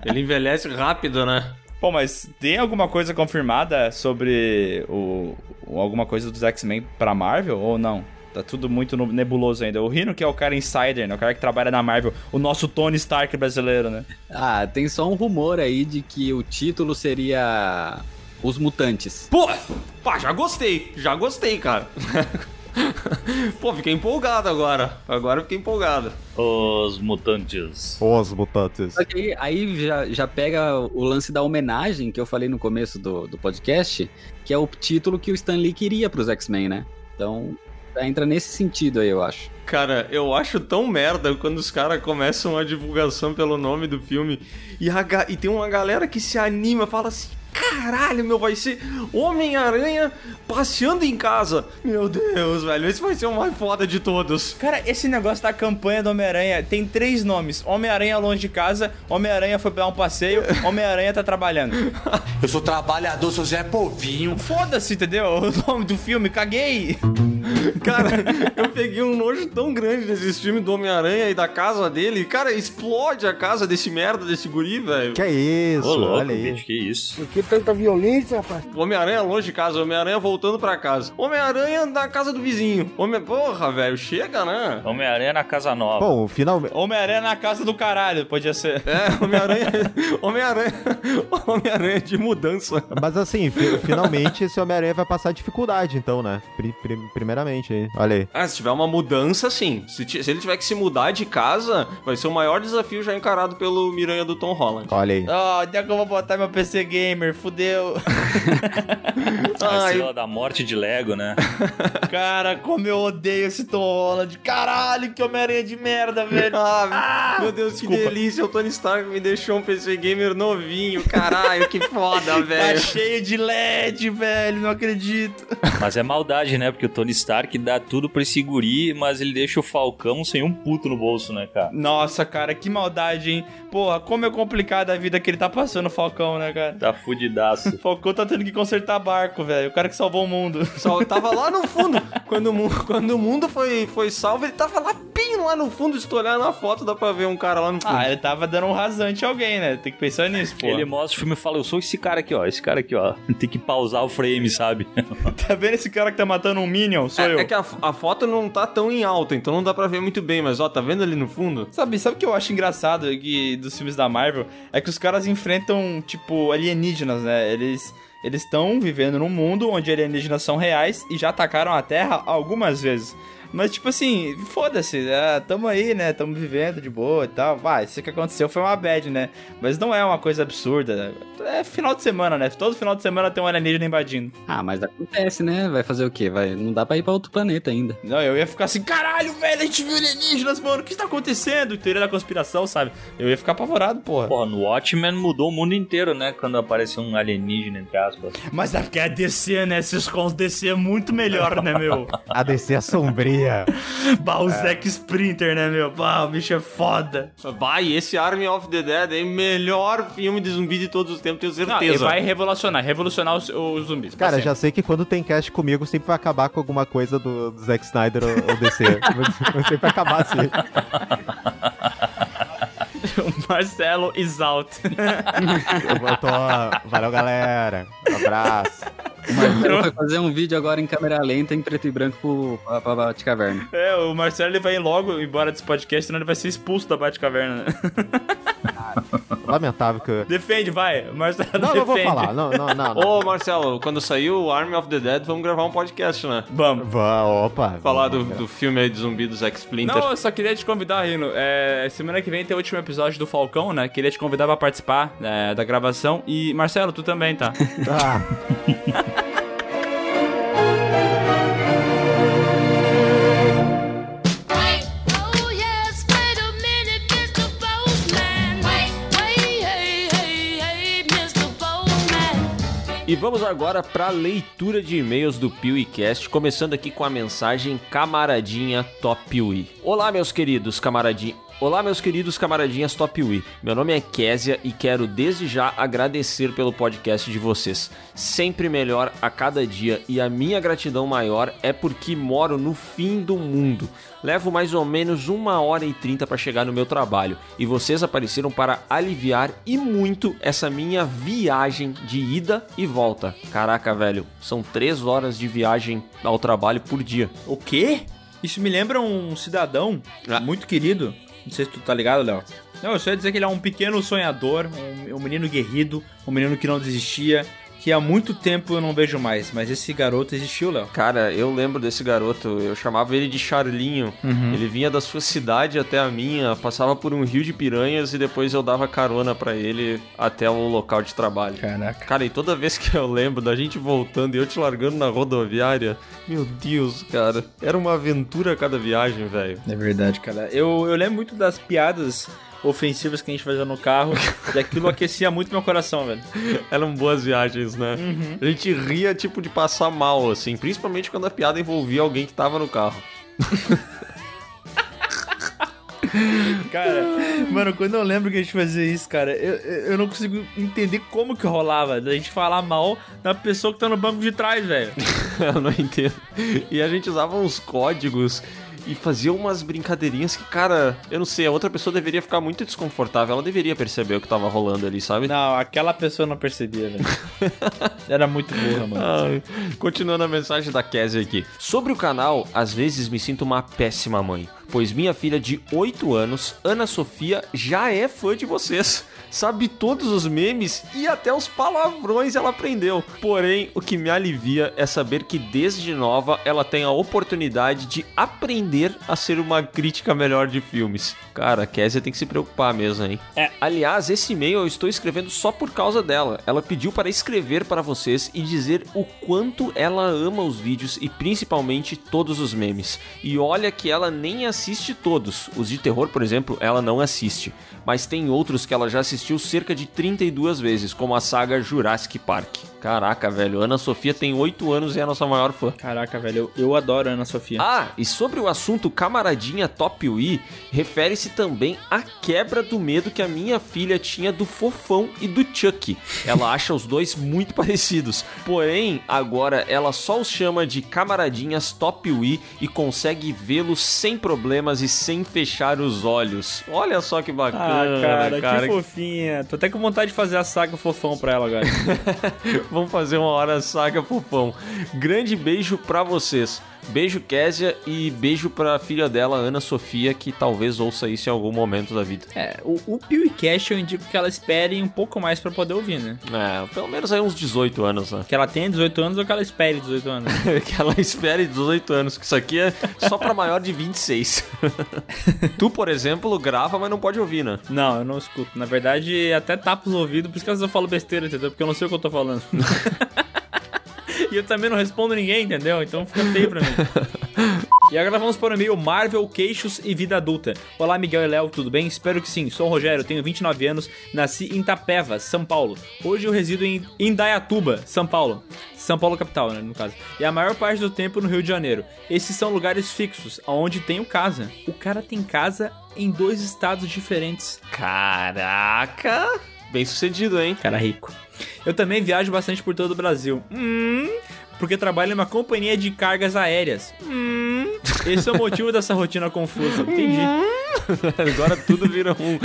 [SPEAKER 1] Ele envelhece rápido, né?
[SPEAKER 3] Pô, mas tem alguma coisa confirmada sobre o, o- alguma coisa dos X-Men pra Marvel ou não? Tá tudo muito nebuloso ainda. O Rino que é o cara insider, né? O cara que trabalha na Marvel. O nosso Tony Stark brasileiro, né?
[SPEAKER 2] Ah, tem só um rumor aí de que o título seria Os Mutantes.
[SPEAKER 1] Pô, pá, já gostei. Já gostei, cara. <laughs> <laughs> Pô, fiquei empolgado agora. Agora eu fiquei empolgado.
[SPEAKER 5] Os Mutantes.
[SPEAKER 4] Os mutantes.
[SPEAKER 2] Só que aí, aí já, já pega o lance da homenagem que eu falei no começo do, do podcast, que é o título que o Stan Lee queria pros X-Men, né? Então, entra nesse sentido aí, eu acho.
[SPEAKER 1] Cara, eu acho tão merda quando os caras começam a divulgação pelo nome do filme e, a e tem uma galera que se anima, fala assim: caralho, meu, vai ser Homem-Aranha passeando em casa. Meu Deus, velho, esse vai ser o mais foda de todos.
[SPEAKER 3] Cara, esse negócio da campanha do Homem-Aranha tem três nomes: Homem-Aranha longe de casa, Homem-Aranha foi dar um passeio, <laughs> Homem-Aranha tá trabalhando.
[SPEAKER 6] Eu sou trabalhador, sou Zé Povinho.
[SPEAKER 3] Foda-se, entendeu? <laughs> O nome do filme, caguei.
[SPEAKER 1] Cara, eu peguei um nojo tão grande desses filmes do Homem-Aranha e da casa dele. Cara, explode a casa desse merda, desse guri, velho.
[SPEAKER 4] Que é isso,
[SPEAKER 5] Ô, louco,
[SPEAKER 4] olha aí.
[SPEAKER 5] bicho, que isso.
[SPEAKER 8] Que tanta violência, rapaz.
[SPEAKER 1] Homem-Aranha longe de casa, Homem-Aranha voltando pra casa. Homem-Aranha na casa do vizinho. Homem... Porra, velho, chega, né?
[SPEAKER 5] Homem-Aranha na Casa Nova.
[SPEAKER 4] Bom, finalmente.
[SPEAKER 3] Homem-Aranha na casa do caralho, podia ser.
[SPEAKER 1] É, Homem-Aranha. <laughs> Homem-Aranha. Homem-Aranha de mudança.
[SPEAKER 4] Mas assim, fi- finalmente esse Homem-Aranha vai passar dificuldade, então, né? Pri- pri- primeiramente aí. Olha aí.
[SPEAKER 1] Ah, se tiver uma mudança, sim. Se, se ele tiver que se mudar de casa, vai ser o maior desafio já encarado pelo Miranha do Tom Holland.
[SPEAKER 4] Olha aí.
[SPEAKER 3] Oh, onde é que eu vou botar meu PC Gamer? Fudeu. <laughs>
[SPEAKER 5] A estrela da morte de Lego, né? <laughs>
[SPEAKER 3] Cara, como eu odeio esse Tom Holland. Caralho, que Homem-Aranha de merda, velho.
[SPEAKER 1] Ah, meu Deus, que
[SPEAKER 3] desculpa.
[SPEAKER 1] delícia. O Tony Stark me deixou um PC Gamer novinho. Caralho, que foda, <laughs>
[SPEAKER 3] Tá
[SPEAKER 1] velho.
[SPEAKER 3] cheio de LED, velho. Não acredito.
[SPEAKER 5] Mas é maldade, né? Porque o Tony Stark dá tudo pra esse guri, mas ele deixa o Falcão sem um puto no bolso, né, cara?
[SPEAKER 3] Nossa, cara, que maldade, hein? Porra, como é complicada a vida que ele tá passando, o Falcão, né, cara?
[SPEAKER 5] Tá fudidaço.
[SPEAKER 3] Falcão <laughs> tá tendo que consertar barco, velho. O cara que salvou o mundo.
[SPEAKER 1] Só tava lá no fundo. quando, o mundo, quando o mundo foi, foi salvo, ele tava lá bem lá no fundo. Se tu olhar na foto, dá pra ver um cara lá no fundo.
[SPEAKER 3] Ah, ele tava dando um rasante a alguém, né? Tem que pensar nisso, pô.
[SPEAKER 5] Ele mostra o filme e fala: Eu sou esse cara aqui, ó. Esse cara aqui, ó. <laughs> Tem que pausar o frame, sabe? <laughs>
[SPEAKER 3] Tá vendo esse cara que tá matando um Minion? Sou
[SPEAKER 1] é,
[SPEAKER 3] eu.
[SPEAKER 1] é que a, a foto não tá tão em alta, então não dá pra ver muito bem, mas ó, tá vendo ali no fundo?
[SPEAKER 3] Sabe, sabe o que eu acho engraçado aqui dos filmes da Marvel? É que os caras enfrentam, tipo, alienígenas, né? Eles eles estão vivendo num mundo onde alienígenas são reais e já atacaram a Terra algumas vezes. Mas, tipo assim, foda-se, é, tamo aí, né? Tamo vivendo de boa e tal. Vai, isso que aconteceu foi uma bad, né? Mas não é uma coisa absurda. É final de semana, né? Todo final de semana tem um alienígena invadindo.
[SPEAKER 2] Ah, mas acontece, né? Vai fazer o quê? Vai... Não dá pra ir pra outro planeta ainda.
[SPEAKER 3] Não, eu ia ficar assim, caralho, velho, a gente viu alienígenas, mano, o que tá acontecendo? Teoria da conspiração, sabe? Eu ia ficar apavorado, porra.
[SPEAKER 5] Porra, no Watchmen mudou o mundo inteiro, né? Quando apareceu um alienígena, entre aspas.
[SPEAKER 3] Mas é porque a DC, né? Esses cons DC é muito melhor, né, meu? <laughs>
[SPEAKER 4] A DC é sombria. <laughs>
[SPEAKER 3] Bah, o Zack Sprinter, né, meu? Bah, o bicho é foda.
[SPEAKER 1] Bah, e esse Army of the Dead é o melhor filme de zumbi de todos os tempos, tenho
[SPEAKER 3] Não,
[SPEAKER 1] certeza.
[SPEAKER 3] ele vai revolucionar, revolucionar os, os zumbis.
[SPEAKER 4] Cara, já sei que quando tem cast comigo, sempre vai acabar com alguma coisa do, do Zack Snyder ou, ou DC. <laughs> Vai sempre acabar assim. <laughs>
[SPEAKER 3] o Marcelo is out.
[SPEAKER 4] Eu tô. Valeu, galera. Um abraço.
[SPEAKER 2] O Marcelo vai fazer um vídeo agora em câmera lenta, em preto e branco pra, pra Batcaverna.
[SPEAKER 3] é, o Marcelo ele vai logo embora desse podcast, senão ele vai ser expulso da Batcaverna. né? <laughs>
[SPEAKER 4] Lamentável que eu...
[SPEAKER 3] defende, vai. Marcelo
[SPEAKER 4] Não,
[SPEAKER 3] defende.
[SPEAKER 4] não vou falar. Não, não, não. não.
[SPEAKER 1] Ô, Marcelo, quando sair o Army of the Dead, vamos gravar um podcast, né?
[SPEAKER 3] Vamos.
[SPEAKER 4] Vá, opa.
[SPEAKER 1] Falar do, do filme aí de zumbi do Zack Splinter.
[SPEAKER 3] Não, eu só queria te convidar, Rino. É, semana que vem tem o último episódio do Falcão, né? Queria te convidar pra participar é, da gravação. E, Marcelo, tu também, tá?
[SPEAKER 4] Ah, <laughs> <laughs>
[SPEAKER 1] E vamos agora para a leitura de e-mails do PeeWeeCast, começando aqui com a mensagem Camaradinha Top Piuí. Olá, meus queridos camaradinhos. Olá, meus queridos camaradinhas Top Wii. Meu nome é Késia e quero desde já agradecer pelo podcast de vocês. Sempre melhor a cada dia e a minha gratidão maior é porque moro no fim do mundo. Levo mais ou menos uma hora e trinta para chegar no meu trabalho e vocês apareceram para aliviar e muito essa minha viagem de ida e volta. Caraca, velho, são três horas de viagem ao trabalho por dia.
[SPEAKER 3] O quê? Isso me lembra um cidadão
[SPEAKER 1] Ah.
[SPEAKER 3] muito querido. Não sei se tu tá ligado, Léo. Não, eu só ia dizer que ele é um pequeno sonhador, um, um menino guerrido, um menino que não desistia, que há muito tempo eu não vejo mais. Mas esse garoto existiu, Léo.
[SPEAKER 1] Cara, eu lembro desse garoto, eu chamava ele de Charlinho. Ele vinha da sua cidade até a minha, passava por um rio de piranhas e depois eu dava carona pra ele até o local de trabalho.
[SPEAKER 3] Caraca.
[SPEAKER 1] Cara, e toda vez que eu lembro da gente voltando e eu te largando na rodoviária, meu Deus, cara, era uma aventura a cada viagem, velho.
[SPEAKER 3] É verdade, cara. Eu, eu lembro muito das piadas ofensivas que a gente fazia no carro e aquilo aquecia muito meu coração, velho.
[SPEAKER 1] Eram boas viagens, né? A gente ria, tipo, de passar mal, assim, principalmente quando a piada envolvia alguém que tava no carro. <laughs>
[SPEAKER 3] Cara, mano, quando eu lembro que a gente fazia isso, cara, eu, eu eu não consigo entender como que rolava da gente falar mal da pessoa que tá no banco de trás, velho. <laughs>
[SPEAKER 1] eu não entendo. E a gente usava uns códigos e fazia umas brincadeirinhas que, cara, eu não sei, a outra pessoa deveria ficar muito desconfortável. Ela deveria perceber o que tava rolando ali, sabe?
[SPEAKER 3] Não, aquela pessoa não percebia, velho. <laughs> Era muito burra, mano.
[SPEAKER 1] Ai, continuando a mensagem da Kézia aqui. Sobre o canal, às vezes me sinto uma péssima mãe, pois minha filha de 8 anos, Ana Sofia, já é fã de vocês. Sabe todos os memes e até os palavrões ela aprendeu. Porém, o que me alivia é saber que desde nova ela tem a oportunidade de aprender a ser uma crítica melhor de filmes. Cara, a Kézia tem que se preocupar mesmo, hein? É, aliás, esse e-mail eu estou escrevendo só por causa dela. Ela pediu para escrever para vocês e dizer o quanto ela ama os vídeos e principalmente todos os memes. E olha que ela nem assiste todos. Os de terror, por exemplo, ela não assiste. Mas tem outros que ela já assistiu assistiu cerca de 32 vezes, como a saga Jurassic Park. Caraca, velho, Ana Sofia tem 8 anos e é a nossa maior fã.
[SPEAKER 3] Caraca, velho, eu, eu adoro a Ana Sofia.
[SPEAKER 1] Ah, e sobre o assunto camaradinha Top Wii, refere-se também à quebra do medo que a minha filha tinha do Fofão e do Chuck. Ela acha os dois muito <laughs> parecidos, porém, agora ela só os chama de camaradinhas Top Wii e consegue vê-los sem problemas e sem fechar os olhos. Olha só que bacana,
[SPEAKER 3] Ah, cara,
[SPEAKER 1] cara.
[SPEAKER 3] que fofinha. Tô até com vontade de fazer a saga fofão pra ela agora. <laughs>
[SPEAKER 1] Vamos fazer uma hora saga fofão. Grande beijo pra vocês. Beijo, Késia, e beijo pra filha dela, Ana Sofia, que talvez ouça isso em algum momento da vida.
[SPEAKER 3] é, o, o PewCast eu indico que ela espere um pouco mais pra poder ouvir, né?
[SPEAKER 1] É, pelo menos aí uns 18 anos, né?
[SPEAKER 3] Que ela tenha 18 anos ou que ela espere 18 anos. <laughs>
[SPEAKER 1] que ela espere 18 anos, que isso aqui é só pra maior de 26. <laughs> tu, por exemplo, grava, mas não pode ouvir, né?
[SPEAKER 3] Não, eu não escuto. Na verdade, até tapa os ouvidos, por isso que às vezes eu falo besteira, entendeu? Porque eu não sei o que eu tô falando. <laughs> <laughs> e eu também não respondo ninguém, entendeu? Então fica feio pra mim. <laughs> E agora vamos para o e-mail Marvel, Queixos e Vida Adulta. Olá, Miguel e Léo, tudo bem? Espero que sim. Sou o Rogério, tenho 29 anos, nasci em Itapeva, São Paulo. Hoje eu resido em Indaiatuba, São Paulo. São Paulo capital, né, no caso. E a maior parte do tempo no Rio de Janeiro. Esses são lugares fixos, onde tenho casa. O cara tem casa em dois estados diferentes.
[SPEAKER 1] Caraca! Bem sucedido, hein?
[SPEAKER 3] Cara rico. Eu também viajo bastante por todo o Brasil. Hum, porque trabalho em uma companhia de cargas aéreas. Hum, esse é o motivo dessa rotina confusa. Entendi. <laughs>
[SPEAKER 1] Agora tudo vira um.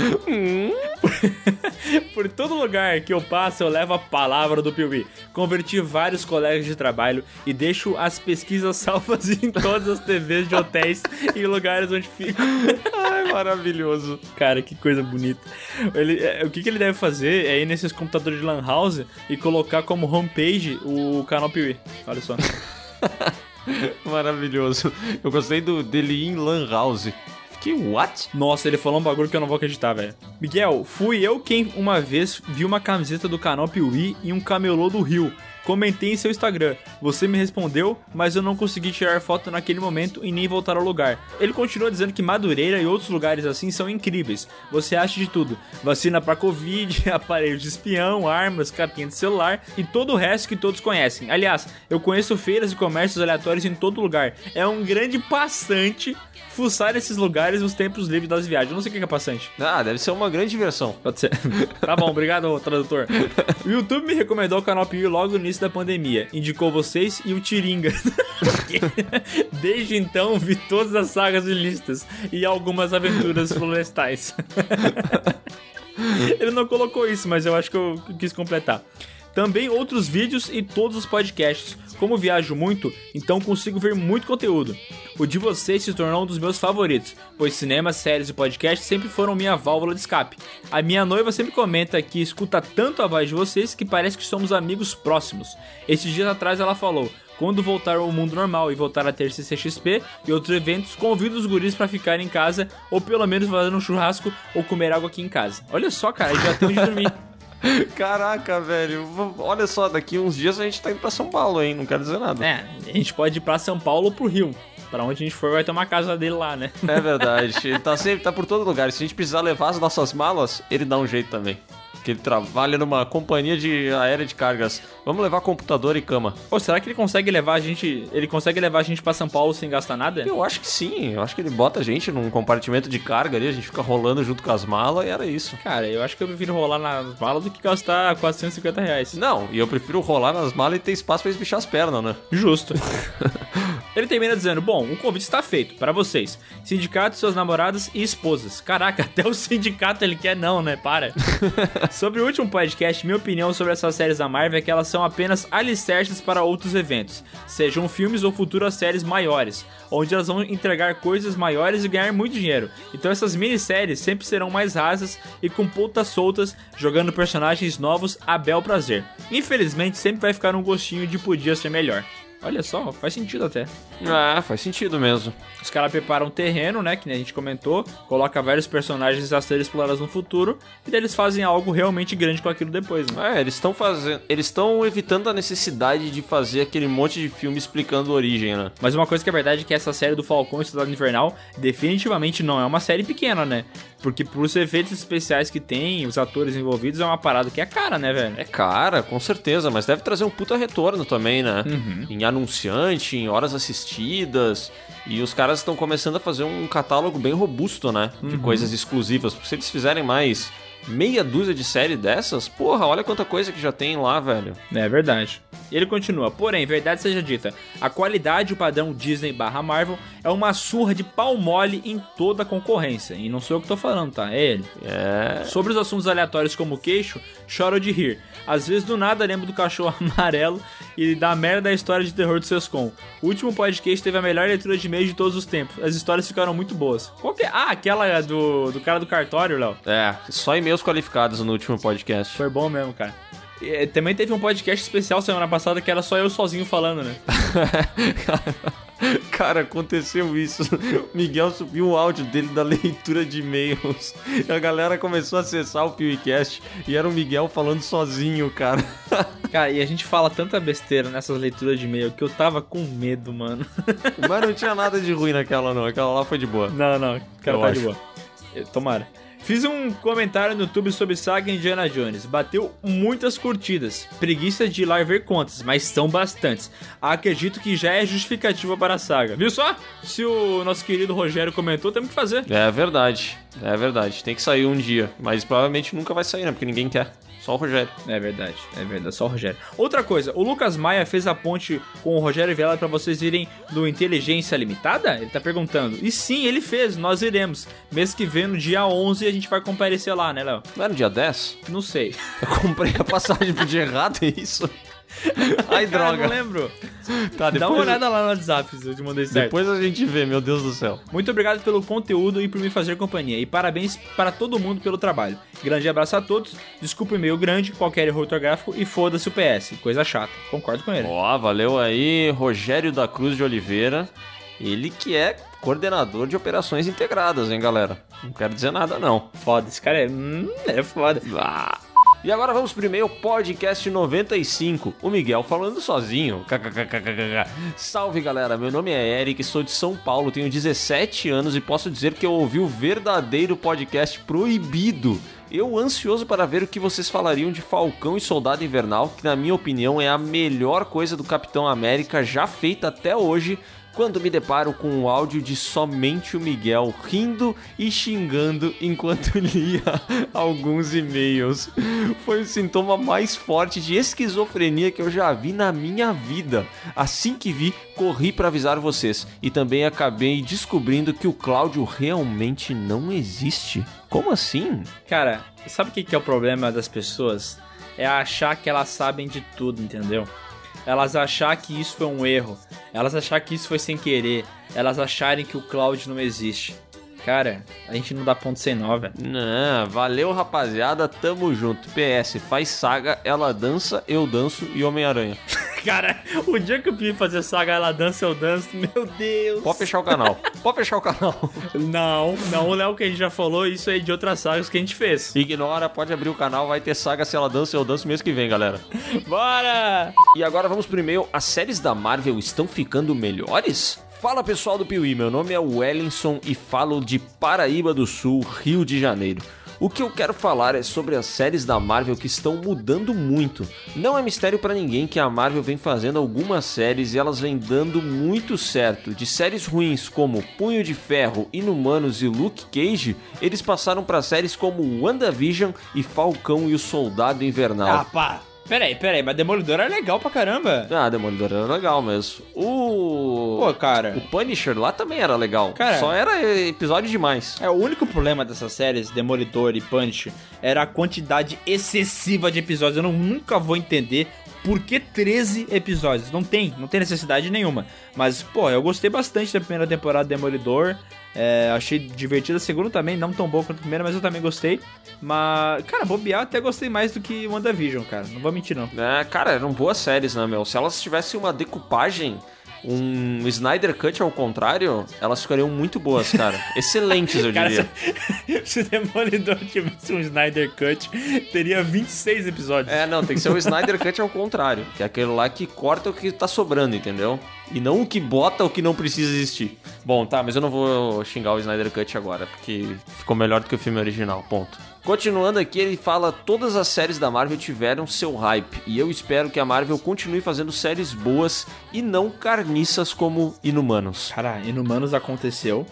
[SPEAKER 3] Por todo lugar que eu passo, eu levo a palavra do Piuí. Converti vários colegas de trabalho e deixo as pesquisas salvas <laughs> em todas as TVs de hotéis e lugares onde fico.
[SPEAKER 1] Ai, maravilhoso.
[SPEAKER 3] Cara, que coisa bonita. Ele, é, o que, que ele deve fazer é ir nesses computadores de Lan House e colocar como homepage o canal Piuí. Olha só. <laughs>
[SPEAKER 1] Maravilhoso. Eu gostei do, dele em Lan House. Fiquei, what?
[SPEAKER 3] Nossa, ele falou um bagulho que eu não vou acreditar, velho. Miguel, fui eu quem uma vez vi uma camiseta do canal Piuí e um camelô do Rio. Comentei em seu Instagram. Você me respondeu, mas eu não consegui tirar foto naquele momento e nem voltar ao lugar. Ele continua dizendo que Madureira e outros lugares assim são incríveis. Você acha de tudo: vacina pra Covid, <laughs> aparelhos de espião, armas, capinha de celular e todo o resto que todos conhecem. Aliás, eu conheço feiras e comércios aleatórios em todo lugar. É um grande passante fuçar esses lugares nos tempos livres das viagens. Eu não sei o que é passante.
[SPEAKER 1] Ah, deve ser uma grande diversão.
[SPEAKER 3] Pode ser. <laughs> tá bom, obrigado, tradutor. <laughs> O YouTube me recomendou o canal Piuí logo no início da pandemia. Indicou vocês e o Tiringa. <laughs> Desde então, vi todas as sagas e listas e algumas aventuras florestais. <laughs> Ele não colocou isso, mas eu acho que eu quis completar. Também outros vídeos e todos os podcasts. Como viajo muito, então consigo ver muito conteúdo. O de vocês se tornou um dos meus favoritos, pois cinema, séries e podcasts sempre foram minha válvula de escape. A minha noiva sempre comenta que escuta tanto a voz de vocês que parece que somos amigos próximos. Esses dias atrás ela falou: quando voltar ao mundo normal e voltar a ter CCXP e outros eventos, convido os guris pra ficar em casa ou pelo menos fazer um churrasco ou comer algo aqui em casa. Olha só, cara, já tem onde dormir. <laughs>
[SPEAKER 1] Caraca, velho. Olha só, daqui uns dias a gente tá indo pra São Paulo, hein? Não quero dizer nada.
[SPEAKER 3] É, a gente pode ir pra São Paulo ou pro Rio. Pra onde a gente for, vai ter uma casa dele lá, né?
[SPEAKER 1] É verdade. <laughs> Ele tá sempre, tá por todo lugar. Se a gente precisar levar as nossas malas, ele dá um jeito também. Que ele trabalha numa companhia de aérea de cargas. Vamos levar computador e cama.
[SPEAKER 3] Pô, será que ele consegue levar a gente. Ele consegue levar a gente pra São Paulo sem gastar nada?
[SPEAKER 1] Eu acho que sim. Eu acho que ele bota a gente num compartimento de carga ali, a gente fica rolando junto com as malas e era isso.
[SPEAKER 3] Cara, eu acho que eu prefiro rolar nas malas do que gastar 450 reais.
[SPEAKER 1] Não, e eu prefiro rolar nas malas e ter espaço pra espichar as pernas, né?
[SPEAKER 3] Justo. <laughs> Ele termina dizendo: Bom, o convite está feito para vocês, sindicato, suas namoradas e esposas. Caraca, <laughs> até o sindicato ele quer não, né? Para. <laughs> sobre o último podcast, minha opinião sobre essas séries da Marvel é que elas são apenas alicerces para outros eventos, sejam filmes ou futuras séries maiores, onde elas vão entregar coisas maiores e ganhar muito dinheiro. Então essas minisséries sempre serão mais rasas e com pontas soltas, jogando personagens novos a bel prazer. Infelizmente, sempre vai ficar um gostinho de podia ser melhor. Olha só, faz sentido até.
[SPEAKER 1] Ah, faz sentido mesmo.
[SPEAKER 3] Os caras preparam um terreno, né? Que a gente comentou, coloca vários personagens a serem explorados no futuro, e daí eles fazem algo realmente grande com aquilo depois, né?
[SPEAKER 1] É, eles estão fazendo. Eles estão evitando a necessidade de fazer aquele monte de filme explicando a origem, né?
[SPEAKER 3] Mas uma coisa que é verdade é que essa série do Falcão e Cidade Invernal definitivamente não é uma série pequena, né? Porque pros efeitos especiais que tem, os atores envolvidos, é uma parada que é cara, né, velho?
[SPEAKER 1] É cara, com certeza, mas deve trazer um puta retorno também, né?
[SPEAKER 3] Uhum.
[SPEAKER 1] Em anunciante, em horas assistidas. E os caras estão começando a fazer um catálogo bem robusto, né? De
[SPEAKER 3] Uhum.
[SPEAKER 1] coisas exclusivas. Porque se eles fizerem mais meia dúzia de série dessas, porra, olha quanta coisa que já tem lá, velho.
[SPEAKER 3] É verdade. E ele continua, porém, verdade seja dita, a qualidade e o padrão Disney barra Marvel é uma surra de pau mole em toda a concorrência. E não sou eu que tô falando, tá? É ele.
[SPEAKER 1] É.
[SPEAKER 3] Sobre os assuntos aleatórios como o queixo, choro de rir. Às vezes do nada lembro do cachorro <laughs> amarelo e da merda da história de terror do Sescom. O último podcast teve a melhor leitura de e-mail de todos os tempos. As histórias ficaram muito boas. Qual que é? Ah, aquela do, do cara do cartório, Léo.
[SPEAKER 1] É, só e-mails qualificados no último podcast.
[SPEAKER 3] Foi bom mesmo, cara. E, eh, também teve um podcast especial semana passada que era só eu sozinho falando, né? <laughs>
[SPEAKER 1] Cara, aconteceu isso. O Miguel subiu o áudio dele da leitura de e-mails. E a galera começou a acessar o PewCast e era o Miguel falando sozinho, cara. <laughs>
[SPEAKER 3] Cara, e a gente fala tanta besteira nessas leituras de e-mail que eu tava com medo, mano.
[SPEAKER 1] Mas não tinha nada de ruim naquela, não. Aquela lá foi de boa.
[SPEAKER 3] Não, não, cara
[SPEAKER 1] Eu
[SPEAKER 3] tá
[SPEAKER 1] acho.
[SPEAKER 3] de boa. Tomara. Fiz um comentário no YouTube sobre Saga Indiana Jones. Bateu muitas curtidas. Preguiça de ir lá ver contas, mas são bastantes. Acredito que já é justificativa para a saga. Viu só? Se o nosso querido Rogério comentou, temos que fazer.
[SPEAKER 1] É verdade. É verdade. Tem que sair um dia. Mas provavelmente nunca vai sair, né? Porque ninguém quer. Só o Rogério.
[SPEAKER 3] É verdade, é verdade, só o Rogério. Outra coisa, o Lucas Maia fez a ponte com o Rogério Vela pra vocês irem do Inteligência Limitada? Ele tá perguntando. E sim, ele fez, nós iremos. Mês que vem, no dia 11, a gente vai comparecer lá, né, Léo?
[SPEAKER 1] Não era no dia 10?
[SPEAKER 3] Não sei.
[SPEAKER 1] Eu comprei a passagem pro dia errado, é isso? <laughs> Ai,
[SPEAKER 3] Cara,
[SPEAKER 1] droga.
[SPEAKER 3] não lembro.
[SPEAKER 1] Tá,
[SPEAKER 3] Dá uma olhada lá no WhatsApp se eu te mandei certo.
[SPEAKER 1] Depois a gente vê, meu Deus do céu.
[SPEAKER 3] Muito obrigado pelo conteúdo e por me fazer companhia. E parabéns para todo mundo pelo trabalho. Grande abraço a todos. Desculpa o e-mail grande, qualquer erro ortográfico e foda-se o PS. Coisa chata. Concordo com ele.
[SPEAKER 1] Ó, valeu aí, Rogério da Cruz de Oliveira. Ele que é coordenador de operações integradas, hein, galera? Não quero dizer nada, não.
[SPEAKER 3] Foda, esse cara é. Hum, é foda.
[SPEAKER 1] Ah. E agora vamos pro e-mail podcast 95. O Miguel falando sozinho. Salve galera, meu nome é Eric, sou de São Paulo, tenho 17 anos e posso dizer que eu ouvi o verdadeiro podcast proibido. Eu ansioso para ver o que vocês falariam de Falcão e Soldado Invernal, que na minha opinião é a melhor coisa do Capitão América já feita até hoje. Quando me deparo com o áudio de somente o Miguel rindo e xingando enquanto <laughs> lia alguns e-mails. Foi o sintoma mais forte de esquizofrenia que eu já vi na minha vida. Assim que vi, corri para avisar vocês e também acabei descobrindo que o Cláudio realmente não existe. Como assim?
[SPEAKER 3] Cara, sabe o que é o problema das pessoas? É achar que elas sabem de tudo, entendeu? Elas achar que isso foi um erro. Elas achar que isso foi sem querer. Elas acharem que o Cloud não existe. Cara, a gente não dá ponto sem nó, velho.
[SPEAKER 1] Não, valeu rapaziada, tamo junto. PS, faz saga, ela dança, eu danço e Homem-Aranha. <laughs>
[SPEAKER 3] Cara, o dia que eu pedi fazer saga, ela dança, eu danço, meu Deus.
[SPEAKER 1] Pode fechar o canal. Pode fechar o canal.
[SPEAKER 3] Não, não, Léo, que a gente já falou, isso aí de outras sagas que a gente fez.
[SPEAKER 1] Ignora, pode abrir o canal, vai ter saga se ela dança, eu danço mês que vem, galera.
[SPEAKER 3] Bora!
[SPEAKER 1] E agora vamos pro e-mail. As séries da Marvel estão ficando melhores? Fala pessoal do Piuí, meu nome é Wellington e falo de Paraíba do Sul, Rio de Janeiro. O que eu quero falar é sobre as séries da Marvel que estão mudando muito. Não é mistério pra ninguém que a Marvel vem fazendo algumas séries e elas vêm dando muito certo. De séries ruins como Punho de Ferro, Inumanos e Luke Cage, eles passaram pra séries como WandaVision e Falcão e o Soldado Invernal.
[SPEAKER 3] Ah. Peraí, peraí, mas Demolidor era legal pra caramba.
[SPEAKER 1] Ah, Demolidor era legal mesmo. O.
[SPEAKER 3] Pô, cara.
[SPEAKER 1] O Punisher lá também era legal.
[SPEAKER 3] Cara.
[SPEAKER 1] Só era episódio demais.
[SPEAKER 3] É, o único problema dessas séries, Demolidor e Punch, era a quantidade excessiva de episódios. Eu não, nunca vou entender por que 13 episódios. Não tem, não tem necessidade nenhuma. Mas, pô, eu gostei bastante da primeira temporada de Demolidor. É, achei divertida. A segunda também, não tão boa quanto a primeira, mas eu também gostei. Mas, cara, bobear até gostei mais do que WandaVision, cara. Não vou mentir, não.
[SPEAKER 1] É, cara, eram boas séries, né, meu? Se elas tivessem uma decupagem um Snyder Cut ao contrário, elas ficariam muito boas, cara. <laughs> Excelentes, eu
[SPEAKER 3] Cara,
[SPEAKER 1] diria.
[SPEAKER 3] se, <laughs> se o Demolidor tivesse um Snyder Cut, teria 26 episódios.
[SPEAKER 1] É, não, tem que ser o Snyder Cut ao contrário, que é aquele lá que corta o que tá sobrando, entendeu? E não o que bota o que não precisa existir. Bom, tá, mas eu não vou xingar o Snyder Cut agora, porque ficou melhor do que o filme original, ponto. Continuando aqui, ele fala: todas as séries da Marvel tiveram seu hype, e eu espero que a Marvel continue fazendo séries boas e não carniças como Inumanos.
[SPEAKER 3] Cara, Inumanos aconteceu,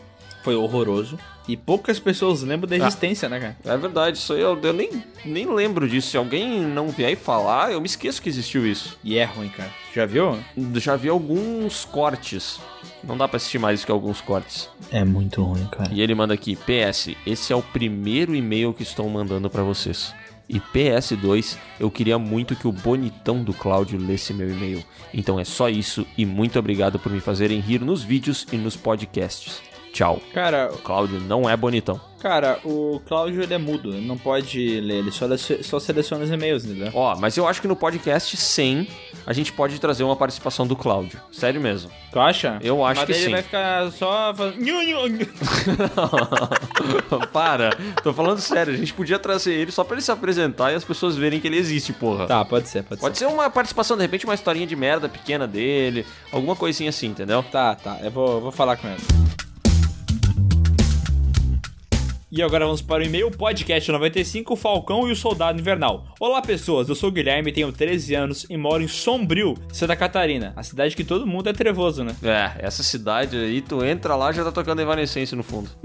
[SPEAKER 3] foi horroroso, e poucas pessoas lembram da existência, né, cara?
[SPEAKER 1] É verdade, isso aí eu, eu nem, nem lembro disso. Se alguém não vier e falar, eu me esqueço que existiu isso.
[SPEAKER 3] E é ruim, cara. Já viu?
[SPEAKER 1] Já vi alguns cortes. Não dá pra assistir mais do que alguns cortes.
[SPEAKER 3] É muito ruim, cara.
[SPEAKER 1] E ele manda aqui: PS, esse é o primeiro e-mail que estou mandando pra vocês. E PS2, eu queria muito que o bonitão do Cláudio lesse meu e-mail. Então é só isso e muito obrigado por me fazerem rir nos vídeos e nos podcasts. Tchau.
[SPEAKER 3] Cara,
[SPEAKER 1] O Cláudio não é bonitão.
[SPEAKER 3] cara, o Cláudio ele é mudo, ele não pode ler, ele só, só seleciona os e-mails, entendeu?
[SPEAKER 1] Ó, mas eu acho que no podcast 100 a gente pode trazer uma participação do Cláudio. Sério mesmo.
[SPEAKER 3] Tu acha?
[SPEAKER 1] Eu acho
[SPEAKER 3] Mas
[SPEAKER 1] que
[SPEAKER 3] daí
[SPEAKER 1] sim.
[SPEAKER 3] ele vai ficar só fazendo... <laughs>
[SPEAKER 1] Para, tô falando sério, a gente podia trazer ele só pra ele se apresentar e as pessoas verem que ele existe, porra.
[SPEAKER 3] Tá, pode ser, pode,
[SPEAKER 1] Pode ser uma participação, de repente, uma historinha de merda pequena dele, alguma coisinha assim, entendeu?
[SPEAKER 3] Tá, tá, eu vou, vou falar com ele. E agora vamos para o e-mail podcast 95, o Falcão e o Soldado Invernal. Olá pessoas, eu sou o Guilherme, tenho 13 anos e moro em Sombrio, Santa Catarina. A cidade que todo mundo é trevoso, né?
[SPEAKER 1] É, essa cidade aí, tu entra lá já tá tocando Evanescence no fundo. <laughs>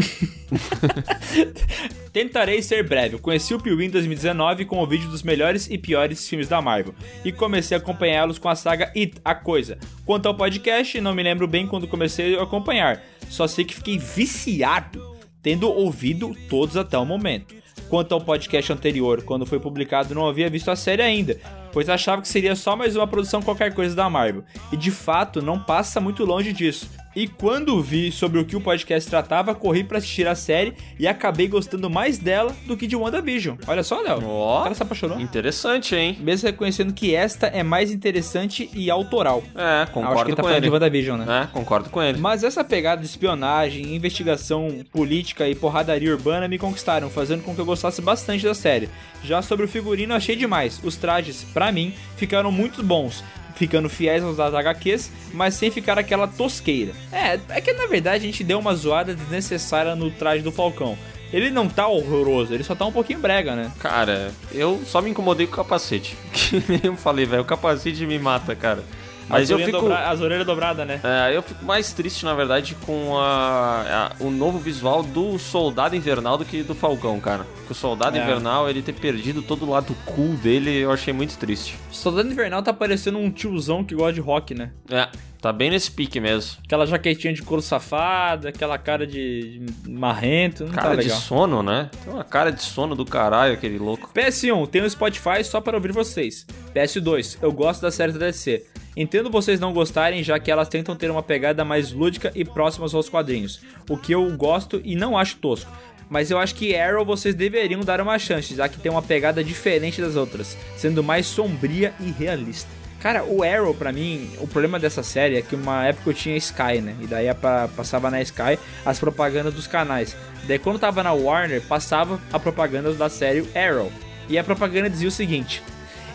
[SPEAKER 3] Tentarei ser breve. Conheci o Piuí em 2019 com o vídeo dos melhores e piores filmes da Marvel e comecei a acompanhá-los com a saga It, a Coisa. Quanto ao podcast, não me lembro bem quando comecei a acompanhar, só sei que fiquei viciado, tendo ouvido todos até o momento. Quanto ao podcast anterior, quando foi publicado, não havia visto a série ainda, pois achava que seria só mais uma produção qualquer coisa da Marvel. E de fato, não passa muito longe disso. E quando vi sobre o que o podcast tratava, corri pra assistir a série e acabei gostando mais dela do que de WandaVision. Olha só, Léo.
[SPEAKER 1] Ó.
[SPEAKER 3] O cara se apaixonou.
[SPEAKER 1] Interessante, hein?
[SPEAKER 3] Mesmo reconhecendo que esta é mais interessante e autoral.
[SPEAKER 1] É,
[SPEAKER 3] Acho
[SPEAKER 1] concordo
[SPEAKER 3] que ele tá
[SPEAKER 1] com
[SPEAKER 3] falando
[SPEAKER 1] ele.
[SPEAKER 3] de WandaVision, né?
[SPEAKER 1] É, concordo com ele.
[SPEAKER 3] Mas essa pegada de espionagem, investigação política e porradaria urbana me conquistaram, fazendo com que eu gostasse bastante da série. Já sobre o figurino, achei demais. Os trajes, pra mim, ficaram muito bons. Ficando fiéis aos das HQs, mas sem ficar aquela tosqueira. É, é que na verdade a gente deu uma zoada desnecessária no traje do Falcão. Ele não tá horroroso, ele só tá um pouquinho brega, né?
[SPEAKER 1] Cara, eu só me incomodei com o capacete. Que <laughs> nem eu falei, velho, o capacete me mata, cara. Mas
[SPEAKER 3] as
[SPEAKER 1] eu
[SPEAKER 3] orelhas
[SPEAKER 1] fico.
[SPEAKER 3] dobra- as orelhas dobradas, né?
[SPEAKER 1] É, eu fico mais triste, na verdade, com a, a- o novo visual do Soldado Invernal do que do Falcão, cara. Porque o Soldado
[SPEAKER 3] É.
[SPEAKER 1] Invernal, ele ter perdido todo o lado cool dele, eu achei muito triste.
[SPEAKER 3] Soldado Invernal tá parecendo um tiozão que gosta de rock, né?
[SPEAKER 1] É, tá bem nesse pique mesmo.
[SPEAKER 3] Aquela jaquetinha de couro safado, aquela cara de, marrento, não
[SPEAKER 1] Cara
[SPEAKER 3] tá
[SPEAKER 1] de sono, né? Tem uma cara de sono do caralho, aquele louco.
[SPEAKER 3] PS1, tenho o Spotify só para ouvir vocês. PS2, eu gosto da série da DC. Entendo vocês não gostarem, já que elas tentam ter uma pegada mais lúdica e próximas aos quadrinhos, o que eu gosto e não acho tosco. Mas eu acho que Arrow vocês deveriam dar uma chance, já que tem uma pegada diferente das outras, sendo mais sombria e realista. Cara, o Arrow, pra mim, o problema dessa série é que uma época eu tinha Sky, né? E daí passava na Sky as propagandas dos canais. Daí quando tava na Warner, passava a propaganda da série Arrow. E a propaganda dizia o seguinte: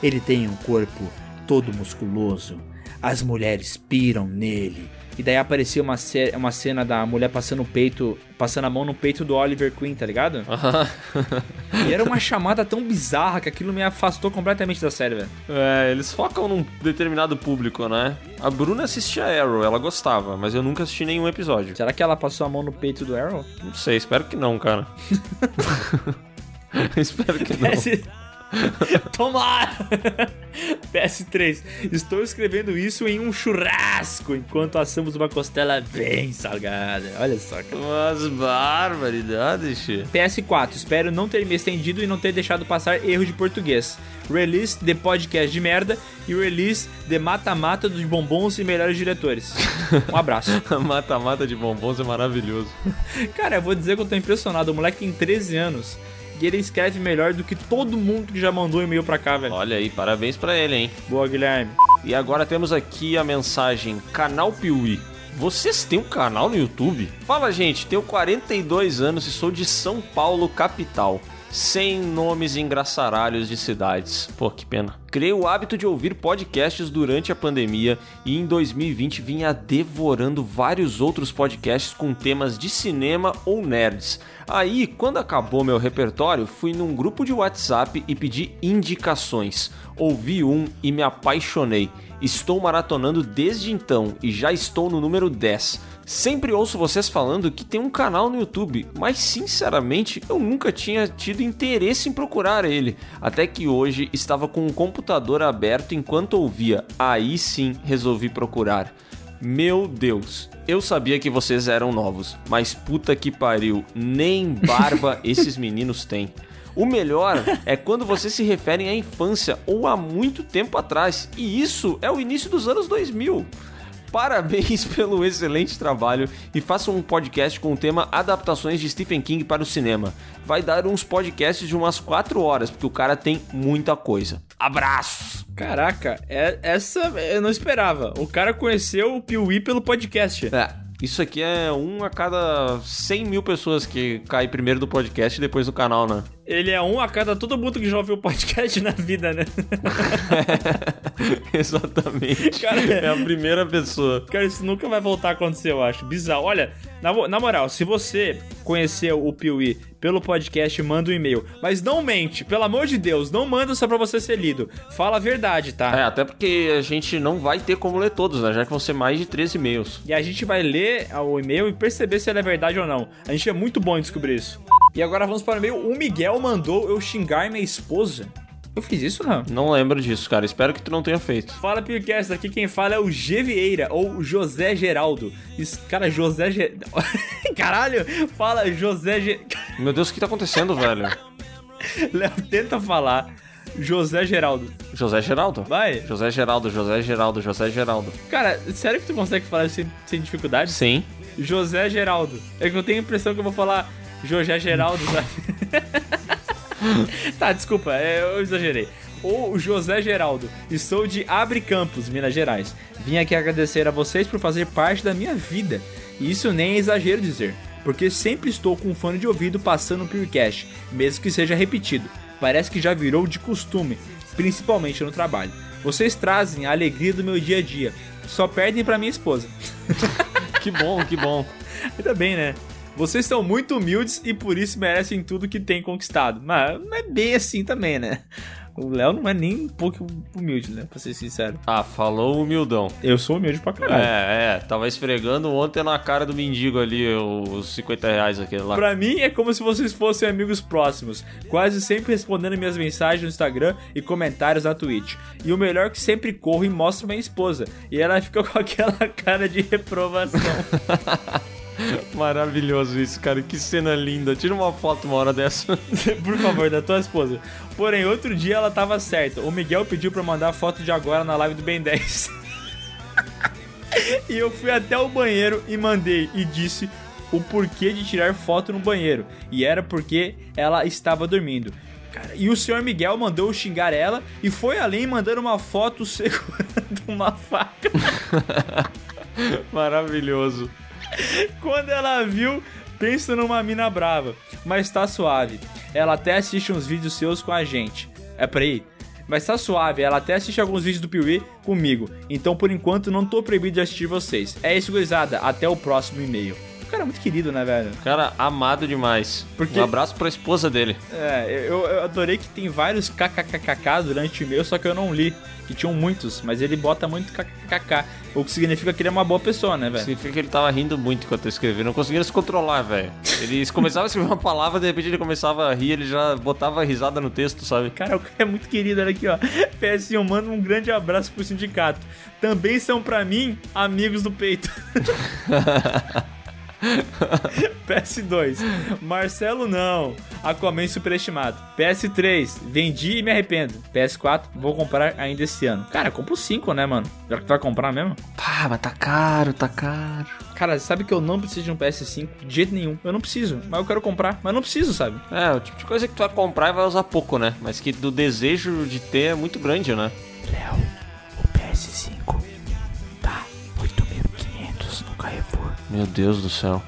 [SPEAKER 3] Ele tem um corpo todo musculoso, as mulheres piram nele. E daí aparecia uma, ce- uma cena da mulher passando o peito, passando a mão no peito do Oliver Queen, tá ligado? <laughs> E era uma chamada tão bizarra que aquilo me afastou completamente da série, velho.
[SPEAKER 1] É, eles focam num determinado público, né? A Bruna assistia Arrow, ela gostava, mas eu nunca assisti nenhum episódio.
[SPEAKER 3] Será que ela passou a mão no peito do Arrow?
[SPEAKER 1] Não sei, espero que não, cara. <laughs> <laughs> espero que não. <laughs>
[SPEAKER 3] Tomara! <laughs> PS3. Estou escrevendo isso em um churrasco enquanto assamos uma costela bem salgada. Olha só, cara.
[SPEAKER 1] Umas barbaridades, che.
[SPEAKER 3] PS4. Espero não ter me estendido e não ter deixado passar erro de português. Release de podcast de merda e release de mata-mata dos bombons e melhores diretores. <laughs> Um abraço.
[SPEAKER 1] Mata-mata de bombons é maravilhoso.
[SPEAKER 3] Cara, eu vou dizer que eu tô impressionado. O moleque tem 13 anos e ele escreve melhor do que todo mundo que já mandou e-mail pra cá, velho.
[SPEAKER 1] Olha aí, parabéns pra ele, hein?
[SPEAKER 3] Boa, Guilherme.
[SPEAKER 1] E agora temos aqui a mensagem Canal Piuí. Vocês têm um canal no YouTube? Fala, gente, tenho 42 anos e sou de São Paulo, capital. Sem nomes engraçaralhos de cidades. Pô, que pena. Criei o hábito de ouvir podcasts durante a pandemia e em 2020 vinha devorando vários outros podcasts com temas de cinema ou nerds. Aí, quando acabou meu repertório, fui num grupo de WhatsApp e pedi indicações. Ouvi um e me apaixonei. Estou maratonando desde então e já estou no número 10. Sempre ouço vocês falando que tem um canal no YouTube, mas sinceramente eu nunca tinha tido interesse em procurar ele. Até que hoje estava com o computador aberto enquanto ouvia. Aí sim resolvi procurar. Meu Deus, eu sabia que vocês eram novos, mas puta que pariu, nem barba <laughs> esses meninos têm. O melhor é quando vocês se referem à infância ou a muito tempo atrás, e isso é o início dos anos 2000. Parabéns <laughs> pelo excelente trabalho e façam um podcast com o tema Adaptações de Stephen King para o cinema. Vai dar uns podcasts de umas 4 horas, porque o cara tem muita coisa. Abraços!
[SPEAKER 3] Caraca, é- essa eu não esperava. O cara conheceu o Piuí pelo podcast.
[SPEAKER 1] É, isso aqui é um a cada 100 mil pessoas que cai primeiro do podcast e depois do canal, né?
[SPEAKER 3] Ele é um a cada todo mundo que já ouviu podcast na vida, né? <laughs>
[SPEAKER 1] Exatamente.
[SPEAKER 3] Cara,
[SPEAKER 1] é a primeira pessoa.
[SPEAKER 3] Cara, isso nunca vai voltar a acontecer, eu acho. Bizarro. Olha, na, na moral, se você conheceu o Piuí pelo podcast, manda um e-mail. Mas não mente, pelo amor de Deus, não manda só pra você ser lido. Fala a verdade, tá?
[SPEAKER 1] É, até porque a gente não vai ter como ler todos, né? Já que vão ser mais de 13 e-mails.
[SPEAKER 3] E a gente vai ler o e-mail e perceber se ele é verdade ou não. A gente é muito bom em descobrir isso. E agora vamos para o e-mail. O Miguel mandou eu xingar minha esposa. Eu fiz isso não?
[SPEAKER 1] Não lembro disso, cara. Espero que tu não tenha feito.
[SPEAKER 3] Fala, Piocast, aqui quem fala é o G Vieira, ou José Geraldo. Isso, cara, José Ge... <laughs> Caralho, fala José Ge... <laughs>
[SPEAKER 1] Meu Deus, o que tá acontecendo, velho?
[SPEAKER 3] Léo, tenta falar José Geraldo.
[SPEAKER 1] José Geraldo?
[SPEAKER 3] Vai.
[SPEAKER 1] José Geraldo, José Geraldo, José Geraldo.
[SPEAKER 3] Cara, sério que tu consegue falar sem, sem dificuldade?
[SPEAKER 1] Sim.
[SPEAKER 3] José Geraldo. É que eu tenho a impressão que eu vou falar José Geraldo, sabe? <laughs> <laughs> tá, desculpa, é, eu exagerei. Ou José Geraldo. Estou de Abre Campos, Minas Gerais. Vim aqui agradecer a vocês por fazer parte da minha vida. E isso nem é exagero dizer, porque sempre estou com um fone de ouvido passando o Purecast, mesmo que seja repetido. Parece que já virou de costume, principalmente no trabalho. Vocês trazem a alegria do meu dia a dia. Só perdem pra minha esposa. <laughs>
[SPEAKER 1] que bom, que bom.
[SPEAKER 3] Ainda bem, né? Vocês são muito humildes e por isso merecem tudo que têm conquistado. Mas não é bem assim também, né? O Léo não é nem um pouco humilde, né? Pra ser sincero.
[SPEAKER 1] Ah, falou humildão.
[SPEAKER 3] Eu sou humilde pra caralho.
[SPEAKER 1] É, é. Tava esfregando ontem na cara do mendigo ali os 50 reais aquele lá.
[SPEAKER 3] Pra mim é como se vocês fossem amigos próximos, quase sempre respondendo minhas mensagens no Instagram e comentários na Twitch. E o melhor é que sempre corro e mostro minha esposa. E ela fica <laughs> com aquela cara de reprovação. <laughs> <laughs>
[SPEAKER 1] Maravilhoso isso, cara. Que cena linda. Tira uma foto uma hora dessa. <laughs>
[SPEAKER 3] Por favor, da tua esposa. Porém, outro dia ela tava certa. O Miguel pediu pra mandar foto de agora na live do Ben 10. <laughs> e eu fui até o banheiro e mandei e disse o porquê de tirar foto no banheiro. E era porque ela estava dormindo. Cara, e o senhor Miguel mandou xingar ela e foi além mandando uma foto segurando uma faca.
[SPEAKER 1] Maravilhoso. <laughs>
[SPEAKER 3] Quando ela viu, pensa numa mina brava, mas tá suave. Ela até assiste uns vídeos seus com a gente. É peraí. Mas tá suave, ela até assiste alguns vídeos do Piuí comigo. Então por enquanto não tô proibido de assistir vocês. É isso, gurizada. Até o próximo e-mail. O cara é muito querido, né, velho?
[SPEAKER 1] Cara, amado demais.
[SPEAKER 3] Porque-
[SPEAKER 1] Um abraço pra esposa dele.
[SPEAKER 3] É, eu, eu adorei que tem vários kkkk durante o e-mail, só que eu não li. Que tinham muitos, mas ele bota muito kkkk. O que significa que ele é uma boa pessoa, né, velho?
[SPEAKER 1] Significa que ele tava rindo muito enquanto eu escrevi. Não conseguia se controlar, velho. Ele <laughs> começava a escrever uma palavra, de repente ele começava a rir, ele já botava risada no texto, sabe?
[SPEAKER 3] Cara, o cara é muito querido, olha aqui, ó. PS1, manda um grande abraço pro sindicato. Também são pra mim amigos do peito. <laughs> <laughs> PS2, Marcelo não. Aquaman superestimado. PS3, vendi e me arrependo. PS4, vou comprar ainda esse ano. Cara, compra o 5, né, mano? Já que tu vai comprar mesmo?
[SPEAKER 1] Pá, mas tá caro, tá caro.
[SPEAKER 3] Cara, sabe que eu não preciso de um PS5 de jeito nenhum. Eu não preciso, mas eu quero comprar, mas não preciso, sabe?
[SPEAKER 1] É, o tipo de coisa que tu vai comprar e vai usar pouco, né? Mas que do desejo de ter é muito grande, né?
[SPEAKER 3] Léo, o PS5 tá 8.500 no Carrefour.
[SPEAKER 1] Meu Deus do céu.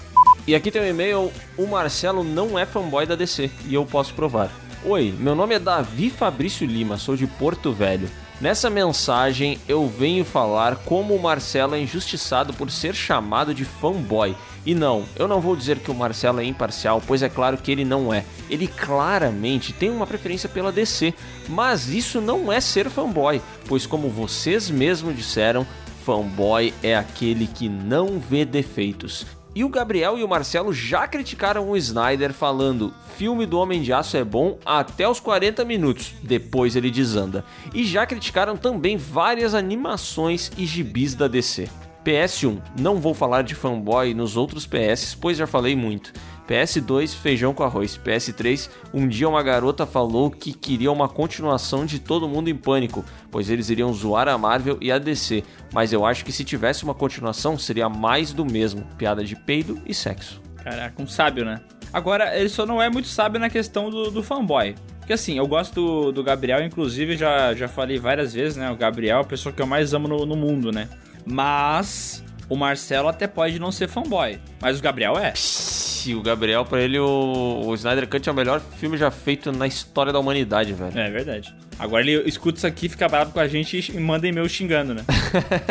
[SPEAKER 1] E aqui tem um e-mail, o Marcelo não é fanboy da DC, e eu posso provar. Oi, meu nome é Davi Fabrício Lima, sou de Porto Velho. Nessa mensagem eu venho falar como o Marcelo é injustiçado por ser chamado de fanboy. E não, eu não vou dizer que o Marcelo é imparcial, pois é claro que ele não é. Ele claramente tem uma preferência pela DC, mas isso não é ser fanboy, pois como vocês mesmos disseram, fanboy é aquele que não vê defeitos. E o Gabriel e o Marcelo já criticaram o Snyder falando: filme do Homem de Aço é bom até os 40 minutos, depois ele desanda. E já criticaram também várias animações e gibis da DC. PS1, não vou falar de fanboy nos outros PS, pois já falei muito. PS2, feijão com arroz. PS3, um dia uma garota falou que queria uma continuação de Todo Mundo em Pânico, pois eles iriam zoar a Marvel e a DC, mas eu acho que se tivesse uma continuação seria mais do mesmo, piada de peido e sexo.
[SPEAKER 3] Caraca, um sábio, né? Agora, ele só não é muito sábio na questão do, do fanboy. Porque assim, eu gosto do, do Gabriel, inclusive já, já falei várias vezes, né? O Gabriel é a pessoa que eu mais amo no, no mundo, né? Mas o Marcelo até pode não ser fanboy, mas o Gabriel é.
[SPEAKER 1] Se o Gabriel, pra ele, o, o Snyder Cut é o melhor filme já feito na história da humanidade, velho.
[SPEAKER 3] É verdade. Agora ele escuta isso aqui, fica bravo com a gente e manda e-mail xingando, né?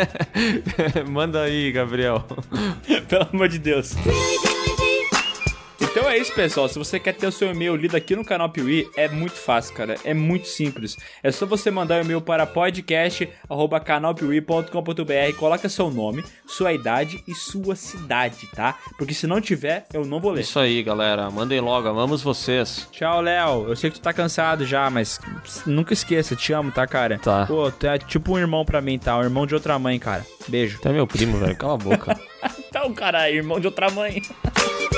[SPEAKER 3] <laughs>
[SPEAKER 1] Manda aí, Gabriel. <laughs>
[SPEAKER 3] Pelo amor de Deus. Então é isso, pessoal. Se você quer ter o seu e-mail lido aqui no canal Piuí, é muito fácil, cara. É muito simples. É só você mandar um e-mail para podcast@canalpiuí.com.br, coloca seu nome, sua idade e sua cidade, tá? Porque se não tiver, eu não vou ler.
[SPEAKER 1] Isso aí, galera. Mandem logo, amamos vocês.
[SPEAKER 3] Tchau, Léo. Eu sei que tu tá cansado já, mas nunca esqueça, te amo, tá, cara?
[SPEAKER 1] Tá.
[SPEAKER 3] Pô, tu é tipo um irmão pra mim, tá? Um irmão de outra mãe, cara. Beijo.
[SPEAKER 1] Até meu primo, velho. Cala a boca. <laughs>
[SPEAKER 3] Então, cara, irmão de outra mãe. <laughs>